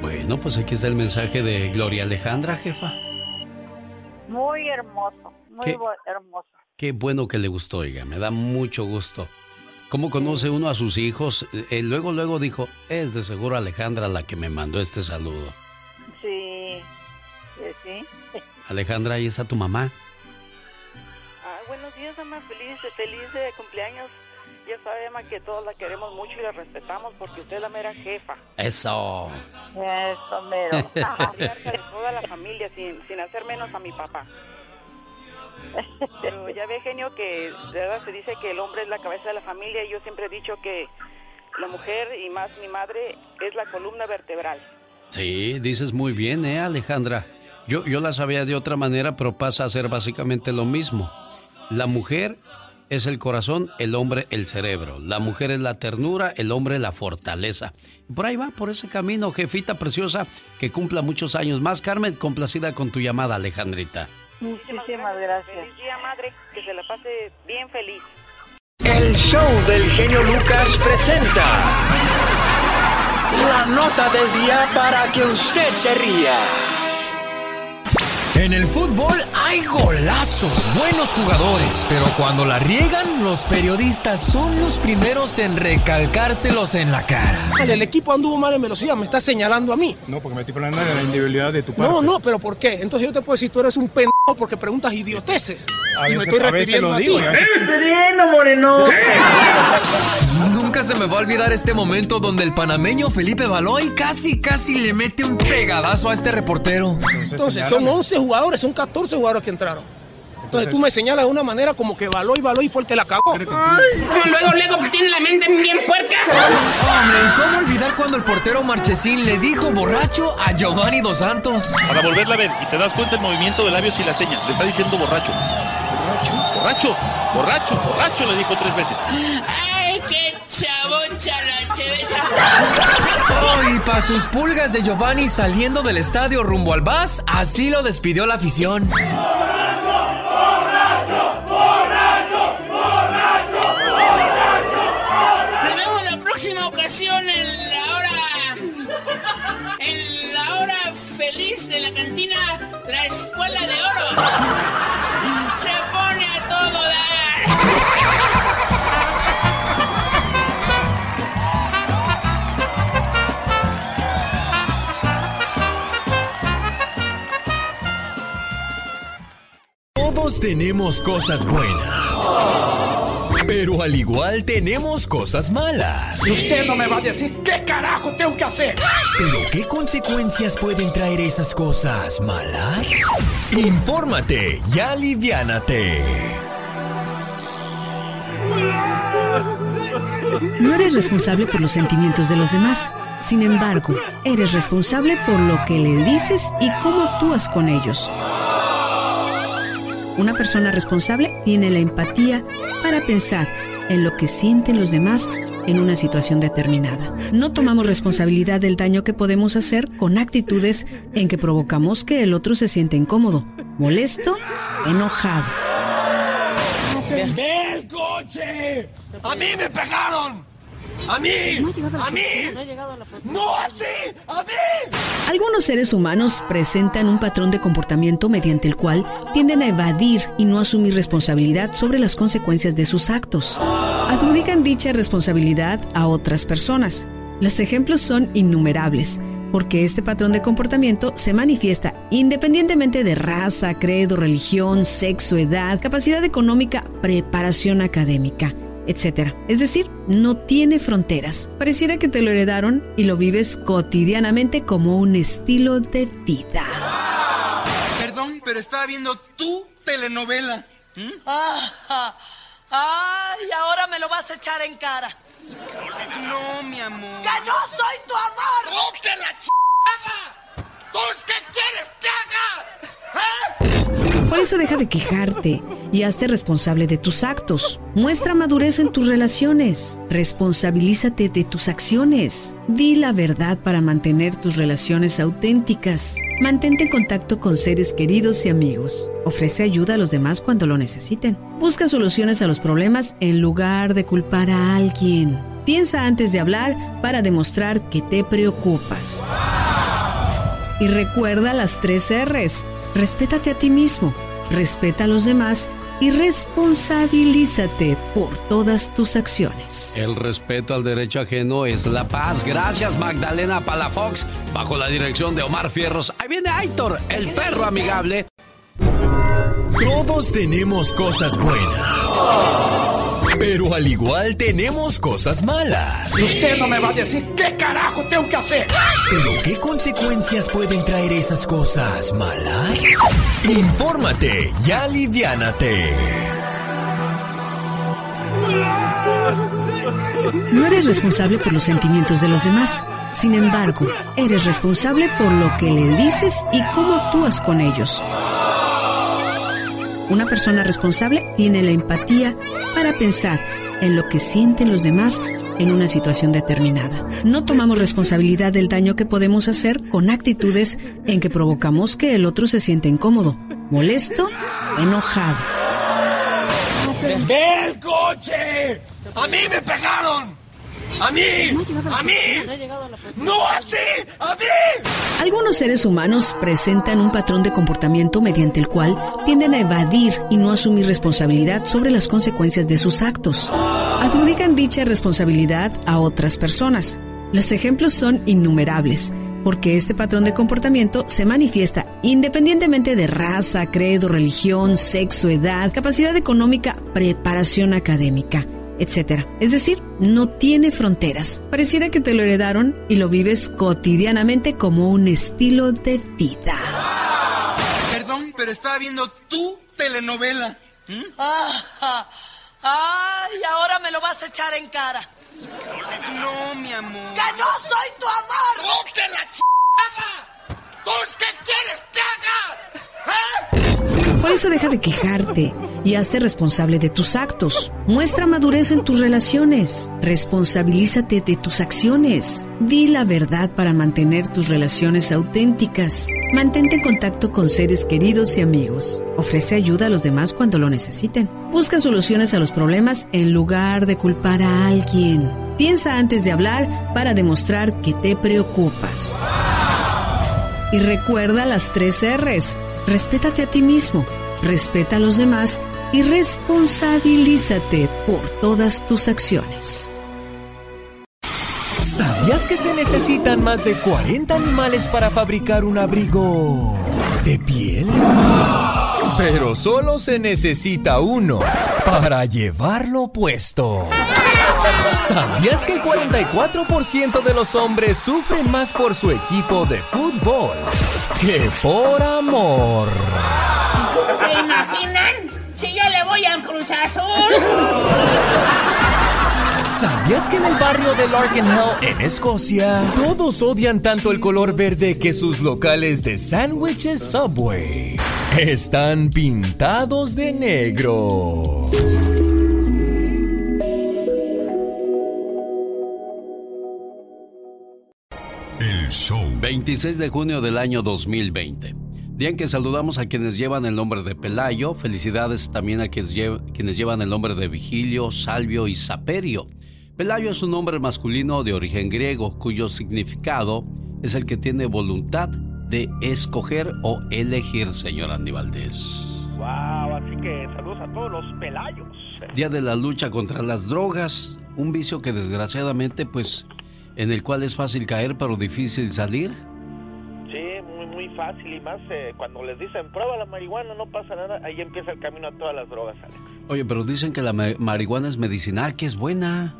Bueno, pues aquí está el mensaje de Gloria Alejandra, jefa. Muy hermoso, muy hermoso. Qué bueno que le gustó, oiga, me da mucho gusto. ¿Cómo conoce uno a sus hijos? Eh, luego, luego dijo, es de seguro Alejandra la que me mandó este saludo. Sí, sí. [LAUGHS] Alejandra, ahí está tu mamá. Ah, buenos días, mamá. Feliz, feliz de cumpleaños. Ya sabe, mamá, que todos la queremos mucho y la respetamos porque usted es la mera jefa. Eso. Eso, mero. [LAUGHS] de toda la familia, sin, sin hacer menos a mi papá. Pero ya ve, genio, que de verdad se dice que el hombre es la cabeza de la familia y yo siempre he dicho que la mujer y más mi madre es la columna vertebral. Sí, dices muy bien, ¿eh, Alejandra? Yo, yo la sabía de otra manera, pero pasa a ser básicamente lo mismo. La mujer es el corazón, el hombre el cerebro. La mujer es la ternura, el hombre la fortaleza. Por ahí va, por ese camino, jefita preciosa, que cumpla muchos años más. Carmen, complacida con tu llamada, Alejandrita. Muchísimas gracias. Feliz día, madre, que se la pase bien feliz. El show del genio Lucas presenta la nota del día para que usted se ría. En el fútbol hay golazos, buenos jugadores, pero cuando la riegan, los periodistas son los primeros en recalcárselos en la cara. El equipo anduvo mal en velocidad, me estás señalando a mí. No, porque me estoy hablando de la individualidad de tu parte. No, no, pero ¿por qué? Entonces yo te puedo decir, tú eres un pendejo porque preguntas idioteces. A y me estoy a veces refiriendo lo a digo, ti. a ¡Eres sereno, moreno! Nunca se me va a olvidar este momento donde el panameño Felipe Baloy casi, casi le mete un pegadazo a este reportero. Entonces, son 11 jugadores, son 14 jugadores que entraron. Entonces tú me señalas de una manera como que Baloy, Baloy fue el que la cagó. Luego, luego, que tiene la mente bien puerca. Hombre, ¿y cómo olvidar cuando el portero Marchesín le dijo borracho a Giovanni Dos Santos? Para volverla a ver y te das cuenta el movimiento de labios y la seña. Le está diciendo borracho. Borracho, borracho, borracho, borracho, le dijo tres veces. ¡Ay, qué cheveta! Oh, [LAUGHS] y para sus pulgas de Giovanni saliendo del estadio rumbo al Vaz, así lo despidió la afición. Nos vemos la próxima ocasión en la hora. En la hora feliz de la cantina La Escuela de Oro. Se Todos tenemos cosas buenas. Pero al igual tenemos cosas malas. Y usted no me va a decir qué carajo tengo que hacer. ¿Pero qué consecuencias pueden traer esas cosas malas? Infórmate y aliviánate. No eres responsable por los sentimientos de los demás. Sin embargo, eres responsable por lo que le dices y cómo actúas con ellos. Una persona responsable tiene la empatía para pensar en lo que sienten los demás en una situación determinada. No tomamos responsabilidad del daño que podemos hacer con actitudes en que provocamos que el otro se sienta incómodo, molesto, enojado. ¡Ve el coche! ¡A mí me pegaron! ¡A mí! ¡A mí! ¡No a ti! ¡A mí! Algunos seres humanos presentan un patrón de comportamiento mediante el cual tienden a evadir y no asumir responsabilidad sobre las consecuencias de sus actos. Adjudican dicha responsabilidad a otras personas. Los ejemplos son innumerables, porque este patrón de comportamiento se manifiesta independientemente de raza, credo, religión, sexo, edad, capacidad económica, preparación académica, etc. Es decir, no tiene fronteras. Pareciera que te lo heredaron y lo vives cotidianamente como un estilo de vida. Perdón, pero estaba viendo tu telenovela. ¿Mm? Ah, [LAUGHS] ¡Ay, ahora me lo vas a echar en cara! No, mi amor. ¡Que no soy tu amor! ¡Oh, que la ch... ¿Tú qué quieres que haga? Por eso deja de quejarte y hazte responsable de tus actos. Muestra madurez en tus relaciones. Responsabilízate de tus acciones. Di la verdad para mantener tus relaciones auténticas. Mantente en contacto con seres queridos y amigos. Ofrece ayuda a los demás cuando lo necesiten. Busca soluciones a los problemas en lugar de culpar a alguien. Piensa antes de hablar para demostrar que te preocupas. Y recuerda las tres R's. Respétate a ti mismo, respeta a los demás y responsabilízate por todas tus acciones. El respeto al derecho ajeno es la paz. Gracias, Magdalena Palafox, bajo la dirección de Omar Fierros. Ahí viene Aitor, el perro amigable. Todos tenemos cosas buenas. Pero al igual tenemos cosas malas. Usted no me va a decir qué carajo tengo que hacer. ¿Pero qué consecuencias pueden traer esas cosas malas? Infórmate y aliviánate. No eres responsable por los sentimientos de los demás. Sin embargo, eres responsable por lo que le dices y cómo actúas con ellos. Una persona responsable tiene la empatía para pensar en lo que sienten los demás en una situación determinada. No tomamos responsabilidad del daño que podemos hacer con actitudes en que provocamos que el otro se siente incómodo, molesto, enojado. ¡Ve el coche! ¡A mí me pegaron! ¡A mí! ¡A mí! ¡No a ti! ¡A mí! Algunos seres humanos presentan un patrón de comportamiento mediante el cual tienden a evadir y no asumir responsabilidad sobre las consecuencias de sus actos. Adjudican dicha responsabilidad a otras personas. Los ejemplos son innumerables, porque este patrón de comportamiento se manifiesta independientemente de raza, credo, religión, sexo, edad, capacidad económica, preparación académica etcétera. Es decir, no tiene fronteras. Pareciera que te lo heredaron y lo vives cotidianamente como un estilo de vida. Perdón, pero estaba viendo tu telenovela. ¿Mm? Ah, [LAUGHS] ¡Ay, ahora me lo vas a echar en cara! No, mi amor. ¡Que no soy tu amor! ¡No te la ch... ¿Tú qué quieres que haga? ¿Eh? Por eso deja de quejarte y hazte responsable de tus actos. Muestra madurez en tus relaciones. Responsabilízate de tus acciones. Di la verdad para mantener tus relaciones auténticas. Mantente en contacto con seres queridos y amigos. Ofrece ayuda a los demás cuando lo necesiten. Busca soluciones a los problemas en lugar de culpar a alguien. Piensa antes de hablar para demostrar que te preocupas. Y recuerda las tres R's. Respétate a ti mismo, respeta a los demás y responsabilízate por todas tus acciones. ¿Sabías que se necesitan más de 40 animales para fabricar un abrigo de piel? Pero solo se necesita uno para llevarlo puesto. ¿Sabías que el 44% de los hombres sufren más por su equipo de fútbol que por amor? ¿Se imaginan? Si yo le voy al Cruz Azul. ¿Sabías que en el barrio de Larkenhell, en Escocia, todos odian tanto el color verde que sus locales de sándwiches Subway están pintados de negro? El show. 26 de junio del año 2020. Día en que saludamos a quienes llevan el nombre de Pelayo. Felicidades también a quienes, lle- quienes llevan el nombre de Vigilio, Salvio y Saperio. Pelayo es un nombre masculino de origen griego cuyo significado es el que tiene voluntad de escoger o elegir, señor Andy Valdés. Wow, así que saludos a todos los pelayos. Día de la lucha contra las drogas, un vicio que desgraciadamente pues en el cual es fácil caer pero difícil salir. Sí, muy, muy fácil y más eh, cuando les dicen prueba la marihuana, no pasa nada, ahí empieza el camino a todas las drogas, Alex. Oye, pero dicen que la ma- marihuana es medicinal, que es buena.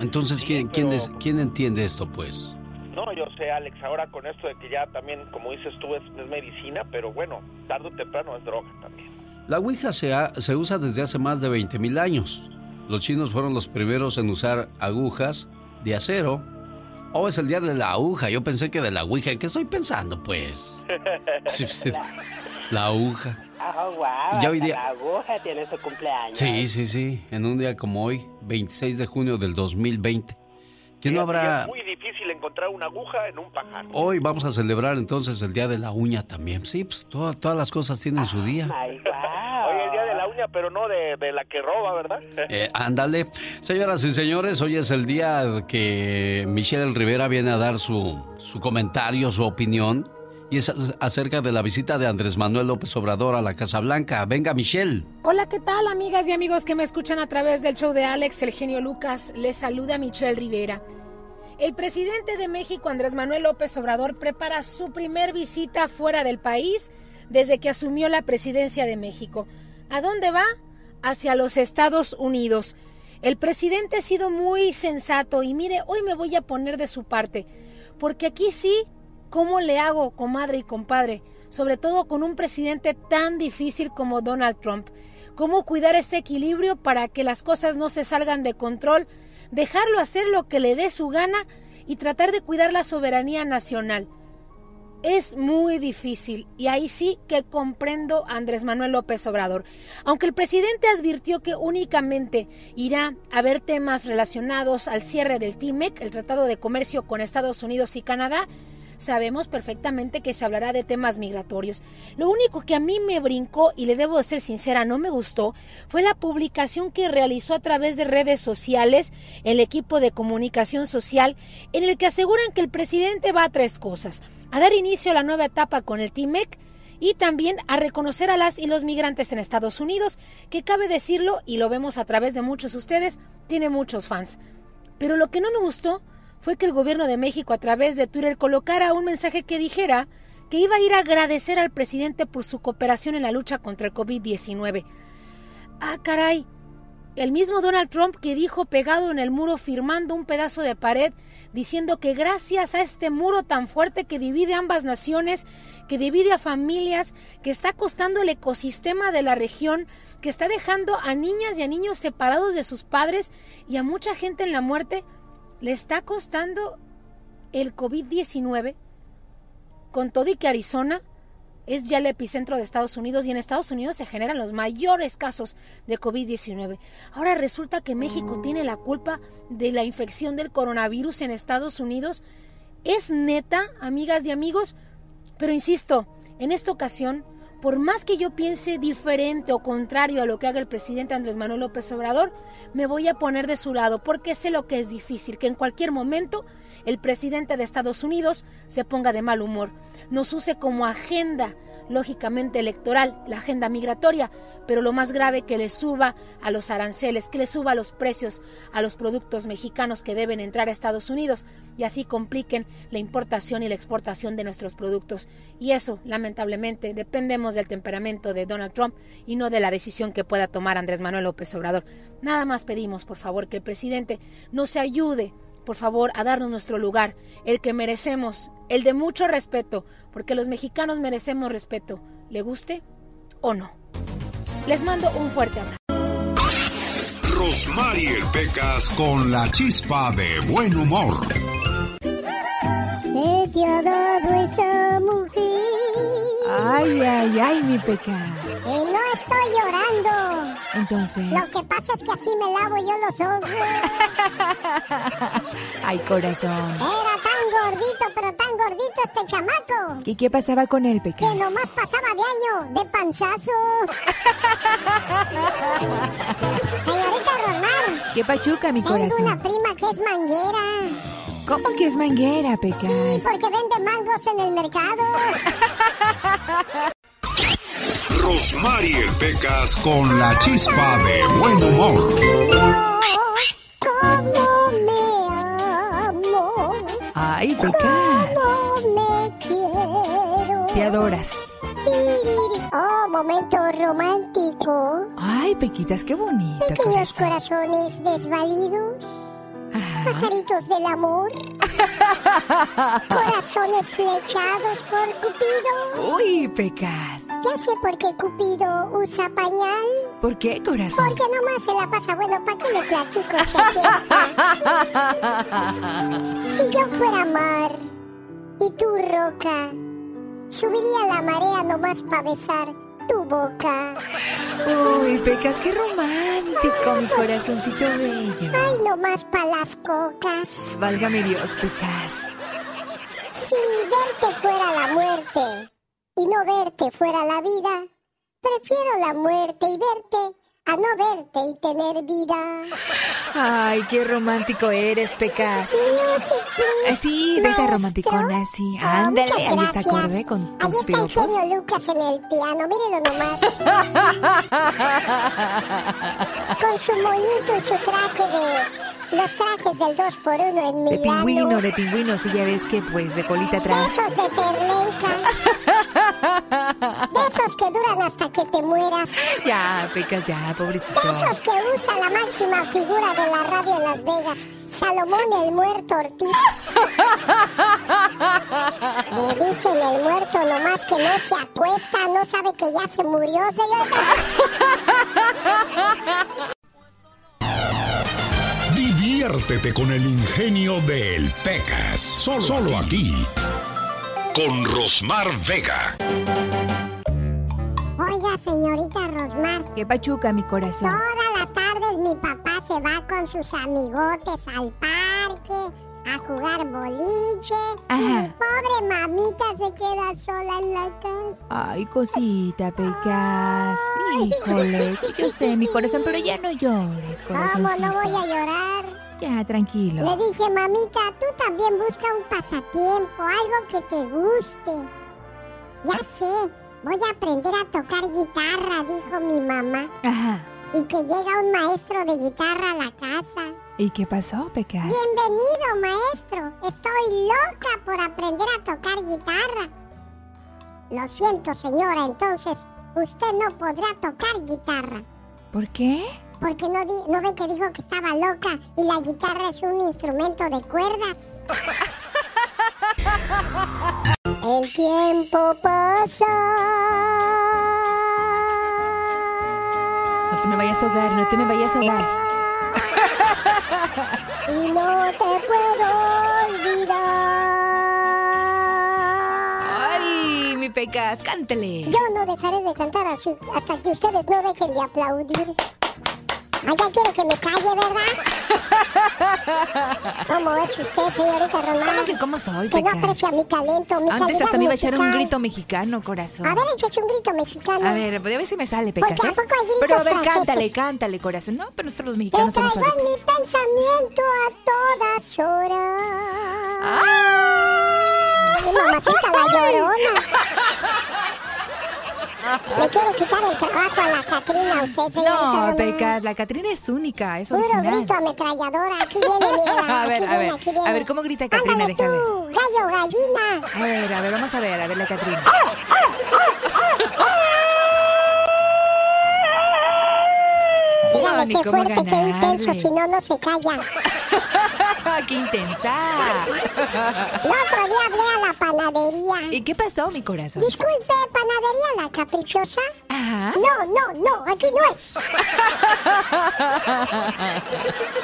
Entonces, ¿quién, quién, pero- quién entiende esto, pues? No, yo sé, Alex, ahora con esto de que ya también, como dices tú, es, es medicina, pero bueno, tarde o temprano es droga también. La Ouija se, ha- se usa desde hace más de 20 mil años. Los chinos fueron los primeros en usar agujas de acero. Oh, es el día de la aguja. Yo pensé que de la Ouija. ¿En qué estoy pensando, pues? [LAUGHS] La aguja. Oh, wow. Ya hoy día- La aguja tiene su cumpleaños. Sí, sí, sí. En un día como hoy, 26 de junio del 2020. ¿Quién no habrá...? Es muy difícil encontrar una aguja en un pajar. Hoy vamos a celebrar entonces el Día de la Uña también. Sí, pues toda- todas las cosas tienen su día. Hoy es el día de la uña, pero no de, de la que roba, ¿verdad? Eh, ándale. Señoras y señores, hoy es el día que Michelle Rivera viene a dar su, su comentario, su opinión. Y es acerca de la visita de Andrés Manuel López Obrador a la Casa Blanca. Venga, Michelle. Hola, ¿qué tal amigas y amigos que me escuchan a través del show de Alex, el genio Lucas? Les saluda Michelle Rivera. El presidente de México, Andrés Manuel López Obrador, prepara su primer visita fuera del país desde que asumió la presidencia de México. ¿A dónde va? Hacia los Estados Unidos. El presidente ha sido muy sensato y mire, hoy me voy a poner de su parte, porque aquí sí, ¿cómo le hago, comadre y compadre? Sobre todo con un presidente tan difícil como Donald Trump. ¿Cómo cuidar ese equilibrio para que las cosas no se salgan de control? Dejarlo hacer lo que le dé su gana y tratar de cuidar la soberanía nacional. Es muy difícil y ahí sí que comprendo Andrés Manuel López Obrador. Aunque el presidente advirtió que únicamente irá a ver temas relacionados al cierre del TIMEC, el Tratado de Comercio con Estados Unidos y Canadá, sabemos perfectamente que se hablará de temas migratorios. Lo único que a mí me brincó, y le debo de ser sincera, no me gustó, fue la publicación que realizó a través de redes sociales el equipo de comunicación social, en el que aseguran que el presidente va a tres cosas. A dar inicio a la nueva etapa con el TIMEC, y también a reconocer a las y los migrantes en Estados Unidos, que cabe decirlo, y lo vemos a través de muchos de ustedes, tiene muchos fans. Pero lo que no me gustó fue que el gobierno de México a través de Twitter colocara un mensaje que dijera que iba a ir a agradecer al presidente por su cooperación en la lucha contra el COVID-19. Ah, caray. El mismo Donald Trump que dijo pegado en el muro firmando un pedazo de pared diciendo que gracias a este muro tan fuerte que divide ambas naciones, que divide a familias, que está costando el ecosistema de la región, que está dejando a niñas y a niños separados de sus padres y a mucha gente en la muerte, le está costando el COVID-19 con todo y que Arizona es ya el epicentro de Estados Unidos y en Estados Unidos se generan los mayores casos de COVID-19. Ahora resulta que México tiene la culpa de la infección del coronavirus en Estados Unidos. Es neta, amigas y amigos, pero insisto, en esta ocasión, por más que yo piense diferente o contrario a lo que haga el presidente Andrés Manuel López Obrador, me voy a poner de su lado porque sé lo que es difícil, que en cualquier momento el presidente de Estados Unidos se ponga de mal humor, nos use como agenda, lógicamente electoral, la agenda migratoria, pero lo más grave que le suba a los aranceles, que le suba los precios a los productos mexicanos que deben entrar a Estados Unidos y así compliquen la importación y la exportación de nuestros productos. Y eso, lamentablemente, dependemos del temperamento de Donald Trump y no de la decisión que pueda tomar Andrés Manuel López Obrador. Nada más pedimos, por favor, que el presidente nos ayude por favor, a darnos nuestro lugar, el que merecemos, el de mucho respeto, porque los mexicanos merecemos respeto, le guste o no. Les mando un fuerte abrazo. Rosmarie Pecas con la chispa de buen humor. ¿Qué te ha dado esa mujer? Ay, ay, ay, mi pecas. Y no estoy Entonces. Lo que pasa es que así me lavo yo los ojos. [LAUGHS] ay, corazón. Era tan gordito, pero tan gordito este chamaco. ¿Y qué pasaba con él, pecas? Que nomás pasaba de año, de panzazo. [LAUGHS] Señorita Román. ¿Qué pachuca, mi Tengo corazón? una prima que es manguera. ¿Cómo que es manguera, pecas? Sí, porque vende mangos en el mercado. [LAUGHS] Rosmarie Pecas con la chispa de buen humor. ¿Cómo me amo? Ay, pecas. ¿Cómo me quiero? Te adoras. Oh, momento romántico. Ay, pequitas, qué bonito. Pequeños corazón. corazones desvalidos. Pajaritos del amor. [LAUGHS] Corazones flechados por Cupido. Uy, pecas. Ya sé por qué Cupido usa pañal. ¿Por qué, corazón? Porque nomás se la pasa bueno, ¿para qué le platico está? [LAUGHS] Si yo fuera mar y tú roca, subiría la marea nomás para besar tu boca. Uy, pecas, qué romántico, mi corazoncito bello. Ay, nomás para las cocas. Válgame Dios, pecas. Si verte fuera la muerte y no verte fuera la vida, prefiero la muerte y verte a no verte y tener vida. Ay, qué romántico eres, pecas. Music. Así, de esa romanticona, así. Oh, Ándale, muchas ahí está gracias. acorde con Ahí tus está el genio Lucas en el piano, mírelo nomás. [LAUGHS] Con su moñito y su traje de... Los trajes del 2x1 en De Milano. pingüino, de pingüino, sí, ya ves que pues de colita De atrás. esos de terlenca. [LAUGHS] De esos que duran hasta que te mueras. Ya, Pecas, ya, pobrecito. De esos que usa la máxima figura de la radio en Las Vegas, Salomón el Muerto Ortiz. [LAUGHS] Le dicen el muerto nomás que no se acuesta, no sabe que ya se murió, señor. [LAUGHS] Diviértete con el ingenio del Pecas. Solo, solo aquí. Con Rosmar Vega. Oiga, señorita Rosmar. Qué pachuca, mi corazón. Todas las tardes mi papá se va con sus amigotes al parque a jugar boliche. Y mi pobre mamita se queda sola en la casa. Ay, cosita, Pecas. Híjole, sí, yo sé, mi corazón, pero ya no llores, ¿Cómo corazoncito. no voy a llorar? Ya, tranquilo. Le dije, mamita, tú también busca un pasatiempo, algo que te guste. Ya sé, voy a aprender a tocar guitarra, dijo mi mamá. Ajá. Y que llega un maestro de guitarra a la casa. ¿Y qué pasó, Pecas? Bienvenido, maestro. Estoy loca por aprender a tocar guitarra. Lo siento, señora, entonces usted no podrá tocar guitarra. ¿Por qué? Porque no, di- no ve que dijo que estaba loca y la guitarra es un instrumento de cuerdas. [LAUGHS] El tiempo pasa. No te me vayas a ahogar, no te me vayas a ahogar. [LAUGHS] Y no te puedo olvidar. Ay, mi Pecas, cántale. Yo no dejaré de cantar así hasta que ustedes no dejen de aplaudir. Ya quiere que me calle, ¿verdad? [LAUGHS] ¿Cómo es usted, señorita Román? ¿Cómo que cómo soy, Que no aprecia mi talento, mi Antes hasta me iba a echar un grito mexicano, corazón. A ver, échese un grito mexicano. A ver, voy a ver si me sale, Pecas, Porque ¿a ¿eh? poco hay gritos Pero a ver, franceses? cántale, cántale, corazón. No, pero nosotros los Te mexicanos somos traigo en mi pensamiento a todas horas. ¡Ay, mamacita la llorona! Le quiere quitar el trabajo a la Catrina, usted, señorita No. Pecas, la Catrina es única, es Puro original. grito ametralladora. Aquí viene, mira. [LAUGHS] A ver, aquí a viene, ver, aquí viene. a ver, ¿cómo grita Catrina? Ándale Déjame tú, gallo, gallina. A ver, a ver, vamos a ver, a ver la Catrina. Dígale No, ni qué fuerte, qué ganarle. intenso, si no, no se calla. [LAUGHS] [LAUGHS] ¡Qué intensa! El otro día hablé a la panadería. ¿Y qué pasó, mi corazón? Disculpe, ¿panadería la caprichosa? Ajá. No, no, no, aquí no es. [LAUGHS]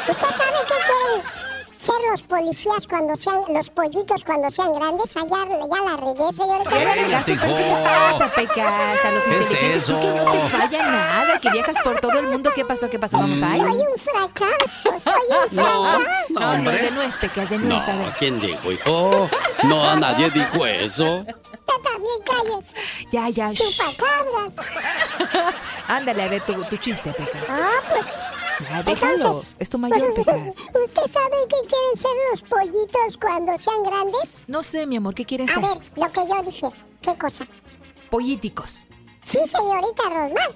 ¿Usted sabe qué quieren ser los policías cuando sean, los pollitos cuando sean grandes? Allá ya la regué, pero ¿sí ¿qué pasa, Pecas? A los ¿Qué es inteligentes, ¿tú que no te eso? falla nada, que viajas por todo el mundo. ¿Qué pasó? ¿Qué pasó? Vamos ahí. Soy un fracaso, soy un No, fracaso. no, No, no, de nuez, Pecas, de nuez, a No, ver. ¿quién dijo, hijo? No, a nadie dijo eso. Tú también calles. Ya, ya. Chupacabras. [LAUGHS] Ándale, a ver tu, tu chiste, Pecas. Ah, pues. Ya, déjalo. Entonces, Es tu mayor, Pecas. ¿Usted sabe qué quieren ser los pollitos cuando sean grandes? No sé, mi amor, ¿qué quieres A ser? ver, lo que yo dije. ¿Qué cosa? Políticos. Sí, señorita Rosmar.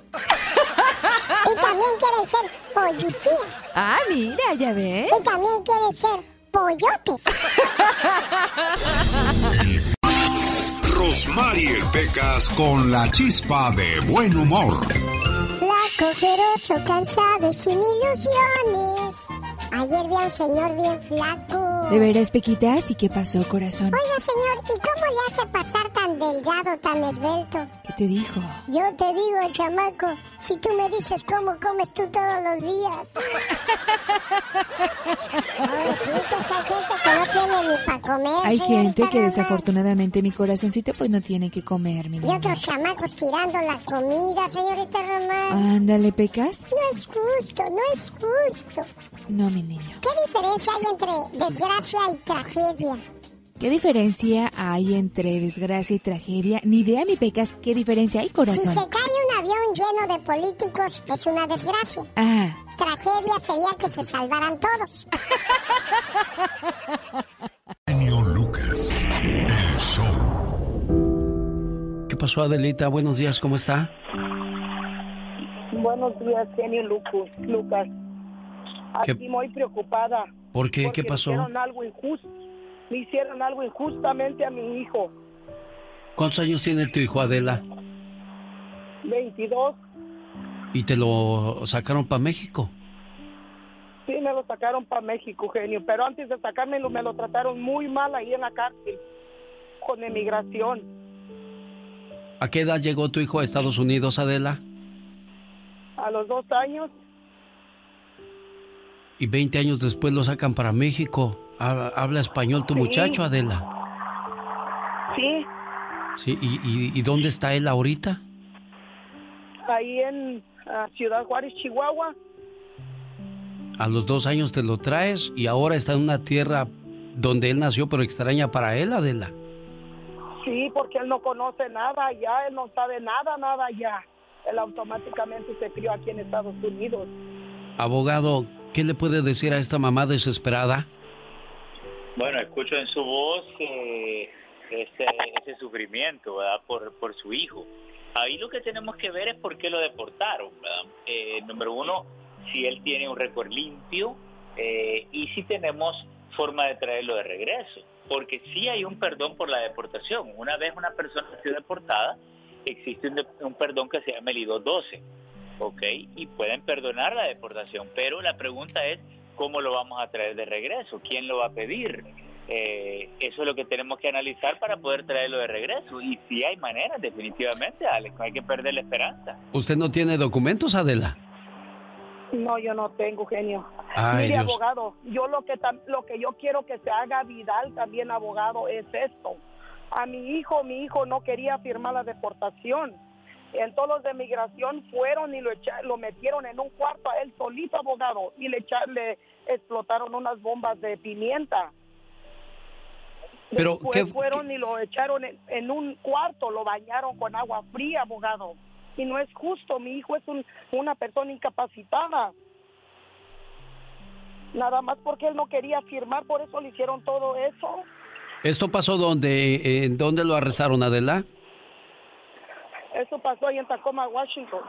y también quieren ser policías. Ah, mira, ya ves. Y también quieren ser pollotes. Rosmarie Pecas con la chispa de buen humor. Flaco, ferozo, cansado sin ilusiones. Ayer vi al señor bien flaco. ¿De veras, Pequitas? ¿Y qué pasó, corazón? Oiga, señor, ¿y cómo le hace pasar tan delgado, tan esbelto? ¿Qué te dijo? Yo te digo, chamaco, si tú me dices cómo comes tú todos los días. Pobrecito, es que hay gente que no tiene ni para comer. Hay gente que desafortunadamente mi corazoncito pues no tiene que comer, mi Y otros chamacos tirando la comida, señorita Román. Ándale, Pecas. No es justo, no es justo. No, mi niño. ¿Qué diferencia hay entre desgracia y tragedia? ¿Qué diferencia hay entre desgracia y tragedia? Ni idea, mi Pecas, ¿qué diferencia hay, Si corazón? se cae un avión lleno de políticos, es una desgracia. Ah, Tragedia sería que se salvaran todos. Genio Lucas, el show. ¿Qué pasó, Adelita? Buenos días, ¿cómo está? Buenos días, genio Lucas. Lucas. ¿Qué- Aquí muy preocupada. ¿Por qué? porque ¿Qué pasó? Me hicieron algo injusto. Me hicieron algo injustamente a mi hijo. ¿Cuántos años tiene tu hijo, Adela? 22. ¿Y te lo sacaron para México? Sí, me lo sacaron para México, genio. Pero antes de sacármelo, me lo trataron muy mal ahí en la cárcel, con emigración. ¿A qué edad llegó tu hijo a Estados Unidos, Adela? A los dos años. Y 20 años después lo sacan para México. ¿Habla español tu muchacho, Adela? Sí. Sí, ¿y, y, dónde está él ahorita? Ahí en ah, Ciudad Juárez, Chihuahua. A los dos años te lo traes y ahora está en una tierra donde él nació, pero extraña para él, Adela. Sí, porque él no conoce nada ya, él no sabe nada, nada ya. Él automáticamente se crió aquí en Estados Unidos. Abogado, ¿qué le puede decir a esta mamá desesperada? Bueno, escucho en su voz eh, ese, ese, sufrimiento, ¿verdad? Por, por su hijo. Ahí lo que tenemos que ver es por qué lo deportaron. Eh, número uno, si él tiene un récord limpio eh, y si tenemos forma de traerlo de regreso. Porque sí hay un perdón por la deportación. Una vez una persona ha sido deportada, existe un, perdón que se llama el I-212, ¿ok? Y pueden perdonar la deportación, pero la pregunta es, ¿cómo lo vamos a traer de regreso? ¿Quién lo va a pedir? Eh, eso es lo que tenemos que analizar para poder traerlo de regreso. Y sí hay maneras, definitivamente, Alex, no hay que perder la esperanza. ¿Usted no tiene documentos, Adela? No, yo no tengo genio. Mire, abogado, yo lo que lo que yo quiero que se haga Vidal también abogado es esto a mi hijo, mi hijo no quería firmar la deportación. Entonces los de migración fueron y lo, lo metieron en un cuarto a él solito, abogado, y le, le explotaron unas bombas de pimienta. Pero ¿qué, fueron y lo echaron en, un cuarto, lo bañaron con agua fría, abogado. Y no es justo, mi hijo es una persona incapacitada. Nada más porque él no quería firmar, por eso le hicieron todo eso. ¿Esto pasó donde, en dónde lo arrestaron, Adela? Eso pasó ahí en Tacoma, Washington.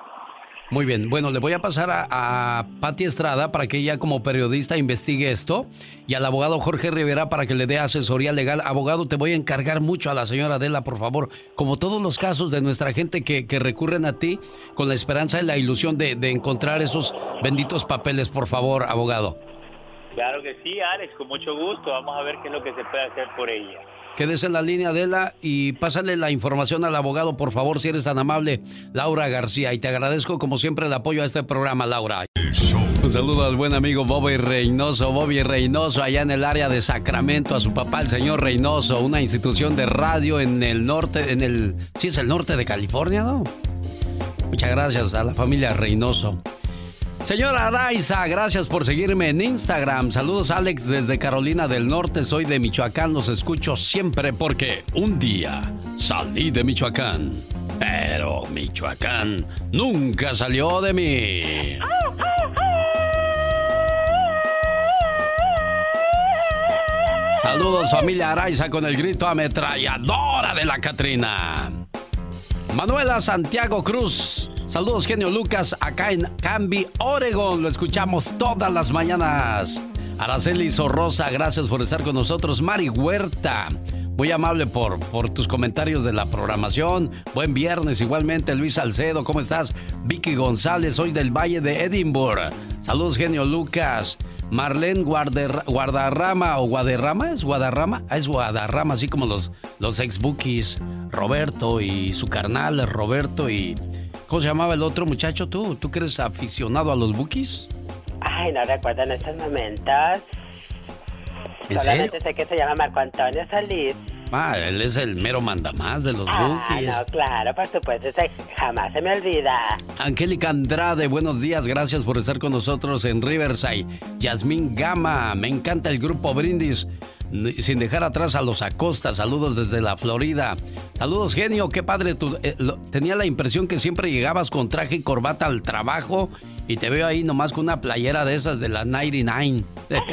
Muy bien, bueno, le voy a pasar a, a Patti Estrada para que ella como periodista investigue esto y al abogado Jorge Rivera para que le dé asesoría legal. Abogado, te voy a encargar mucho a la señora Adela, por favor, como todos los casos de nuestra gente que, que recurren a ti con la esperanza y la ilusión de, de encontrar esos benditos papeles, por favor, abogado. Claro que sí, Alex, con mucho gusto. Vamos a ver qué es lo que se puede hacer por ella. Quédese en la línea de la y pásale la información al abogado, por favor, si eres tan amable, Laura García. Y te agradezco, como siempre, el apoyo a este programa, Laura. Un saludo al buen amigo Bobby Reynoso, Bobby Reynoso, allá en el área de Sacramento, a su papá, el señor Reynoso, una institución de radio en el norte, en el. Sí, es el norte de California, ¿no? Muchas gracias a la familia Reynoso. Señora Araiza, gracias por seguirme en Instagram. Saludos Alex desde Carolina del Norte, soy de Michoacán, los escucho siempre porque un día salí de Michoacán, pero Michoacán nunca salió de mí. Saludos familia Araiza con el grito ametralladora de la Catrina. Manuela Santiago Cruz. Saludos, genio Lucas, acá en Canby, Oregon. Lo escuchamos todas las mañanas. Araceli Sorrosa, gracias por estar con nosotros. Mari Huerta, muy amable por, por tus comentarios de la programación. Buen viernes, igualmente. Luis Salcedo, ¿cómo estás? Vicky González, soy del Valle de Edinburgh. Saludos, genio Lucas. Marlene Guardarrama o Guadarrama, ¿es Guadarrama? Ah, es Guadarrama, así como los, los ex Roberto y su carnal, Roberto y... ¿Cómo se llamaba el otro muchacho tú? ¿Tú que eres aficionado a los bookies? Ay, no recuerdo en estos momentos. Solamente sé que se llama Marco Antonio Solís. Ah, él es el mero mandamás de los ah, No, claro, por supuesto, jamás se me olvida. Angélica Andrade, buenos días, gracias por estar con nosotros en Riverside. Yasmín Gama, me encanta el grupo Brindis. Sin dejar atrás a los Acosta, saludos desde la Florida. Saludos, genio, qué padre. Tu, eh, tenía la impresión que siempre llegabas con traje y corbata al trabajo y te veo ahí nomás con una playera de esas de la 99. [LAUGHS]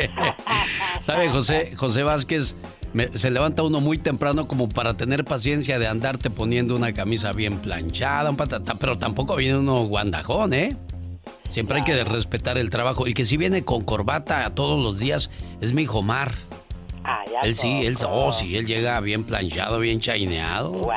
¿Sabe, José, José Vázquez? se levanta uno muy temprano como para tener paciencia de andarte poniendo una camisa bien planchada, un patata, pero tampoco viene uno guandajón, ¿eh? Siempre hay que respetar el trabajo. El que sí viene con corbata todos los días es mi hijo Mar. Ah, él sí, él, oh, sí, él llega bien planchado, bien chaineado. ¡Wow!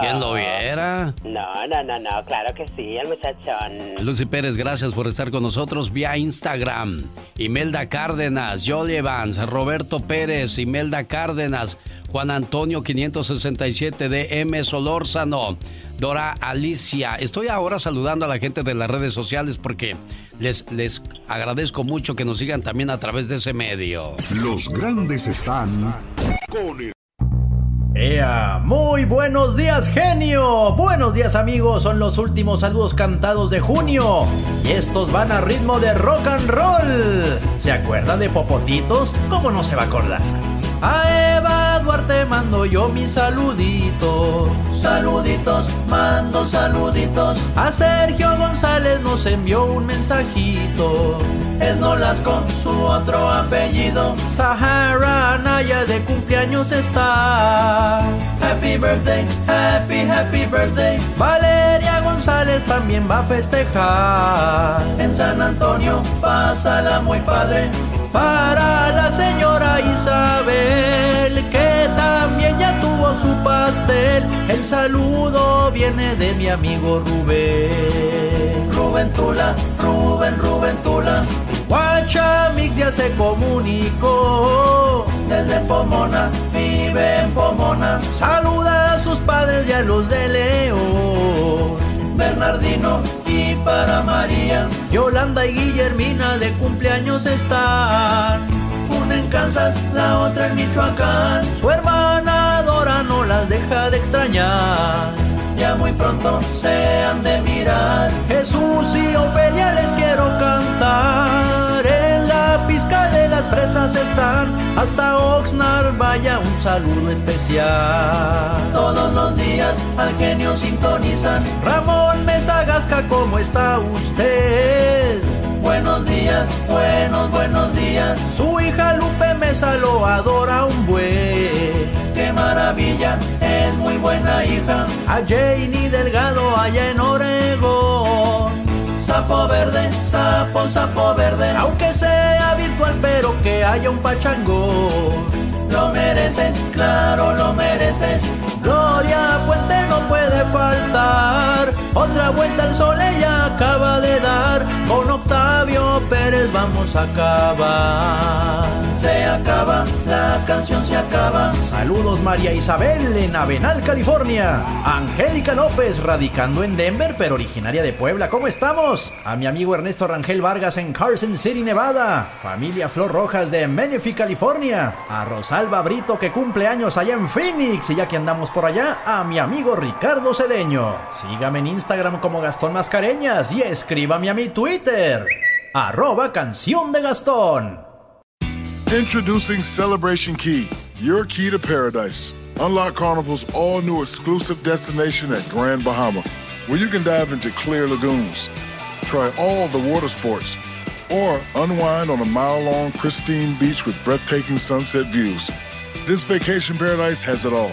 ¿Quién lo viera? No, no, no, no, claro que sí, el muchachón. Lucy Pérez, gracias por estar con nosotros vía Instagram. Imelda Cárdenas, Jolie Evans, Roberto Pérez, Imelda Cárdenas, Juan Antonio 567 de M. Solórzano, Dora Alicia. Estoy ahora saludando a la gente de las redes sociales porque les, les agradezco mucho que nos sigan también a través de ese medio. Los grandes están con el... ¡Ea! Muy buenos días, genio. Buenos días, amigos. Son los últimos saludos cantados de junio. Y estos van a ritmo de rock and roll. ¿Se acuerda de Popotitos? ¿Cómo no se va a acordar? A Eva Duarte mando yo mis saluditos. Saluditos, mando saluditos. A Sergio González nos envió un mensajito. Es Nolas con su otro apellido. Sahara Naya de cumpleaños está. Happy birthday, happy, happy birthday. Valeria González también va a festejar. En San Antonio, pásala muy padre para la señora Isabel, que también ya tuvo su pastel. El saludo viene de mi amigo Rubén. Rubén Tula, Rubén, Rubén Tula. Guachamix ya se comunicó. Desde Pomona, vive en Pomona. Saluda a sus padres y a los de León. Bernardino y para María. Yolanda y Guillermina de cumpleaños están. Una en Kansas, la otra en Michoacán. Su hermana Dora no las deja de extrañar. Ya muy pronto se han de mirar. Jesús y Ofelia les quiero cantar. En la pizca de las fresas están. Hasta Oxnard vaya un saludo especial. Todos los días al genio sintonizan. Ramón Mesagasca, ¿cómo está usted? Buenos días, buenos, buenos días. Su hija Lupe Mesa lo adora un buen. Qué maravilla, es muy buena hija. A Janie Delgado allá en Oregón. Sapo verde, sapo, sapo verde. Aunque sea virtual, pero que haya un pachangón. Lo mereces, claro, lo mereces. Gloria Puente no puede faltar. Otra vuelta al sol ella acaba de dar. Con Octavio Pérez vamos a acabar. Se acaba, la canción se acaba. Saludos María Isabel en Avenal, California. Angélica López, radicando en Denver, pero originaria de Puebla. ¿Cómo estamos? A mi amigo Ernesto Rangel Vargas en Carson City, Nevada. Familia Flor Rojas de Menifee, California. A Rosalba Brito que cumple años allá en Phoenix. Y ya que andamos por allá, a mi amigo Ricardo Cedeño. Sígame en Instagram como Gastón Mascareñas y escríbame a mi Twitter. Arroba canción de Gastón. Introducing Celebration Key, your key to paradise. Unlock Carnival's all new exclusive destination at Grand Bahama, where you can dive into clear lagoons, try all the water sports, or unwind on a mile long pristine beach with breathtaking sunset views. This vacation paradise has it all.